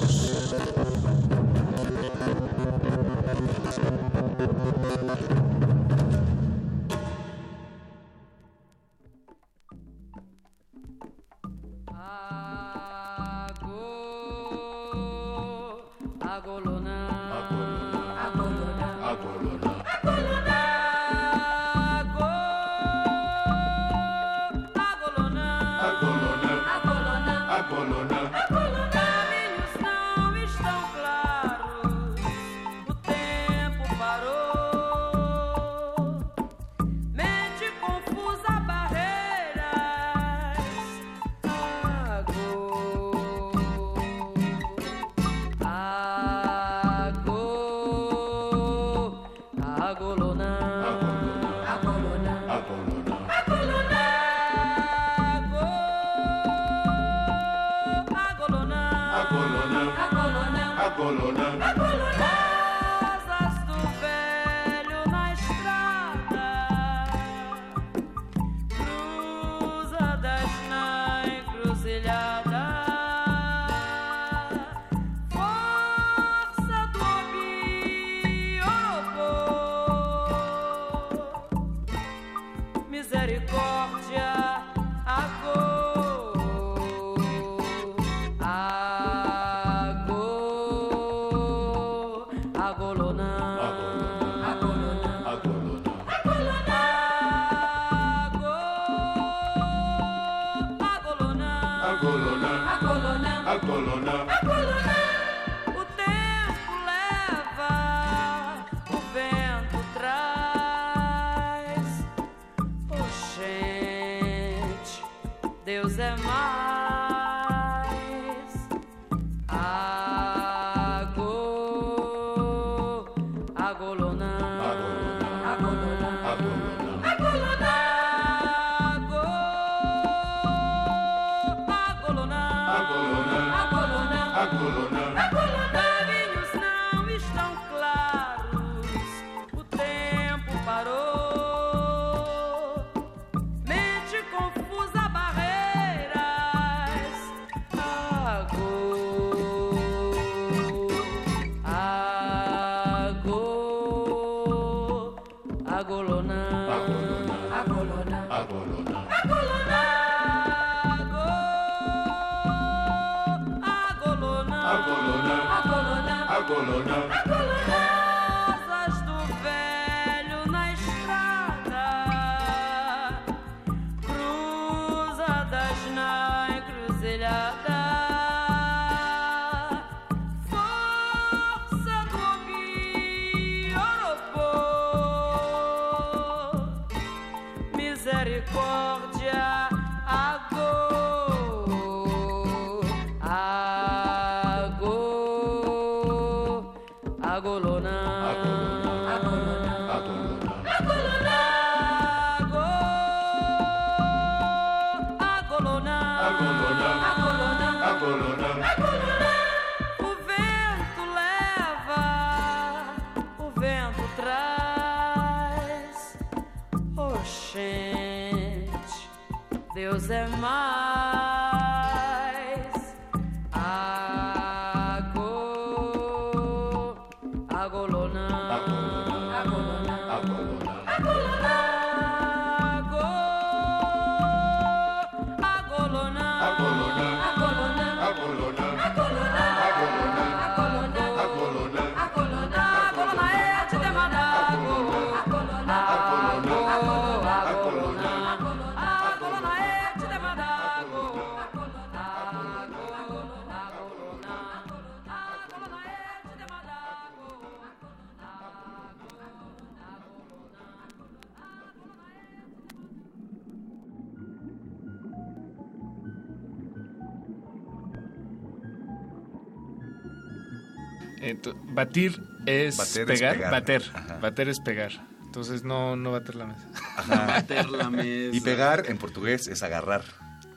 Batir es Bater es pegar. pegar. Bater. Ajá. Bater es pegar. Entonces no, no bater la mesa. Ajá. [LAUGHS] Y pegar en portugués es agarrar.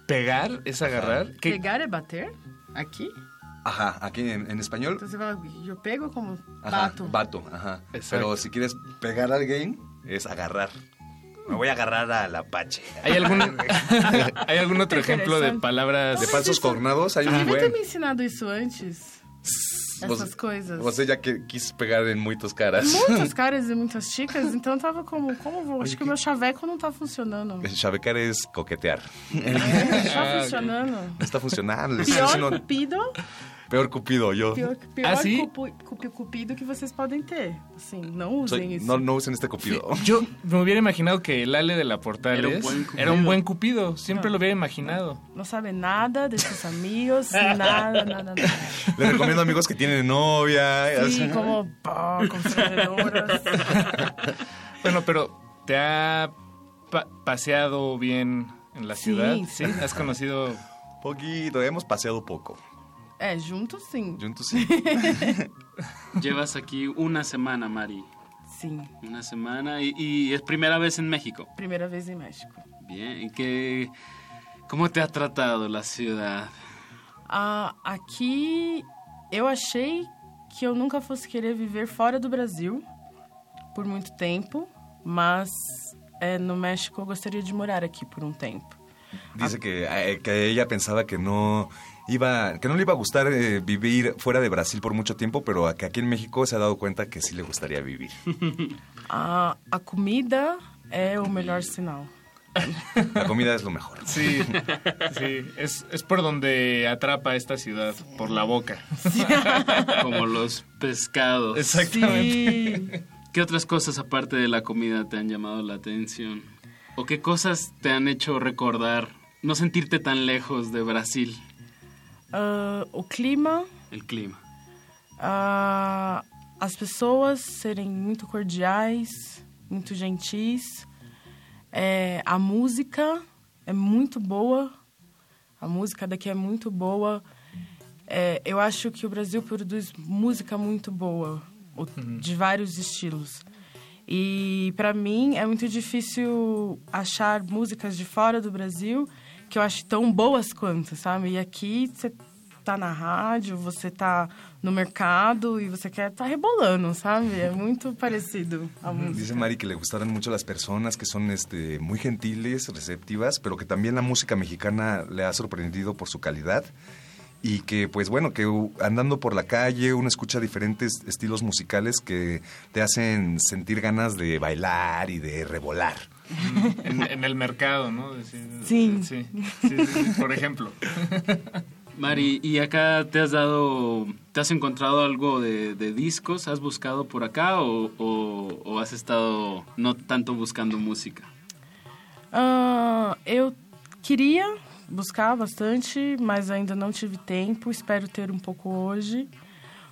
¿Pegar es agarrar? ¿Qué? Pegar é bater? Aqui? Ajá, aquí en, en español. Fala, eu pego como Ajá, bato. Bato, ajá. Exacto. Pero si quieres pegar a alguien, es agarrar. Me voy a agarrar al Apache. ¿Hay algún, [LAUGHS] ¿Hay algún otro ejemplo de palabras... De falsos cognados hay un buen. me ensinado isso antes. Essas coisas. Você já que, quis pegar em muitos caras. Muitos [LAUGHS] caras e muitas chicas, então eu tava como, como vou? Acho que o meu chaveco não tá funcionando. Chavecar es coquetear. [LAUGHS] Não tá funcionando. No está funcionando. Pior diciendo- cupido, peor Cupido, yo. pior, pior Ah, sí? cupido que vocês podem ter. Assim, não Soy- usem isso. no, no usen este Cupido. Yo me hubiera imaginado que el Ale de la Portales Era un buen cupido. era un buen cupido. Siempre No. lo hubiera imaginado. Não sabe nada desses amigos, [LAUGHS] nada, nada, nada. Les recomiendo amigos que tienen novia. Sí, como pá, conservadoras. [LAUGHS] Bueno, pero ¿te ha pa- paseado bien en la Sí, ciudad? sí. ¿Has conocido...? Poquito, hemos paseado poco. É, juntos sim. Juntos [LAUGHS] sí. Llevas aquí una semana, Mari. Sim, Una semana y, y es primera vez en México. primeira vez em México. Bien, ¿y qué, cómo te ha tratado la ciudad? Ah, aqui eu achei que eu nunca fosse querer viver fora do Brasil por muito tempo, mas é, no México eu gostaria de morar aqui por um tempo. Dice que, eh, que ella pensaba que no iba, que no le iba a gustar eh, vivir fuera de Brasil por mucho tiempo, pero que aquí en México se ha dado cuenta que sí le gustaría vivir. A, [LAUGHS] a comida é o melhor sinal. La comida es lo mejor. [LAUGHS] Sí, sí. Es, es por donde atrapa esta ciudad, por la boca. [LAUGHS] Como los pescados. Exactamente. ¿Qué otras cosas aparte de la comida te han llamado la atención? ¿O qué cosas te han hecho recordar no sentirte tan lejos de Brasil? Ah, o clima, El clima. ah, as pessoas serem muito cordiais, muito gentis. É, a música é muito boa. A música daqui é muito boa. É, eu acho que o Brasil produz música muito boa, o- de vários estilos. E para mim é muito difícil achar músicas de fora do Brasil que eu acho tão boas quanto, sabe? E aqui você tá na rádio, você tá no mercado e você quer tá rebolando, sabe? É muito [LAUGHS] parecido a música. Dice Mari que le gustaron mucho las personas que son este, muy gentiles, receptivas, pero que también la música mexicana le ha sorprendido por su calidad y que pues bueno, que andando por la calle uno escucha diferentes estilos musicales que te hacen sentir ganas de bailar y de revolar. En, en el mercado, ¿no? Decir- Sí. Sí, sí, sí, sí, por ejemplo. Mari, ¿y acá te has dado, te has encontrado algo de, de discos? ¿Has buscado por acá o, o- o has estado no tanto buscando música? Ah, eu queria buscar bastante, mas ainda não tive tempo. Espero ter um pouco hoje.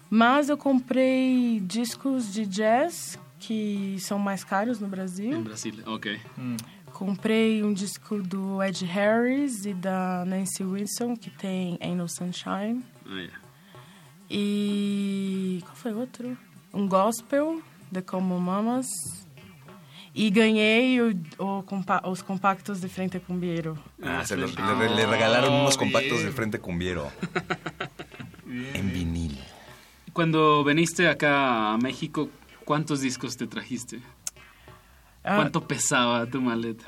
Mas eu comprei discos de jazz que são mais caros no Brasil. Brasil, ok. Comprei um disco do Ed Harris e da Nancy Wilson, que tem Ain't No Sunshine. Ah, ya. E. Qual foi outro? Um gospel, The Como Mamas. E ganhei o, o compa- os compactos de Frente Cumbieiro. Ah, se lo- le, le regalaron unos compactos de Frente Cumbiero en vinil. Cuando viniste acá a México, ¿cuántos discos te trajiste? Ah. ¿Cuánto pesaba tu maleta?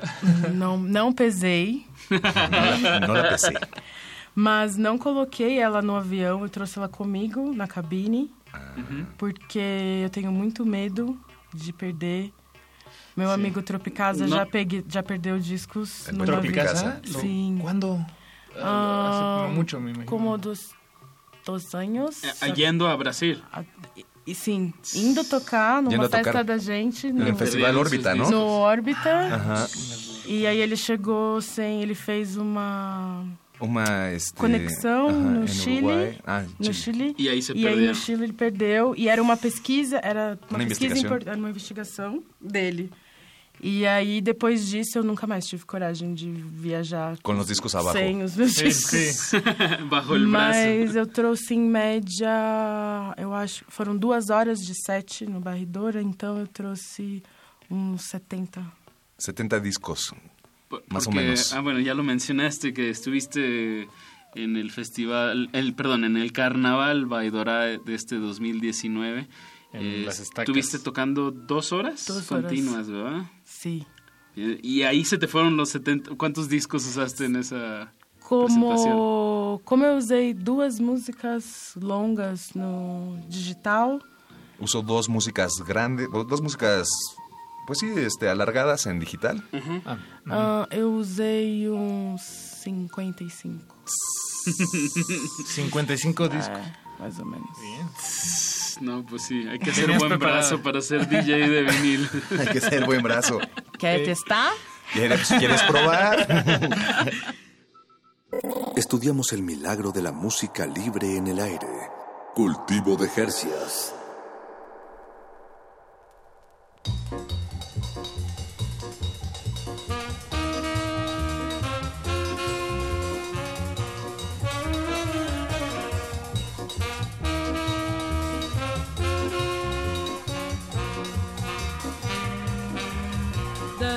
Não, não pesei. [LAUGHS] No la pesé. Mas não coloquei ela no avião, eu trouxe ela comigo na cabine. Uhum. Porque eu tenho muito medo de perder. Meu Sim. amigo Tropicasa Não- já, peguei, já perdeu discos ¿El no Tropicasa? Lo- Sim. ¿Cuándo? Ah, Hace no mucho, me imagino. Como dos, dos anos. Eh, Yendo a Brasil. E sim, indo tocar numa Yendo a tocar festa da gente. No Festival Órbita, ¿no? No Órbita. Ajá. E aí ele chegou sem... Ele fez uma Uma este, conexão ajá, no Chile. Ah, no Chile. E aí você E aí no Chile ele perdeu. E era uma pesquisa, era uma, Uma pesquisa investigação. import- era uma investigação dele. E aí, depois disso, eu nunca mais tive coragem de viajar Com os discos abaixo. sem os meus discos. sí. Bajo el Mas eu trouxe em média, eu acho, foram duas horas de sete no Barridora, então eu trouxe uns 70. 70 discos, Por- más o porque- menos. Ah, bueno, ya lo mencionaste que estuviste en el festival, el perdón, en el Carnaval Baidora de este 2019. En las estacas. Estuviste tocando dos horas Dos horas. continuas, ¿verdad? Sí. Y, ahí se te fueron los 70. ¿Cuántos discos usaste en esa presentación? Como, como eu usei duas músicas longas no digital, Uso dos músicas grandes, dos músicas, pues sí, este, alargadas en digital. ah, eu usei uns 55. 55 discos. É, mais ou menos. No, pues sí, hay que hacer Tenías buen preparado. brazo para ser DJ de vinil. [LAUGHS] Hay que ser buen brazo. Quer testar? ¿Quieres, ¿quieres probar? [LAUGHS] Estudiamos el milagro de la música libre en el aire. Cultivo de Jercias.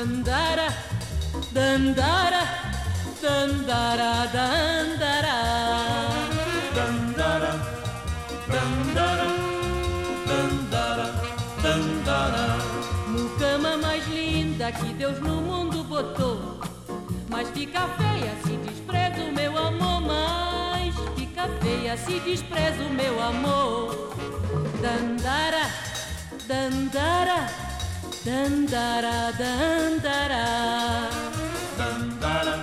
Dandara, dandara, dandara, dandara. Dandara, dandara, dandara, dandara. Mucama mais linda que Deus no mundo botou. Mas fica feia se despreza o meu amor. Mas fica feia se despreza o meu amor. Dandara, dandara. Dandara, dandara. Dandara,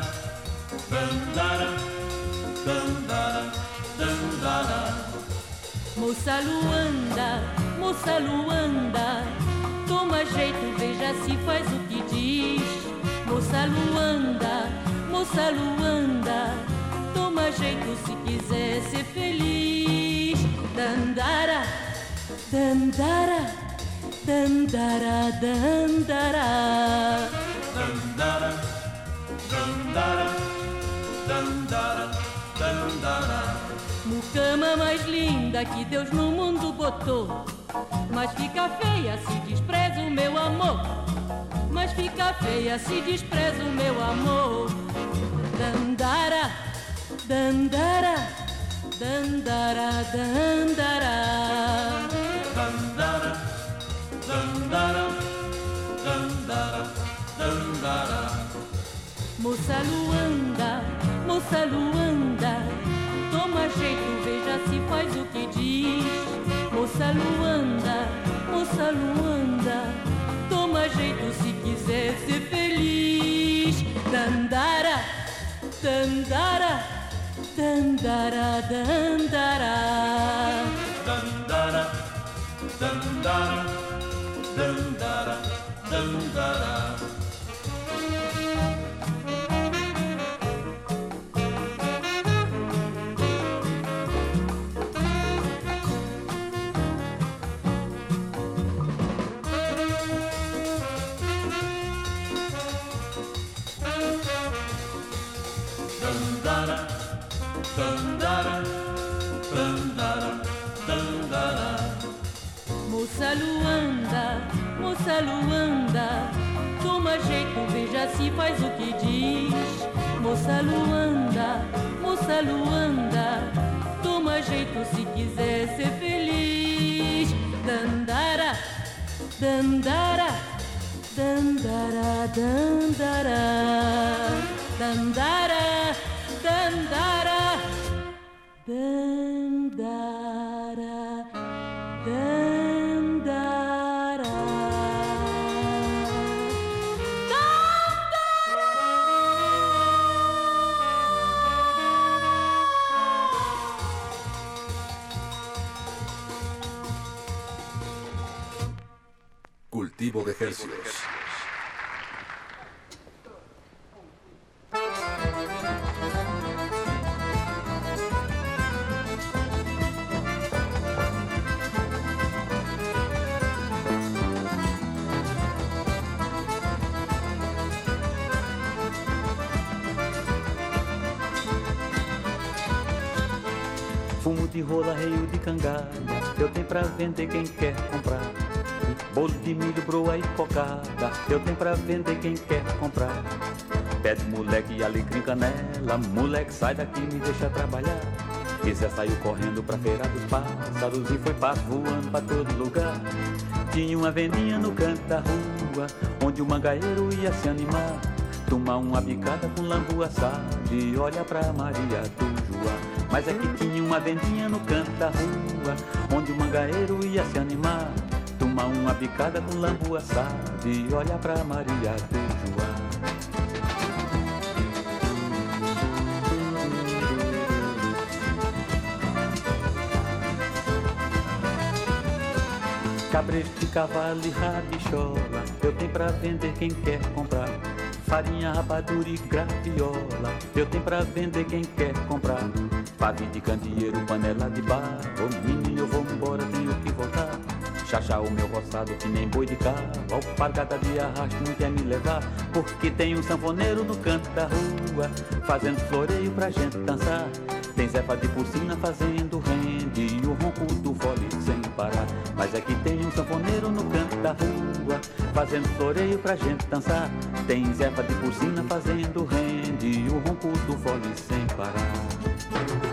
dandara, dandara, dandara. Moça Luanda, moça Luanda, toma jeito, veja se faz o que diz. Moça Luanda, moça Luanda, toma jeito se quiser ser feliz. Dandara, dandara. Dandara, dandara. Dandara, dandara, dandara, dandara. Mucama mais linda que Deus no mundo botou. Mas fica feia se despreza o meu amor. Mas fica feia se despreza o meu amor. Dandara, dandara, dandara, dandara. Dandara. Moça Luanda, moça Luanda, toma jeito, veja se faz o que diz. Moça Luanda, moça Luanda, toma jeito se quiser ser feliz. Dandara, dandara, dandara, dandara. Dandara, dandara. Dandara, dandara. Faz o que diz. Moça Luanda, moça Luanda, toma jeito se quiser ser feliz. Dandara, dandara, dandara, dandara, dandara, dandara, dandara. de Hercios. Fumo de rola, reio de cangalha, eu tenho pra vender quem quer comprar. Bolo de milho, broa e cocada, eu tenho pra vender quem quer comprar. Pede moleque alecrim canela, moleque sai daqui me deixa trabalhar. E Zé saiu correndo pra feira dos pássaros e foi passo voando pra todo lugar. Tinha uma vendinha no canto da rua, onde o mangaeiro ia se animar. Tomar uma bicada com lambu assado e olha pra Maria Joá. Mas é que tinha uma vendinha no canto da rua, onde o mangaeiro ia se animar. Tomar uma bicada com lambu assado e olha pra Maria do Joá. Cabresto, cavalo e rabichola Eu tenho pra vender quem quer comprar Farinha, rapadura e graviola Eu tenho pra vender quem quer comprar Pavio de candeeiro, panela de barro Menino, Chachá o meu roçado que nem boi de carro. Alpargata de arrasto não quer me levar Porque tem um sanfoneiro no canto da rua Fazendo floreio pra gente dançar. Tem Zefa de porcina fazendo rende E o ronco do fole sem parar. Mas é que tem um sanfoneiro no canto da rua Fazendo floreio pra gente dançar. Tem Zefa de porcina fazendo rende E o ronco do fole sem parar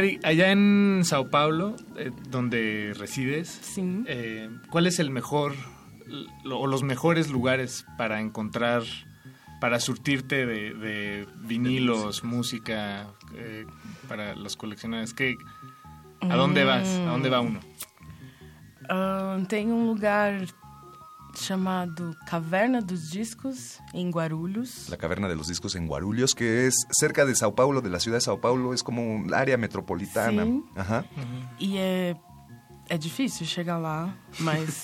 Mari, allá en Sao Paulo, eh, donde resides, eh, ¿cuál es el mejor lo- o los mejores lugares para encontrar, para surtirte de, de vinilos, música, eh, para los coleccionadores? ¿Qué, ¿A dónde vas? ¿A dónde va uno? Ahn, tem um lugar chamado Caverna dos Discos, em Guarulhos. La Caverna de los Discos en Guarulhos, que es cerca de Sao Paulo, de la ciudad de Sao Paulo, es como un área metropolitana. Sim. Ajá. E é, é difícil chegar lá, mas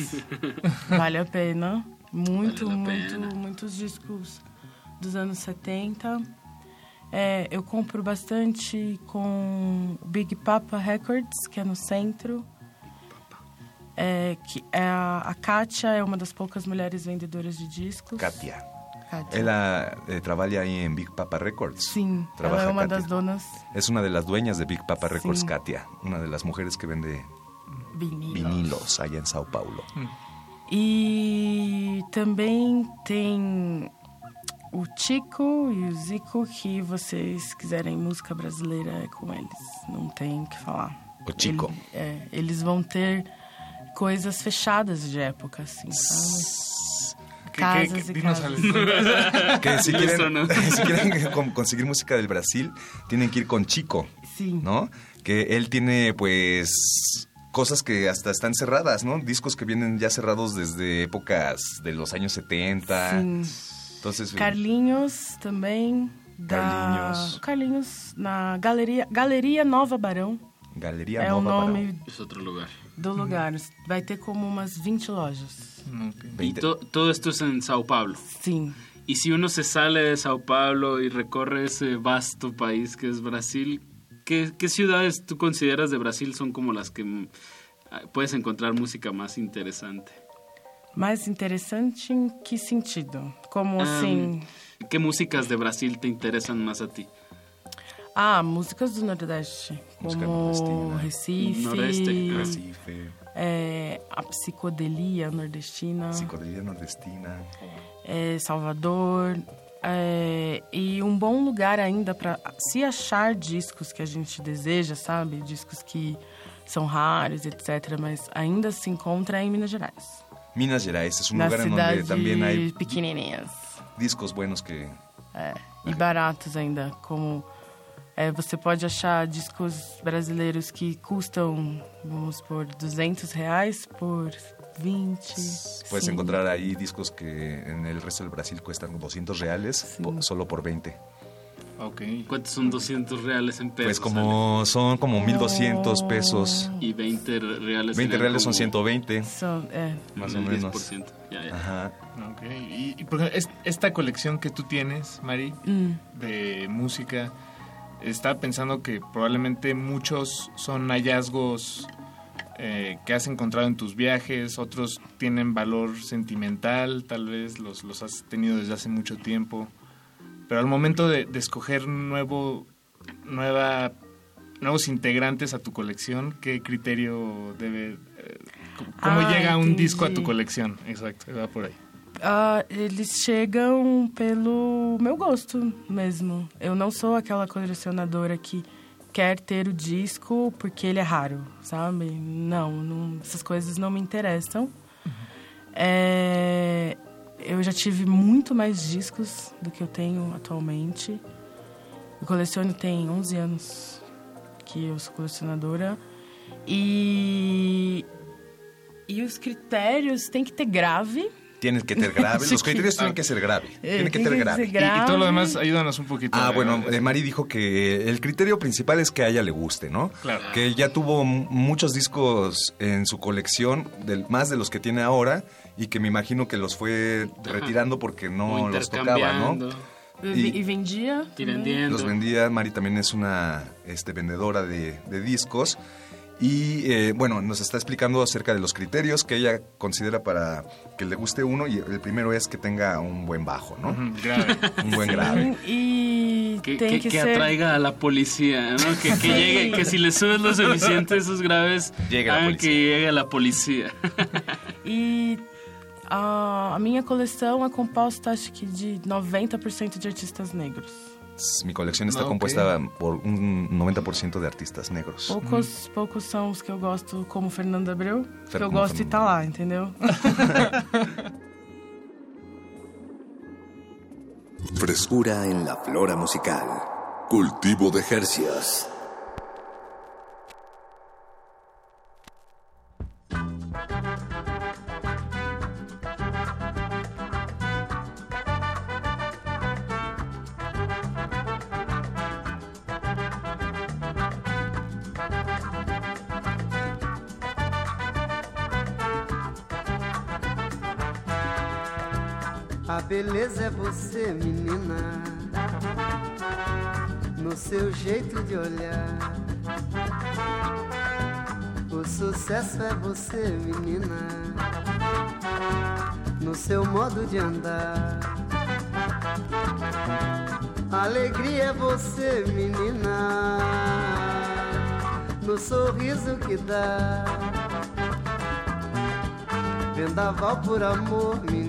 [LAUGHS] vale a pena. Muito, Vale a muito, pena. muitos discos dos anos 70. É, eu compro bastante com Big Papa Records, que é no centro. É, que é a, a Kátia é uma das poucas mulheres vendedoras de discos. Katia. Kátia. Ella eh, trabaja ahí en Big Papa Records. Sim, Trabaja ela é uma Katia. das donas Es una de las dueñas de Big Papa Records. Una de las mujeres que vende vinilos. vinilos allá en Sao Paulo. E também tem o Tico e o Zico, que vocês quiserem música brasileira é com eles. Não tem o que falar. O Chico. Ele- é, eles vão ter coisas fechadas de época, assim, sabe? Casas e dinos casas. [LAUGHS] Que si Listo, quieren, [LAUGHS] si quieren con- conseguir música del Brasil, tienen que ir con Chico, Sí. ¿no? Que él tiene, pues, cosas que hasta están cerradas, ¿no? Discos que vienen ya cerrados desde épocas de los años 70. Sim. Entonces, Carlinhos também. Da... Carlinhos. Carlinhos na Galeria, Galeria Nova Barão. Galería é o Nova nome Barão. Es otro lugar. do lugar. Vai ter como umas 20 lojas. Y to- todo esto es en Sao Paulo. Sí. Y si uno se sale de Sao Paulo y recorre ese vasto país que es Brasil, ¿qué, qué ciudades tú consideras de Brasil son como las que mm, ah, puedes encontrar música más interesante? Mais interessante em que sentido? Como assim? ¿Qué músicas de Brasil te interesan más a ti? Ah, músicas do Nordeste. Música como nordestina. Recife. Nordeste. Recife, é, a psicodelia nordestina. psicodelia nordestina. é, Salvador. é, e um bom lugar ainda para se achar discos que a gente deseja, sabe? Discos que são raros, etc. Mas ainda se encontra em Minas Gerais. Minas Gerais es un nas lugar cidades también hay pequenininhas. discos buenos que... É, e baratos ainda, como É, você pode achar discos brasileiros que custam, vamos por 200 reais por 20. Puedes sim. encontrar ahí discos que en el resto del Brasil cuestan 200 reales po- solo por 20. Ok. ¿Cuántos son 200 reales en pesos? Pues como son como 1200 pesos. Y 20 reales 20 serían reales son como 120. Son, eh, Más o menos. 10%. Ya, ya. Ajá. Ok, Y, y, por ejemplo, es- esta colección que tú tienes, Mari, Mm. de música, estaba pensando que probablemente muchos son hallazgos eh, que has encontrado en tus viajes, otros tienen valor sentimental, tal vez los, los has tenido desde hace mucho tiempo. Pero al momento de, de escoger nuevo, nueva, nuevos integrantes a tu colección, ¿qué criterio debe... eh, ¿Cómo Ah, llega un disco a tu colección? Exacto, va por ahí. Ah, eles chegam pelo meu gosto mesmo. Eu não sou aquela colecionadora que quer ter o disco porque ele é raro, sabe? Não, não essas coisas não me interessam. É, eu já tive muito mais discos do que eu tenho atualmente. Eu coleciono tem 11 anos que eu sou colecionadora. E, e os critérios tem que ter grave. Tienes que ser grave. [LAUGHS] Los Sí. criterios tienen que ser grave. Eh, Tienen que tiene ser que grave. ser grave. Y, y todo lo demás, ayúdanos un poquito. Ah, bueno, eh, Mari dijo que el criterio principal es que a ella le guste, ¿no? Claro. Que ya tuvo muchos discos en su colección, del, más de los que tiene ahora, y que me imagino que los fue retirando porque no los tocaba, ¿no? Y-. Y vendiendo. Los vendía, Mari también es una este, vendedora de, de discos. Y eh, bueno, nos está explicando acerca de los criterios que ella considera para que le guste uno. Y el primero es que tenga un buen bajo, ¿no? Grave. Un buen grave. E Que, que, que, que atraiga a la policía, ¿no? Que, llegue, que si le subes lo suficiente esos graves, hagan policía. que llegue la policía. [LAUGHS] E a, a minha coleção é composta, acho que, de 90% de artistas negros. Mi colección está Ah, ok. compuesta por un 90% de artistas negros. Poucos, poucos são os que eu gosto, como Fernando Abreu, que Fer- eu como gosto e tá lá, entendeu? Frescura en la flora musical. Cultivo de Jercias. Beleza é você, menina, no seu jeito de olhar. O sucesso é você, menina, no seu modo de andar. Alegria é você, menina, no sorriso que dá. Vendaval por amor, menina.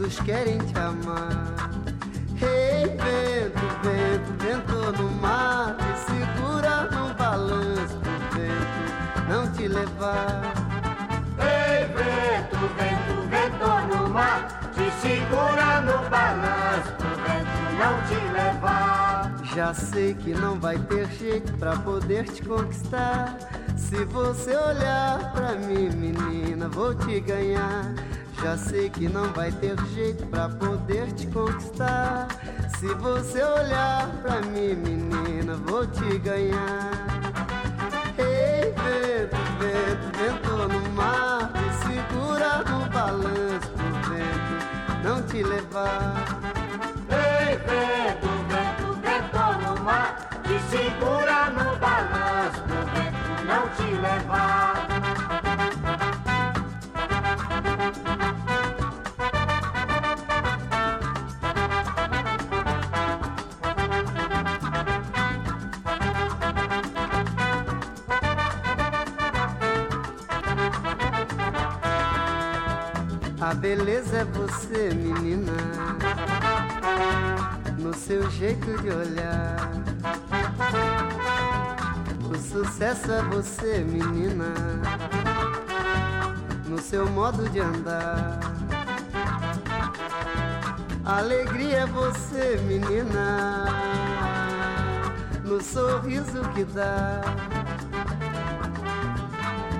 Todos querem te amar. Ei, vento, vento, vento no mar, me segura no balanço do vento, não te levar. Ei, vento, vento, vento no mar, te segura no balanço pro vento não te levar. Já sei que não vai ter jeito pra poder te conquistar. Se você olhar pra mim, menina, vou te ganhar. Já sei que não vai ter jeito pra poder te conquistar. Se você olhar pra mim, menina, vou te ganhar. Ei, vento, vento, vento no mar, me segura no balanço pro vento não te levar. Ei, vento, beleza é você, menina, no seu jeito de olhar. O sucesso é você, menina, no seu modo de andar. Alegria é você, menina, no sorriso que dá.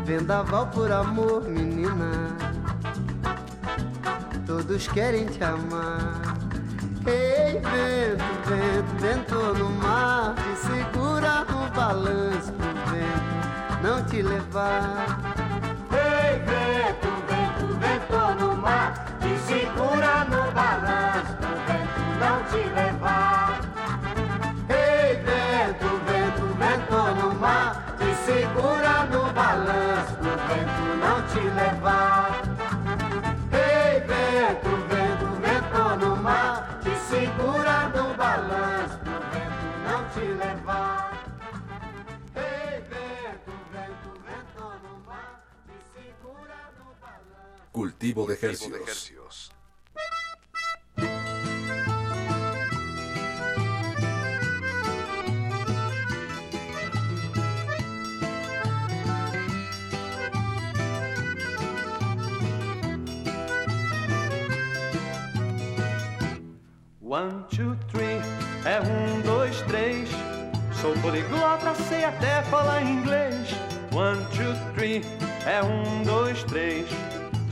Vendaval por amor, menina. Todos querem te amar. Ei, vento, vento, vento no mar, te segura no balanço pro vento não te levar. Ei, vento, vento, vento no mar, te segura no balanço pro vento não te levar. Ei, vento, vento, vento no mar, te segura no balanço pro vento não te levar. Cultivo de Hercios. One, two, three, é um, dois, três. Sou poliglota, sei até falar inglês. One, two, three, é um, dois, três.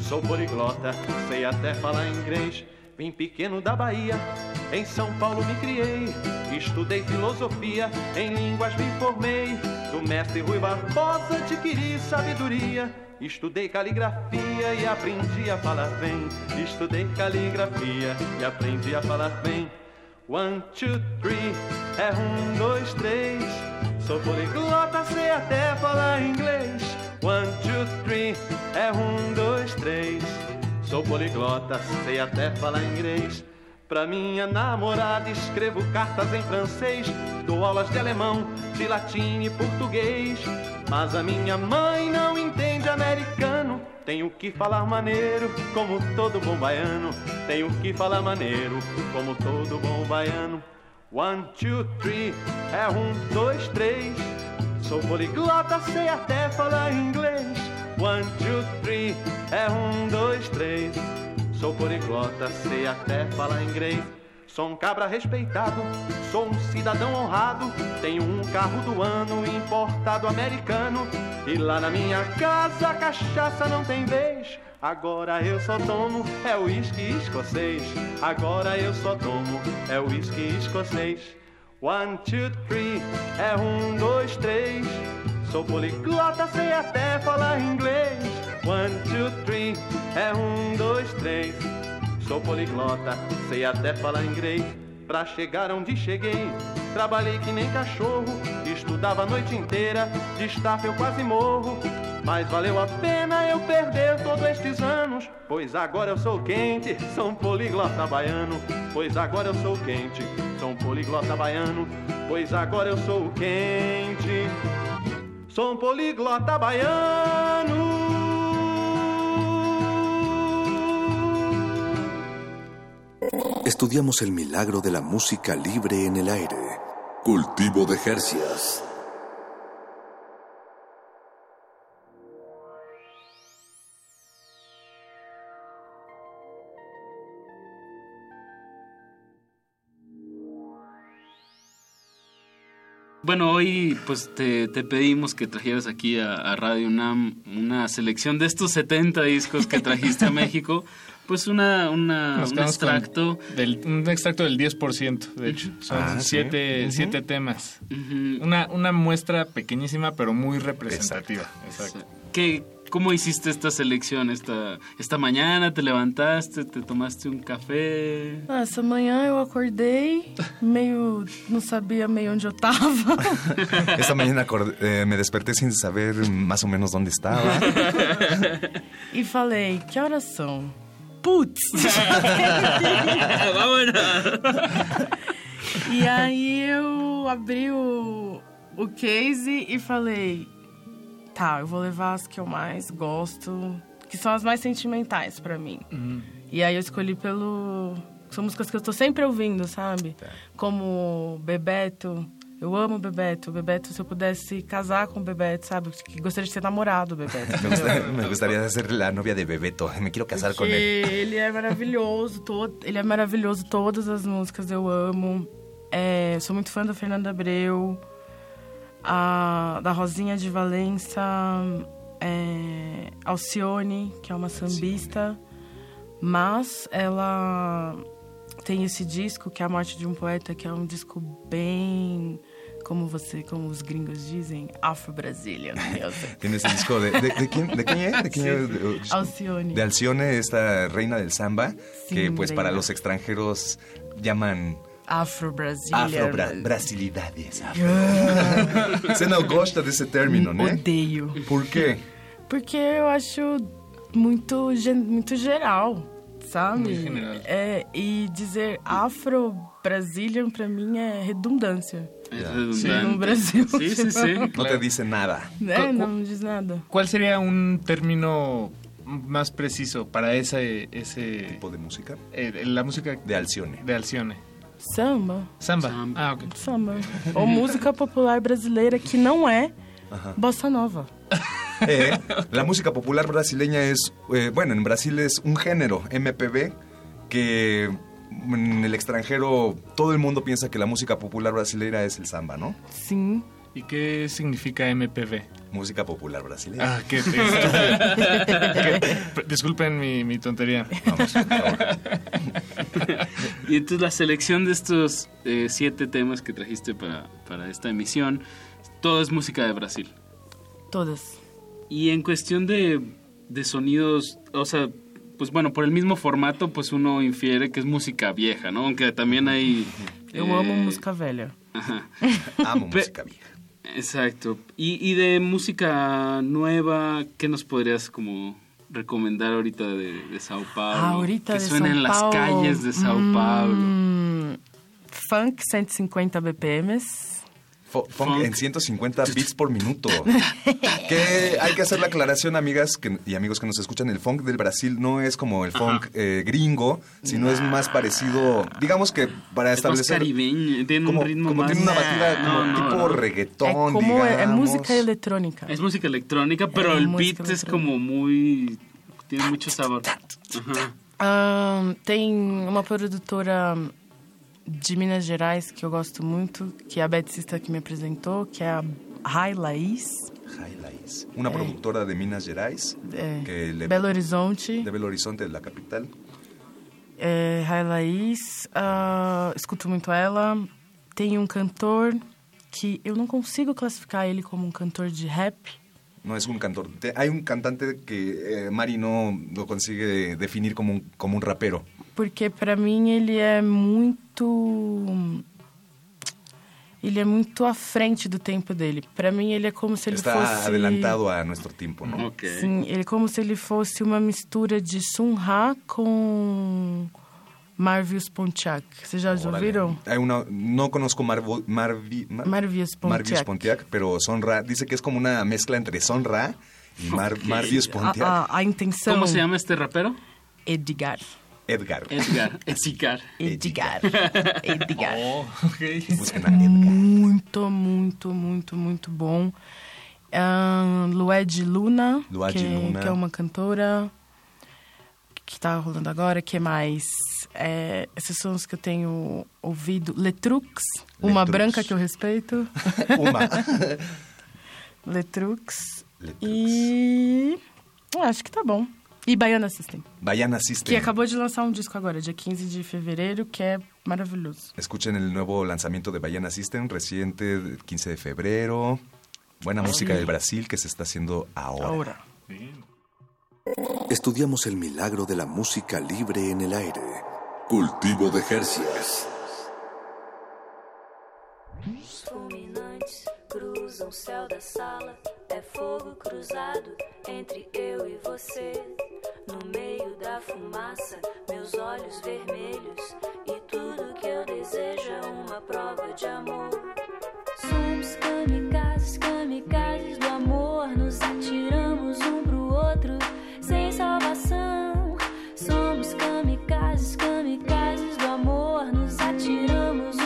Sou poliglota, sei até falar inglês. Vim pequeno da Bahia, em São Paulo me criei. Estudei filosofia, em línguas me formei. Do mestre Rui Barbosa adquiri sabedoria. Estudei caligrafia e aprendi a falar bem. Estudei caligrafia e aprendi a falar bem. One, two, three, é um, dois, três. Sou poliglota, sei até falar inglês. One, two, three, é um, dois, três. Sou poliglota, sei até falar inglês. Pra minha namorada escrevo cartas em francês, dou aulas de alemão, de latim e português. Mas a minha mãe não entende americano. Tenho que falar maneiro, como todo bom baiano. Tenho que falar maneiro, como todo bom baiano. One, two, three, é um, dois, três. Sou poliglota, sei até falar inglês. One, two, three, é um, dois, três. Sou poliglota, sei até falar inglês. Sou um cabra respeitado, sou um cidadão honrado. Tenho um carro do ano importado americano. E lá na minha casa a cachaça não tem vez. Agora eu só tomo é uísque escocês. Agora eu só tomo é uísque escocês. One, two, three, é um, dois, três. Sou poliglota, sei até falar inglês. One, two, three, é um, dois, três. Sou poliglota, sei até falar inglês. Pra chegar onde cheguei, trabalhei que nem cachorro. Estudava a noite inteira, de estafa eu quase morro. Mas valeu a pena eu perder todos estes anos. Pois agora eu sou quente, sou um poliglota baiano. Pois agora eu sou quente, sou um poliglota baiano. Pois agora eu sou quente, sou um poliglota baiano. Estudiamos el milagro de la música libre en el aire. Cultivo de Hercias. Bueno, hoy pues te, te pedimos que trajeras aquí a, a Radio UNAM una selección de estos 70 discos que trajiste a [LAUGHS] México. Pues una, una un extracto. del- un extracto del 10%, de hecho. Son Ah, ¿sí? siete, Ujú. siete temas. una, una muestra pequeñísima, pero muy representativa. Exacto. ¿Qué, ¿Cómo hiciste esta selección? Esta, esta mañana te levantaste, te tomaste un café. Ah, essa manhã eu acordei, meio. não sabia meio onde eu tava. [LAUGHS] Esta mañana acordé- eh, me desperté sin saber más o menos dónde estaba. e falei: que horas são? Putz! [LAUGHS] e aí eu abri o, o case e falei: tá, eu vou levar as que eu mais gosto, que são as mais sentimentais pra mim. E aí eu escolhi pelo. São músicas que eu tô sempre ouvindo, sabe? Como Bebeto, Eu amo o Bebeto. Bebeto, se eu pudesse casar com o Bebeto, sabe? Que gostaria de ser namorado do Bebeto. [LAUGHS] Me, gusta- me gustaría ser la novia de Bebeto. [LAUGHS] Me quiero casar Porque él. ele é maravilhoso, todo, ele é maravilhoso, todas as músicas eu amo. É, sou muito fã da Fernanda Abreu, a, da Rosinha de Valença, é, Alcione, que é uma sambista, mas ela tem esse disco que é A Morte de um Poeta, que é um disco bem, como você, como os gringos dizem, Afro-Brazilian music. [LAUGHS] Tiene ese disco de, de, de quién, de quién es? ¿De quién Sí. es? De- de- Alcione. De Alcione, esta reina del samba, que pues para reina. los extranjeros llaman Afro-Brazilian. afro-brasilidades. [LAUGHS] Você não gosta desse término, né? Odeio. Por quê? Porque eu acho muito, muito geral, sabe? É, e dizer afro-Brazilian pra mim é redundância. redundante. No Brasil. Sí, sí, sí. No te dice nada. É, não diz nada. ¿Cuál sería un término más preciso para ese, ese tipo de música? la música de Alcione. De Alcione. Samba. Samba. Ah, ok. Samba. Ou música popular brasileira que não é Ajá. bossa nova. [LAUGHS] Eh, la música popular brasileña es, eh, bueno, en Brasil es un género, MPB, que en el extranjero todo el mundo piensa que la música popular brasileña es el samba, ¿no? Sim. ¿Y qué significa MPB? Música popular brasileña. Ah, qué qué- [LAUGHS] Disculpen mi, mi tontería. [LAUGHS] Vamos. Y entonces la selección de estos eh, siete temas que trajiste para, para esta emisión, todo es música de Brasil. Todas. Y en cuestión de, de sonidos, o sea, pues bueno, por el mismo formato, pues uno infiere que es música vieja, ¿no? Aunque también hay... Eh, amo música velha. Ajá. Amo [LAUGHS] Pe- música vieja. Exacto. Y, y de música nueva, ¿qué nos podrías como recomendar ahorita de, de Sao Paulo? Ah, ahorita que de suena en las Paulo. calles de Sao Paulo. Hum, funk 150 BPMs. Fo- funk en 150 beats por minuto. [LAUGHS] que hay que hacer la aclaración, amigas que- y amigos que nos escuchan. El funk del Brasil no es como el funk eh, gringo, sino es más parecido, digamos que para Es más establecer. caribeño, tiene como, un ritmo como más... tiene una batida como No, no, tipo no. reggaetón, É como digamos. música eletrônica. Es música electrónica, pero el beat es como muy... Tiene mucho sabor. Ajá. Ahn, tem uma produtora de Minas Gerais que eu gosto muito, que é a Beth Sista que me apresentou, que é a Rai Laís, Highlights. Una productora de Minas Gerais, é, que le- Belo Horizonte. de Belo Horizonte, de la capital. É, Rai Laís, ah, escuto muito ela. Tem um cantor que eu não consigo classificar ele como um cantor de rap, No es un cantor. Te- Hay un cantante que eh, Mari no lo consigue definir como un, como un rapero. Porque pra mim ele é muito ele é muito à frente do tempo dele. Pra mim ele é como se ele Está fosse adelantado a nuestro tiempo, ¿no? Sim, ele é como se ele fosse uma mistura de Sun Ra com Marvius Pontiac. Vocês já ouviram? Hay una, no conozco Marvo- Marvi- Mar- Marvius Pontiac. Marvius Pontiac, pero Sonra dice que es como una mezcla entre Sonra y Mar- Marvius Pontiac. A, a, a intenção. ¿Cómo se llama este rapero? Edgar. Edgar. Edgar. Edgar. Edgar. Edgar. [LAUGHS] Busquen a Muito, muito, muito, muito bom. Ahn, Lued Luna, Lued que, Luna. que é uma cantora que tá rolando agora. que mais? É, esses sons que eu tenho ouvido. Letrux, uma Letrux. branca que eu respeito. [LAUGHS] Uma. Letrux. E. ah, acho que tá bom. E Baiana System. Baiana System. Que acabou de lançar um disco agora, dia 15 de fevereiro, que é maravilhoso. Escuchen el nuevo lanzamiento de Baiana System, reciente, del 15 de febrero. Buena música del Brasil que se está haciendo ahora. Ahora. Estudiamos el milagro de la música libre en el aire. Cultivo de Jercias. Os fulminantes cruzam o céu da sala. É fogo cruzado entre eu e você. No meio da fumaça, meus olhos vermelhos. E tudo que eu desejo é uma prova de amor. Somos kamikazes, kamikazes do amor. Nos atiramos um pro outro sem salvação. Somos kamikazes, kamikazes do amor. Nos atiramos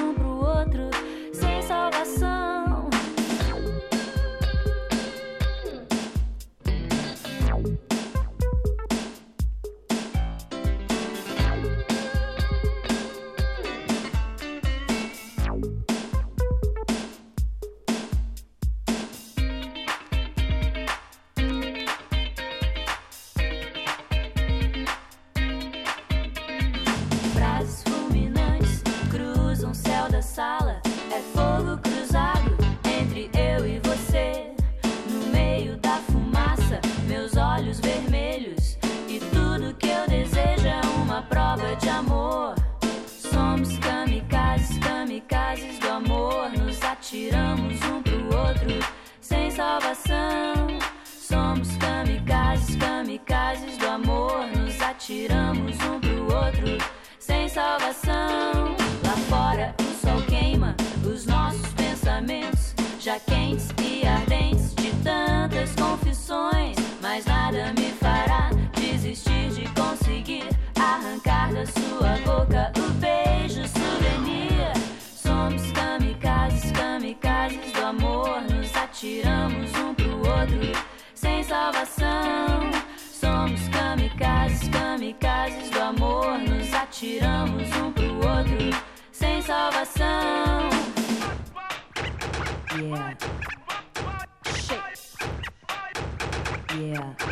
salvação. Somos kamikazes, kamikazes do amor. Nos atiramos um pro outro sem salvação. Lá fora o sol queima os nossos pensamentos, já quentes e ardentes de tantas confissões. Mas nada me fará desistir de conseguir arrancar da sua boca o beijo souvenir. Somos kamikazes, kamikazes do amor. Nos atiramos salvação. Somos kamikazes, kamikazes do amor. Nos atiramos um pro outro sem salvação. Yeah. Shake. Yeah.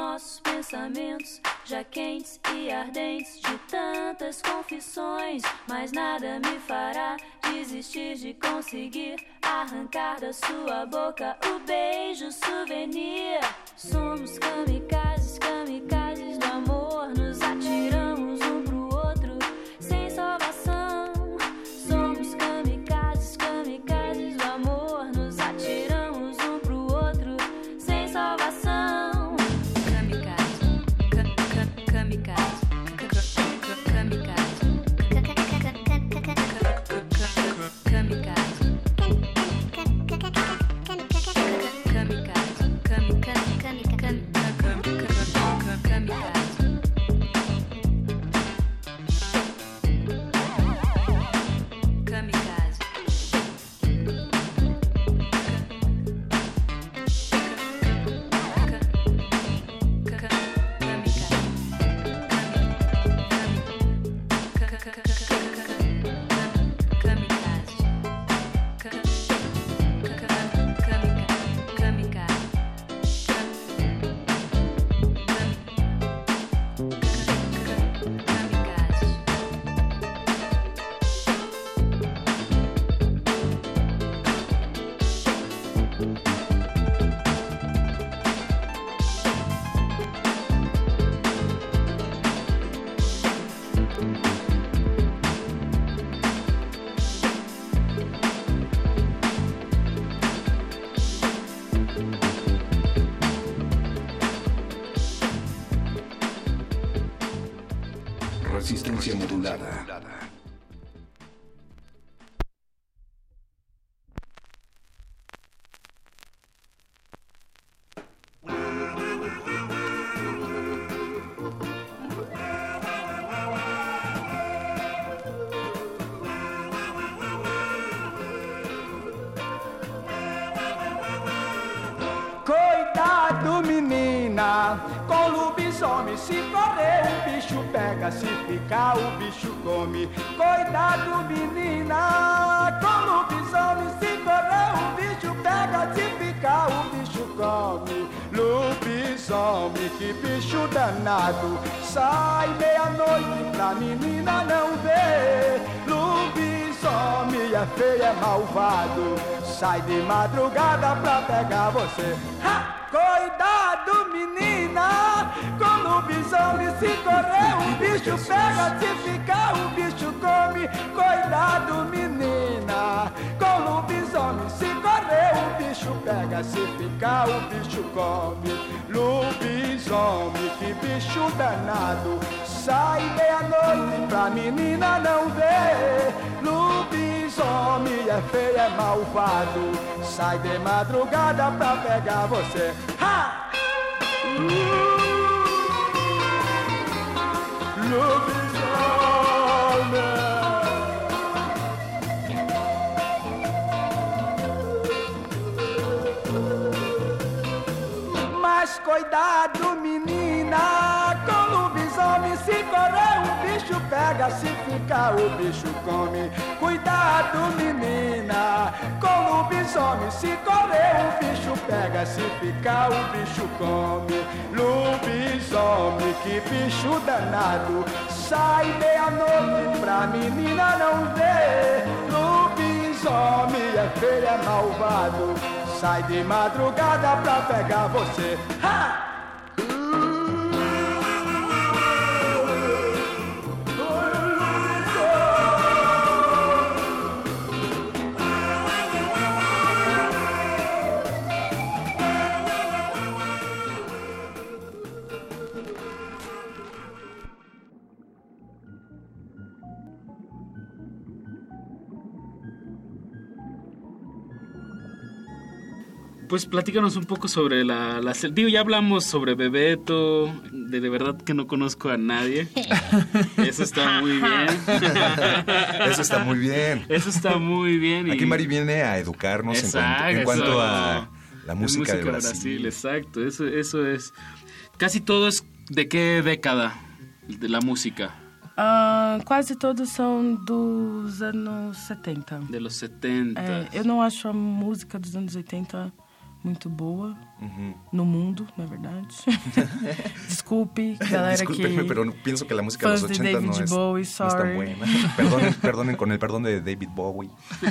Nossos pensamentos, já quentes e ardentes de tantas confissões. Mas nada me fará desistir de conseguir arrancar da sua boca o beijo souvenir. Somos kamikazes, kamikazes do amor, malvado, sai de madrugada pra pegar você. Ha! Cuidado, menina, com lobisomem se correr o bicho pega, se ficar o bicho come. Cuidado, menina, com lobisomem se correr o bicho pega, se ficar o bicho come. Lobisomem, que bicho danado, sai meia-noite pra menina não ver. Lobisomem é feio, é malvado, sai de madrugada pra pegar você. Ha! Mas cuidado, menina, com lobisomem se bicho pega, se ficar o bicho come. Cuidado, menina, com lobisomem se correr o bicho pega, se ficar o bicho come. Lobisomem, que bicho danado, sai meia-noite pra menina não ver. Lobisomem é feio, é malvado, sai de madrugada pra pegar você. Ha! Pues platícanos un poco sobre la, la digo ya hablamos sobre Bebeto, de, de verdad que no conozco a nadie. [LAUGHS] Eso está muy bien. [LAUGHS] Eso está muy bien. Eso está muy bien. y- Aquí Mari viene a educarnos en cuanto, en Exacto, cuanto a la música, de Brasil. Exacto, eso, eso es. Casi todo es de qué década de la música. Ah, quase todos são dos anos 70. De los 70. É, eu não acho a música dos anos 80 muito boa. No mundo, na verdade. [LAUGHS] Desculpe, [LAUGHS] galera Discúlpenme, que... pero no- pienso que la música de los fãs de 80 no David es, Bowie, no es tan sorry. buena. Perdonen, perdonen con el perdón de David Bowie. [LAUGHS]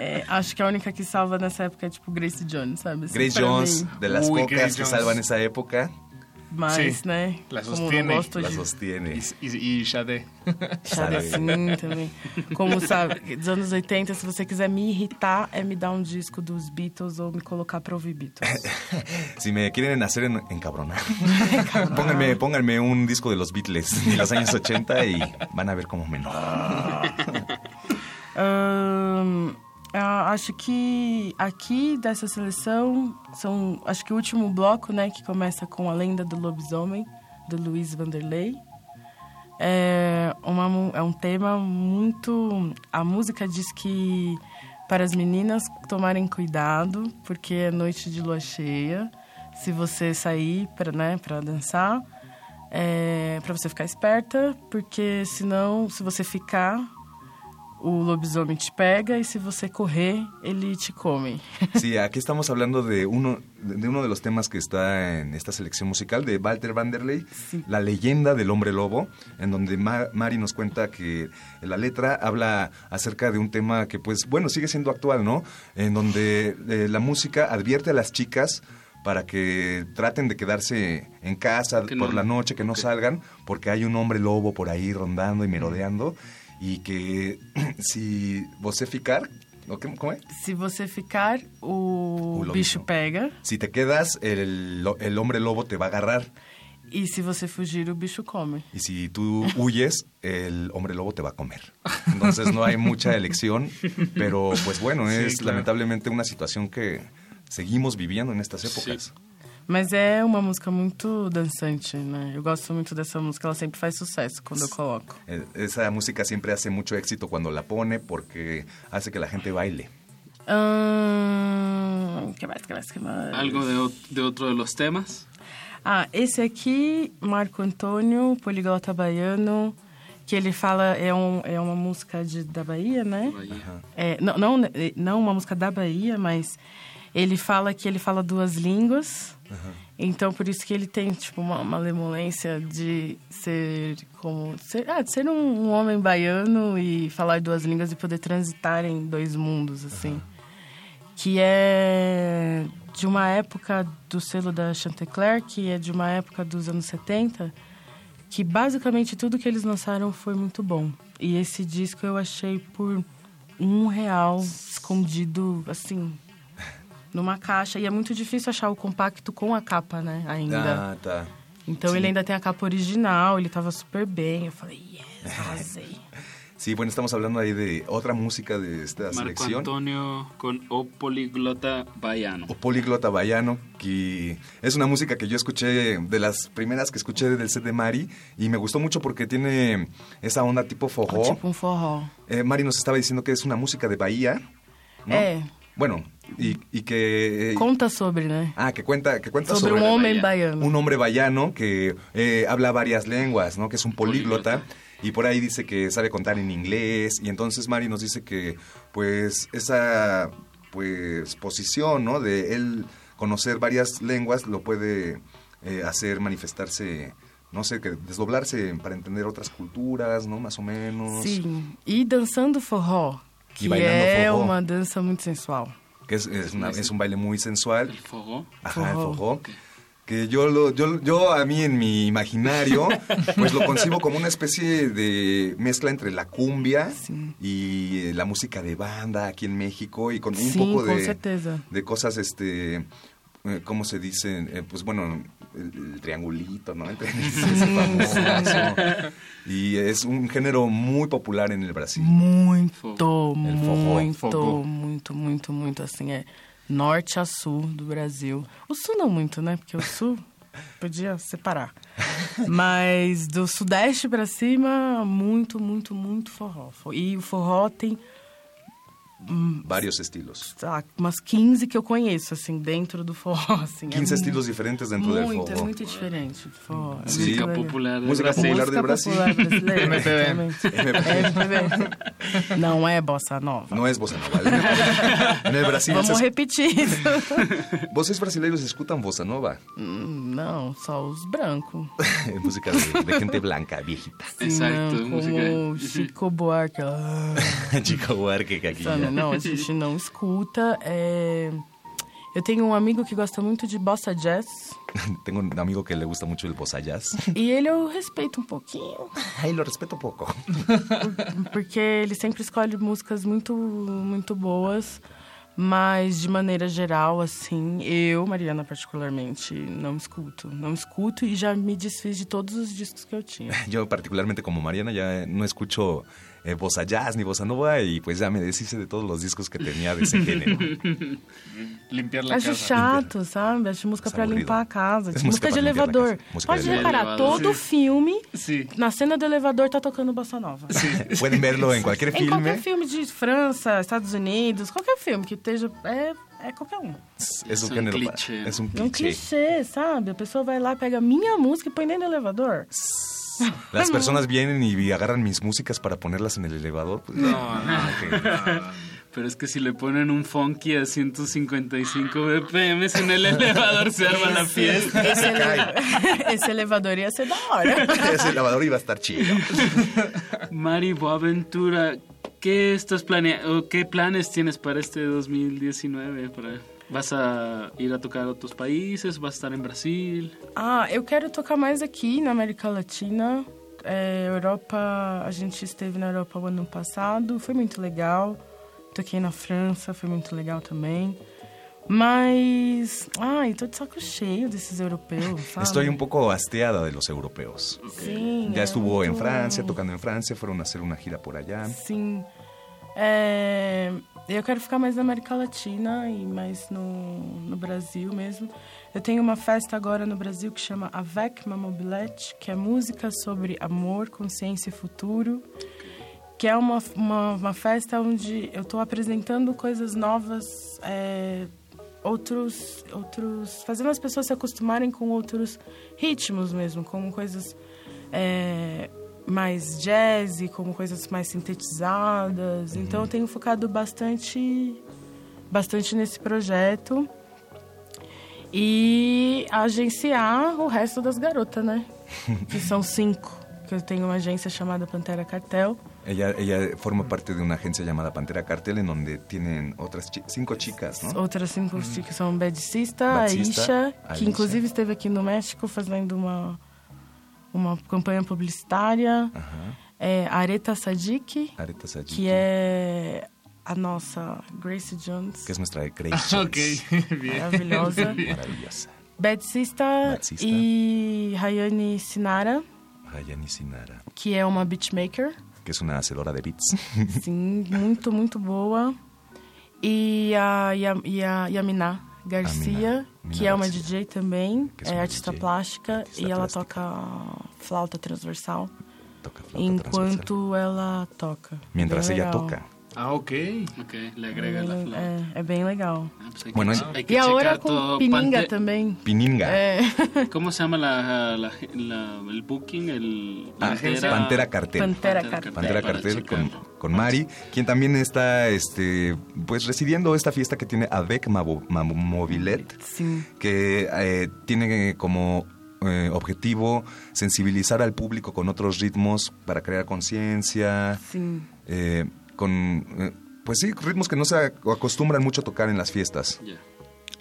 É, acho que a única que salva nessa época é tipo Grace Jones, sabe? Assim, Grace Jones, mim. de las Uy, pocas Grace que Jones. salvan esa época, Mas, Sí, né? la como sostiene, gosto la de... sostiene. Y, y Sade. Chave assim também. Como sabe, dos anos 80, se você quiser me irritar, é me dar um disco dos Beatles ou me colocar pra ouvir Beatles. [LAUGHS] Si me quieren hacer en- encabronar, [LAUGHS] pónganme, pónganme un disco de los Beatles de los años 80 y van a ver cómo me enojo. Ahn, [LAUGHS] ah, acho que aqui dessa seleção são acho que o último bloco, né, que começa com a lenda do lobisomem do Luiz Vanderlei. É, uma, é um tema muito. A música diz que para as meninas tomarem cuidado, porque é noite de lua cheia. Se você sair para né, dançar, é, para você ficar esperta, porque senão, se você ficar, o lobisomem te pega e se você correr, ele te come. [LAUGHS] Sí, aquí estamos hablando de uno, de uno de los temas que está en esta selección musical de Walter Vanderlei, La leyenda del hombre lobo, en donde Ma- Mari nos cuenta que la letra habla acerca de un tema que, pues, bueno, sigue siendo actual, ¿no? En donde eh, la música advierte a las chicas para que traten de quedarse en casa Que por no- la noche, que no salgan, porque hay un hombre lobo por ahí rondando y merodeando, y que [CLEARS THROAT] si você ficar, ¿o qué- ¿cómo es? Se você ficar, o, O bicho pega. Si te quedas, el, el hombre lobo te va a agarrar. E se você fugir, o bicho come. Y si tú huyes, el hombre lobo te va a comer. Entonces no hay mucha elección, pero pues bueno, Sí, es claro. lamentablemente una situación que seguimos viviendo en estas épocas. Mas é uma música muito dançante, né? Eu gosto muito dessa música, ela sempre faz sucesso quando eu coloco. Eh, Esa música siempre hace mucho éxito cuando la pone porque hace que la gente baile. Ahn, que mais, que mais, que mais? Algo de, de otro de los temas. Ah, esse aqui, Marco Antônio, poliglota baiano, que ele fala, é, um, é uma música de, da Bahia, né? É, não, não, não uma música da Bahia, mas ele fala que ele fala duas línguas. Então, por isso que ele tem, tipo, uma, lemolência de ser como... Ser, ah, de ser um, um homem baiano e falar duas línguas e poder transitar em dois mundos, assim. Que é de uma época do selo da Chantecler, que é de uma época dos anos 70, que basicamente tudo que eles lançaram foi muito bom. E esse disco eu achei por um real escondido, assim, numa caixa. E é muito difícil achar o compacto com a capa, né, ainda. Ah, tá. Então Sim. ele ainda tem a capa original, ele tava super bem. Eu falei, yes, [LAUGHS] arrasei. Sí, bueno, estamos hablando ahí de otra música de esta Marco selección. Antonio con O Poliglota Baiano. o Políglota Baiano, que es una música que yo escuché, de las primeras que escuché del set de Mari, y me gustó mucho porque tiene esa onda tipo forró. Tipo um forró. Eh, Mari nos estaba diciendo que es una música de Bahía, ¿no? É, Bueno, y, y que... eh, conta sobre, né? Ah, que cuenta, que cuenta Sobre sobre, un hombre baiano. Un hombre baiano que eh, habla varias lenguas, ¿no? Que es un políglota. Y por ahí dice que sabe contar en inglés. Y entonces Mari nos dice que, pues, esa pues posición, ¿no? De él conocer varias lenguas lo puede eh, hacer manifestarse, no sé, que desdoblarse para entender otras culturas, ¿no? Más o menos. Sim. E dançando forró, que forró. uma dança muito sensual. Que es, es una- es un baile muy sensual. El forró. Ajá, el forró. Que yo, lo, yo, yo a mí en mi imaginario, [LAUGHS] pues lo concibo como una especie de mezcla entre la cumbia y eh, la música de banda aquí en México y con un poco de, de cosas, este, ¿cómo se dice? Eh, pues bueno, el, el triangulito, ¿no? [LAUGHS] Famoso. Y es un género muy popular en el Brasil. Muito, El muito, Forró. muito, muito, muito, assim, é norte a sul do Brasil. O sul não muito, né? Porque o sul [LAUGHS] podia separar. Mas do sudeste para cima, muito, muito, muito forró. E o forró tem Vários estilos. ah, umas 15 que eu conheço, assim, dentro do forró. [LAUGHS] Assim, 15 é estilos muito- diferentes dentro muito, forró. É muito diferente do forró. É muito Música popular Música Brasil. popular de Música Brasil. popular brasileira, MPB. Não é bossa nova. Não é bossa nova. [LAUGHS] No Brasil, Vamos vocês, repetir isso. [LAUGHS] vocês brasileiros escutam bossa nova? Hum, Não, só os brancos. É música de, de gente blanca, viejita. Sim, não, como Chico Buarque. Chico Buarque, que aqui. Não, a gente não escuta. é, Eu tenho um amigo que gosta muito de bossa jazz. [LAUGHS] Tengo un amigo que le gusta mucho el bossa jazz. E ele eu respeito um pouquinho. [LAUGHS] Ay, lo respeto poco. Porque ele sempre escolhe músicas muito, muito boas. Mas, de maneira geral, assim, eu, Mariana, particularmente, não escuto. Não escuto e já me desfiz de todos os discos que eu tinha. [LAUGHS] Yo particularmente como Mariana ya no escucho eh, bossa jazz ni bossa nova y pues ya me deshice de todos los discos que tenía de ese género. [LAUGHS] Limpiar la Acho casa. chato, sabe? Acho música pra aburrido. limpar a casa. É música música de elevador. Música Pode de reparar, elevador. todo Sim. filme, na cena do elevador tá tocando bossa nova. [LAUGHS] Pueden verlo en cualquier Em qualquer filme. filme de França, Estados Unidos, qualquer filme que esteja. É, é qualquer um. Un un género. cliché. Es un É um clichê, sabe? A pessoa vai lá, pega a minha música e põe dentro do elevador. Las personas vienen y agarran mis músicas para ponerlas en el elevador. Pues, No, no. Pero es que si le ponen un funky a 155 BPM en el elevador se arma la fiesta. Ele- Esse [LAUGHS] elevador ia ser da hora. Ese elevador iba a estar chido. Mari Boaventura, ¿qué estás planeando? ¿Qué planes tienes para este 2019? Para- ¿Vas a ir a tocar a otros países? ¿Vas a estar en Brasil? Ah, eu quero tocar mais aqui na América Latina. É, Europa, a gente esteve na Europa o ano passado, foi muito legal. Toquei na França, foi muito legal também. Mas, ai, tô de saco cheio desses europeus, sabe? Estoy un poco hasteada de los europeos. Sim, Ya é estuvo en muito- Francia, tocando en Francia, fueron a hacer una gira por allá. Sim. É, eu quero ficar mais na América Latina e mais no, no Brasil mesmo. Eu tenho uma festa agora no Brasil que chama Avec ma Mobilette, que é música sobre amor, consciência e futuro. Que é uma, uma, uma festa onde eu estou apresentando coisas novas, é, outros, outros. fazendo as pessoas se acostumarem com outros ritmos mesmo, com coisas. é, mais jazz, como coisas mais sintetizadas. Então eu tenho focado bastante bastante nesse projeto e agenciar o resto das garotas, né? [LAUGHS] que são cinco. Que eu tenho uma agência chamada Pantera Cartel. Ella, ella forma parte de una agencia llamada Pantera Cartel, en donde tienen otras chi- cinco chicas, ¿no? Outras cinco que são Bedicista, Badcista, Aisha, que inclusive esteve aqui no México fazendo uma, uma campanha publicitária. É, Areta Sadik, Areta Sadik, que é a nossa Grace Jones. que es nuestra Grace [LAUGHS] Jones. Ok. Maravilhosa. [LAUGHS] Maravillosa. Bedcista Badcista. e Rayane Sinara, Rayani Sinara, que é uma beatmaker. que es una hacedora de beats. Sim, muito, muito boa. E a, e a, e a Yamina Garcia, Mina que é uma Garcia. DJ também, é é uma artista plástica e ela toca flauta transversal. Enquanto ela toca. Mientras ella legal. toca. Ah, ok. Ok, le agrega la flauta. É, é bem legal. Pues hay que- Bueno, hay que E agora com todo. Pininga Pante- também. Pininga. É. ¿Cómo se llama la, la- la- el booking? El, la Ah, agencia? Pantera Cartel. Pantera Cartel. Pantera Cartel con, con Mari, quien también está este, pues residiendo esta fiesta que tiene Avec ma Mobilette, que eh, tiene como eh, objetivo sensibilizar al público con otros ritmos para crear conciencia, Sim. eh, con, eh, pues sí, ritmos que no se acostumbran mucho a tocar en las fiestas.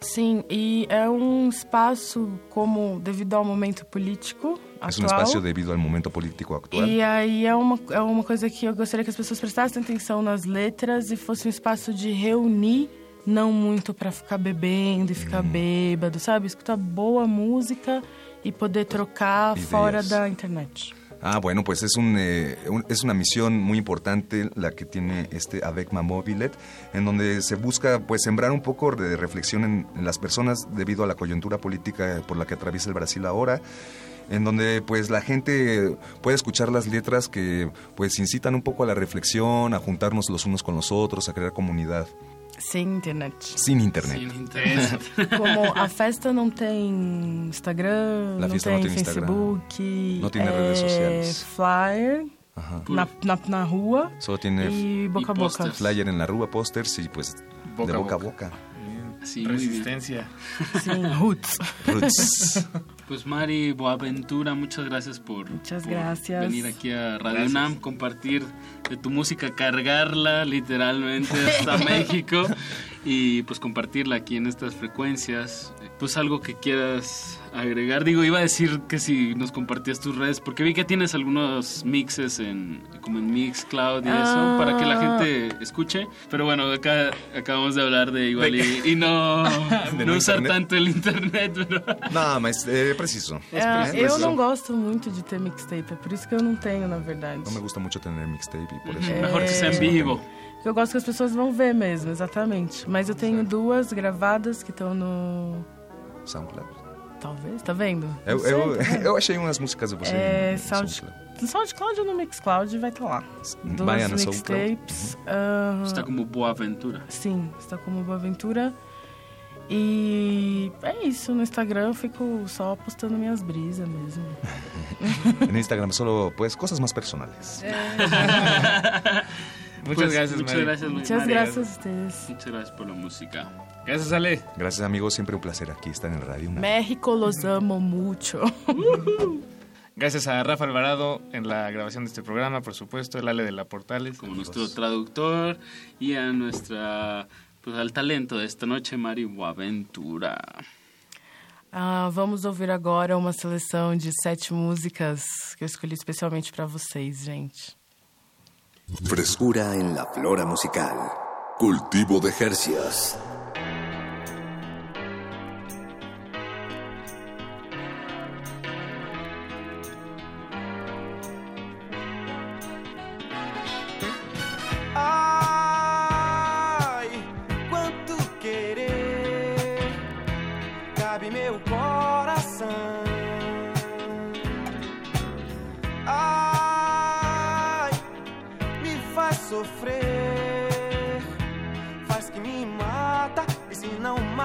Sim, e é um espaço como devido ao momento político Es un atual. espacio debido al momento político actual. E aí é uma, é uma coisa que eu gostaria que as pessoas prestassem atenção nas letras e fosse um espaço de reunir, não muito para ficar bebendo e ficar bêbado, sabe? Escutar boa música e poder trocar Ideias. fora da internet. Ah, bueno, pues es, un, eh, es una misión muy importante la que tiene este AVECMA Mobilet, en donde se busca pues sembrar un poco de reflexión en, en las personas debido a la coyuntura política por la que atraviesa el Brasil ahora en donde pues la gente puede escuchar las letras que pues incitan un poco a la reflexión, a juntarnos los unos con los otros, a crear comunidad Sem internet. sin internet. [LAUGHS] Como a festa não tem Instagram, La não fiesta tem no tiene Instagram, Facebook, no tiene é redes sociales. flyer Ajá. na, na, na rua Solo tiene e boca a boca. flyer en la rúa, pósters y pues Boca de a boca a boca. boca. Sí, muy bien. Resistencia. Sim, roots. Roots. [LAUGHS] Pues Mari Boaventura, muchas gracias por, Muchas por gracias. venir aquí a Radio Gracias. UNAM, compartir de tu música, cargarla literalmente hasta [LAUGHS] México y pues compartirla aquí en estas frecuencias. Pues algo que quieras agregar. Digo, iba a decir que si nos compartías tus redes, porque vi que tienes algunos mixes en como en Mixcloud y eso, Ah. para que la gente escuche. Pero bueno, acá acabamos de hablar de igual y, y no, [LAUGHS] De no no usar internet. tanto el internet, pero... [LAUGHS] No, mas é preciso. É, eu não gosto muito de ter mixtape, é por isso que eu não tenho, na verdade. No me gusta mucho tener mixtape y por Uhum. eso. Mejor que sea en É, vivo. Eu gosto que as pessoas vão ver mesmo, exatamente. Mas eu tenho duas gravadas que estão no. SoundCloud. Talvez, tá vendo? Eu, Não sei, eu, tá [LAUGHS] vendo? eu achei umas músicas de você É, no Sound, SoundCloud. no SoundCloud ou no Mixcloud vai estar lá. Duas Vai no SoundCloud. mixtapes. aham. Está como Boaventura. Sim, está como Boaventura. E é isso, no Instagram eu fico só postando minhas brisas mesmo. [LAUGHS] En Instagram solo, pues, cosas más personales. [LAUGHS] Muchas Pues, gracias, Muchas gracias, Muchas gracias a ustedes. Muchas gracias por la música. Gracias, Ale. Gracias, amigos. Siempre un placer aquí estar en Radio UNAM. México los amo mucho. [LAUGHS] Gracias a Rafa Alvarado en la grabación de este programa, por supuesto, el Ale de la Portales. Como nuestro traductor y a nuestra pues al talento de esta noche, Mari Boaventura. Ah, vamos ouvir agora uma seleção de sete músicas que eu escolhi especialmente para vocês, gente. Frescura en la flora musical. Cultivo de Jercias.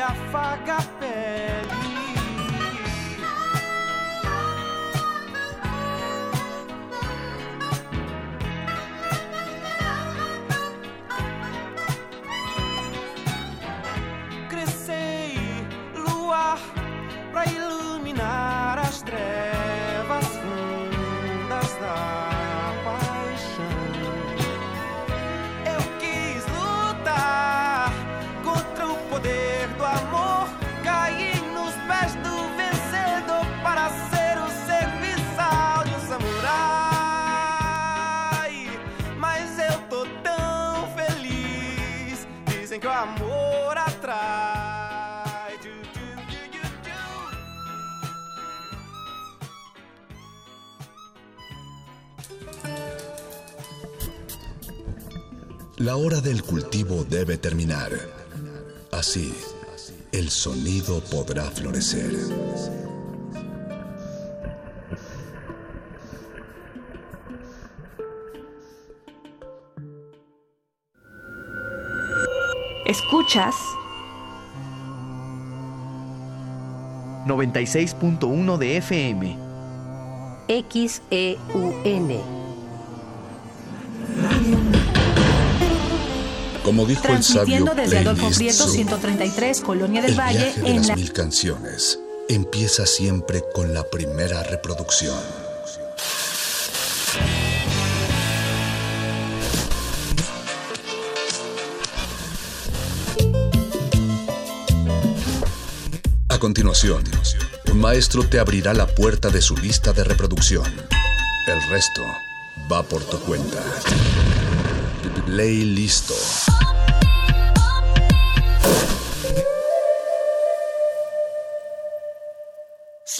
e me La hora del cultivo debe terminar. Así, el sonido podrá florecer. Escuchas 96.1 de FM. XEUN. Como dijo el sabio desde Adolfo playlist Prieto Zoo, 133, Colonia del el Valle, viaje de en las la mil canciones empieza siempre con la primera reproducción. A continuación, un maestro te abrirá la puerta de su lista de reproducción. El resto va por tu cuenta. Ley listo.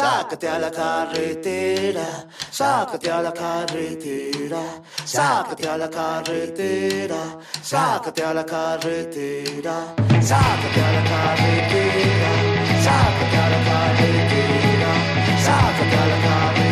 Sácate a la carretera, sácate a la carretera, sácate a la carretera, sácate a la carretera, sácate a la carretera, sácate a la carretera, sácate a la carretera,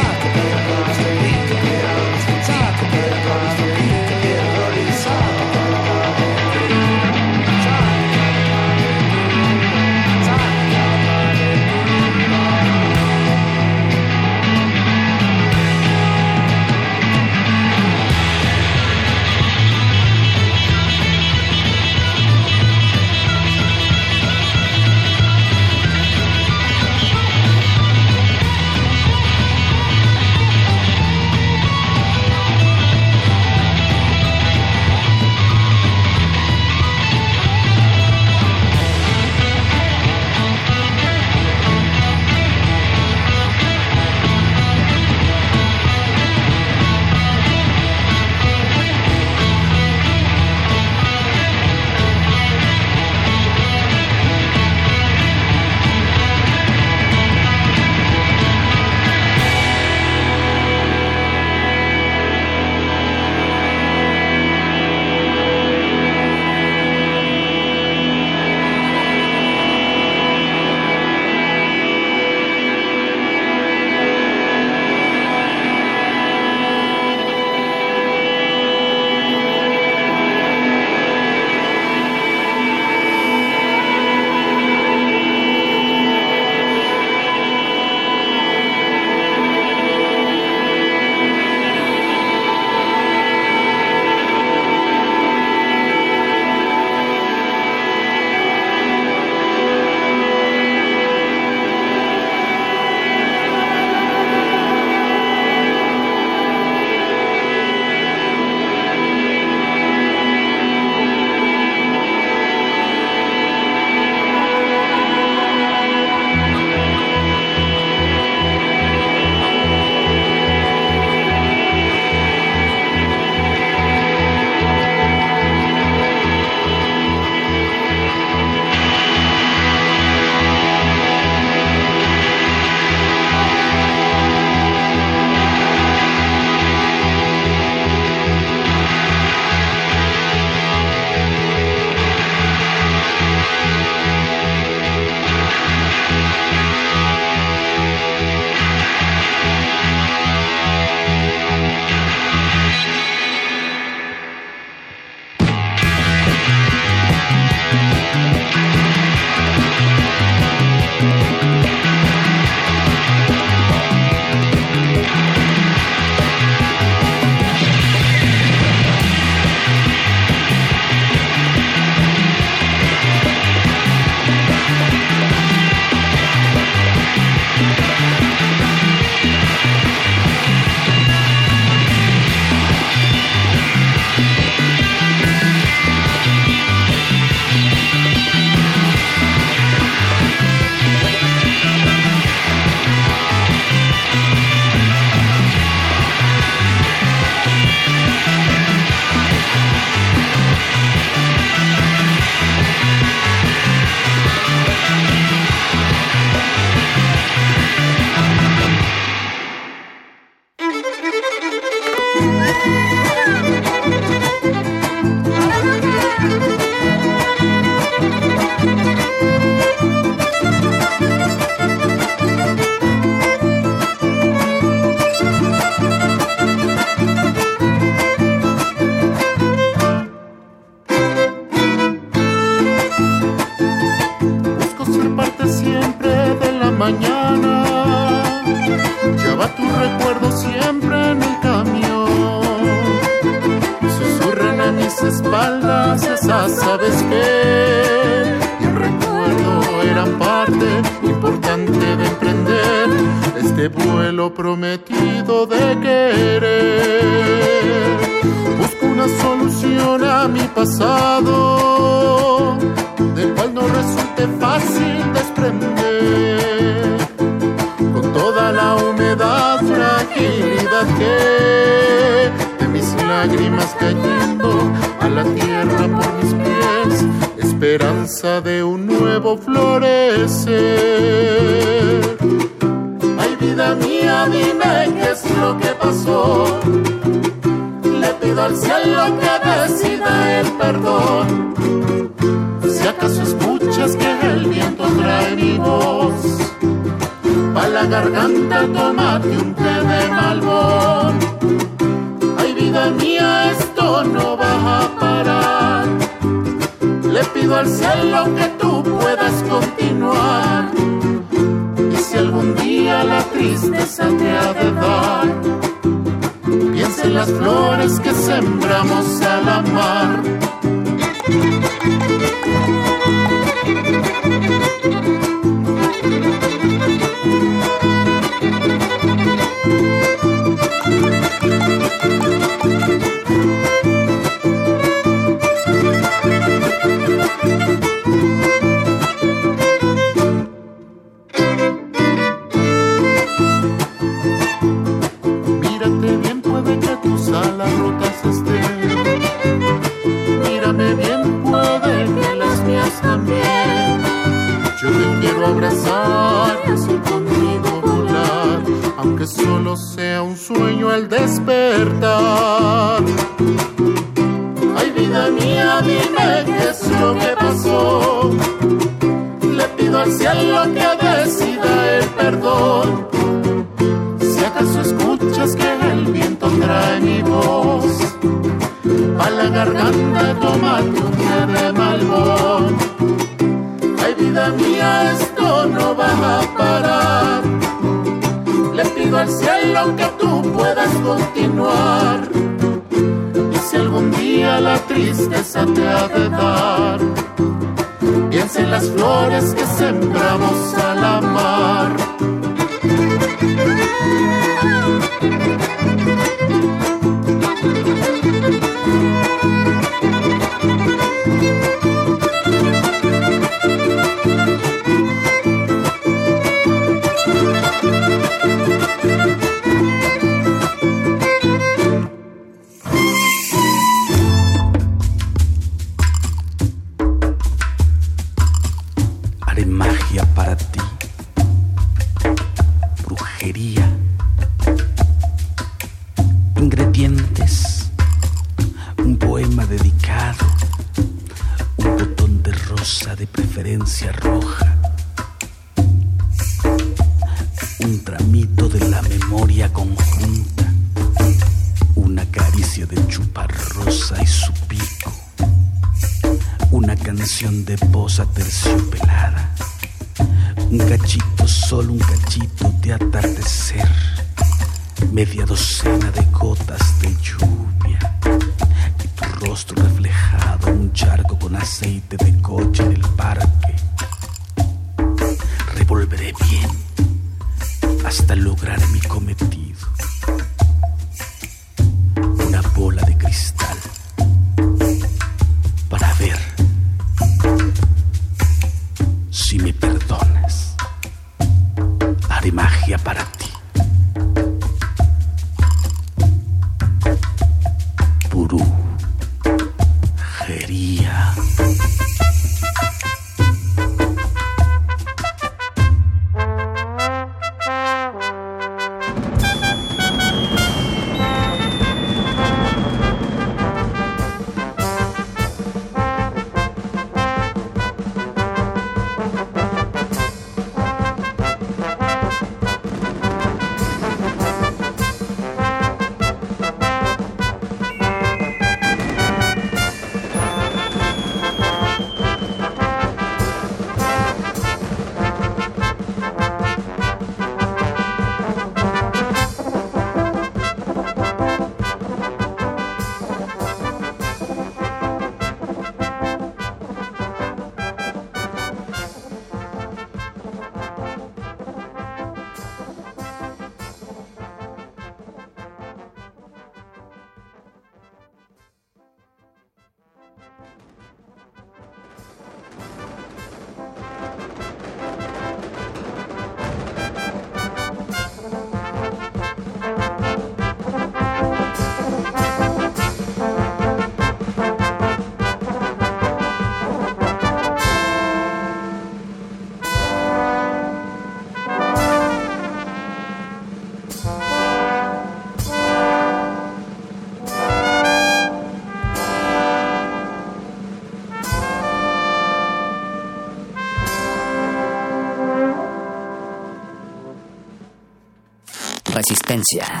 potencia.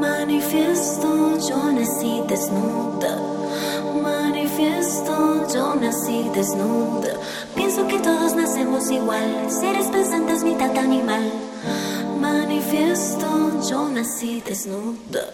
Manifiesto, yo nací desnuda. Manifiesto, yo nací desnuda. Pienso que todos nacemos igual, seres pensantes, mitad animal. Manifiesto, yo nací desnuda.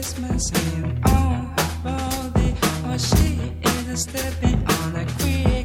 Christmas came on, for the oh, she is stepping on a queen.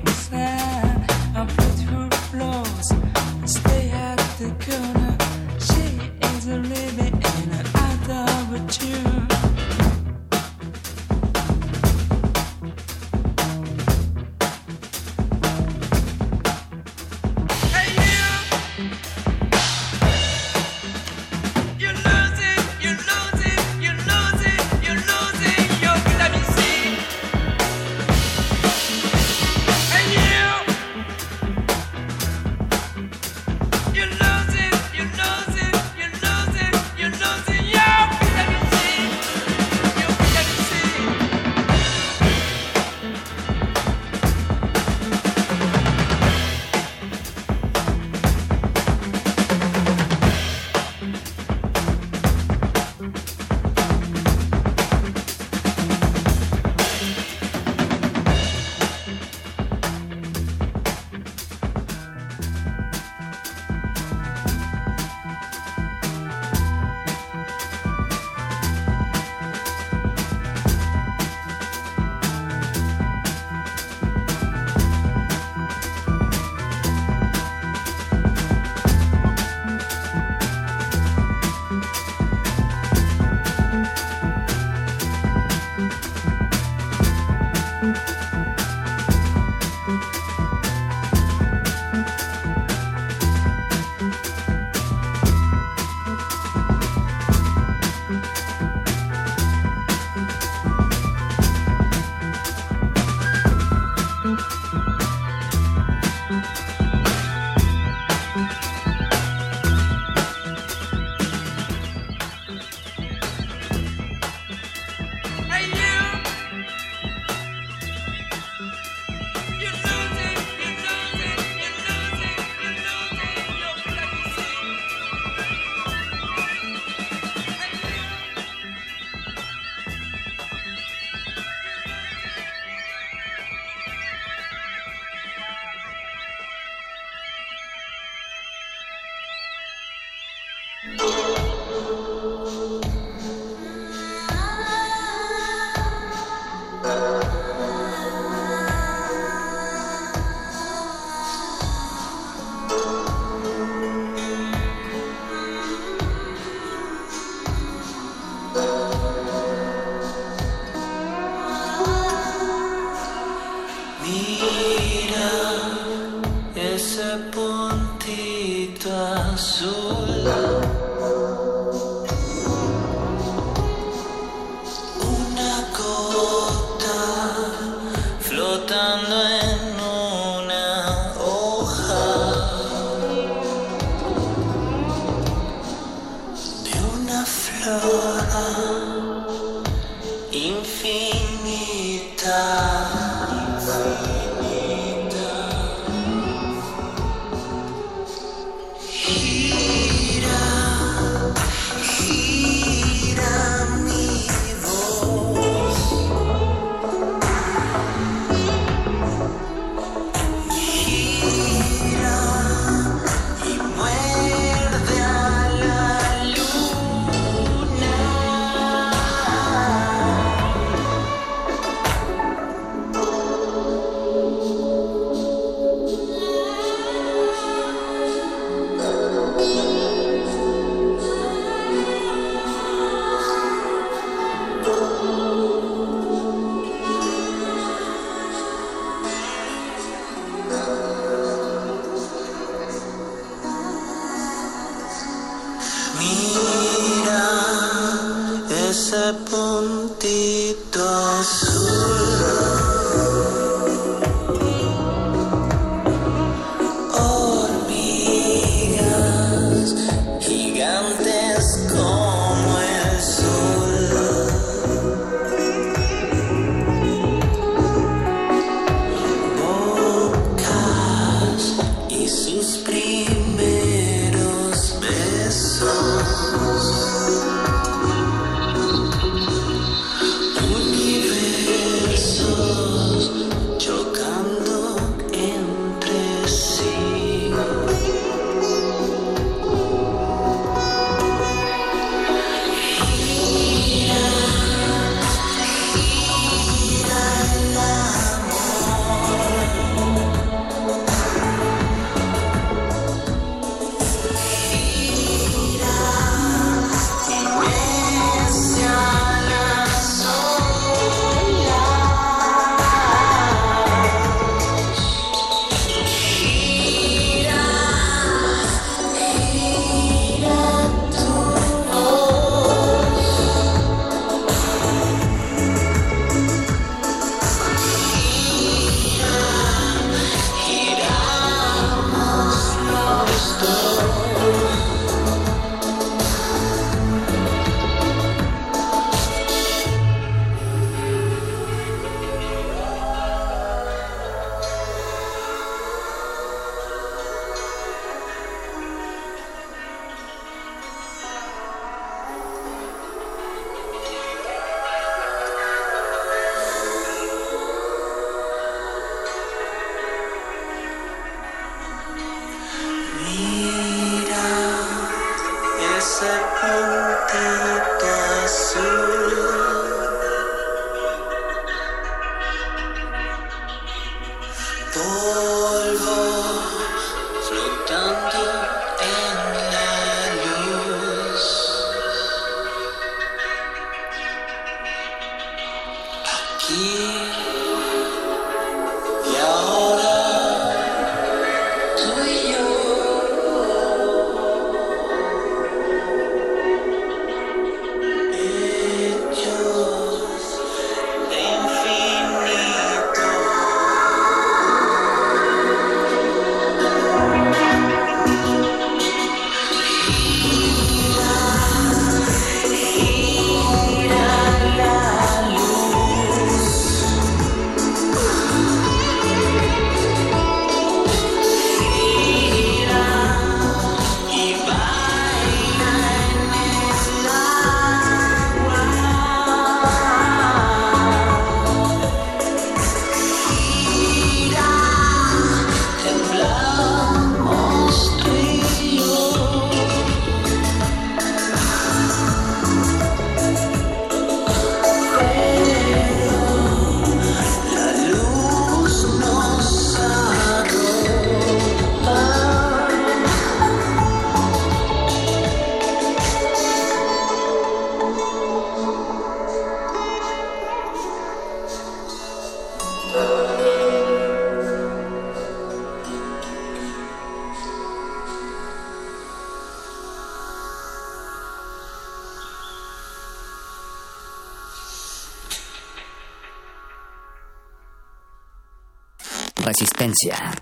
Resistencia.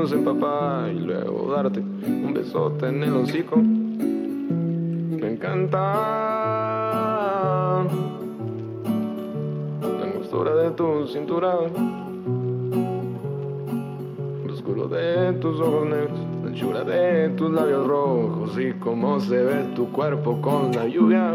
en papá y luego darte un besote en el hocico. Me encanta la angostura de tu cintura, lo oscuro de tus ojos negros, la anchura de tus labios rojos y cómo se ve tu cuerpo con la lluvia.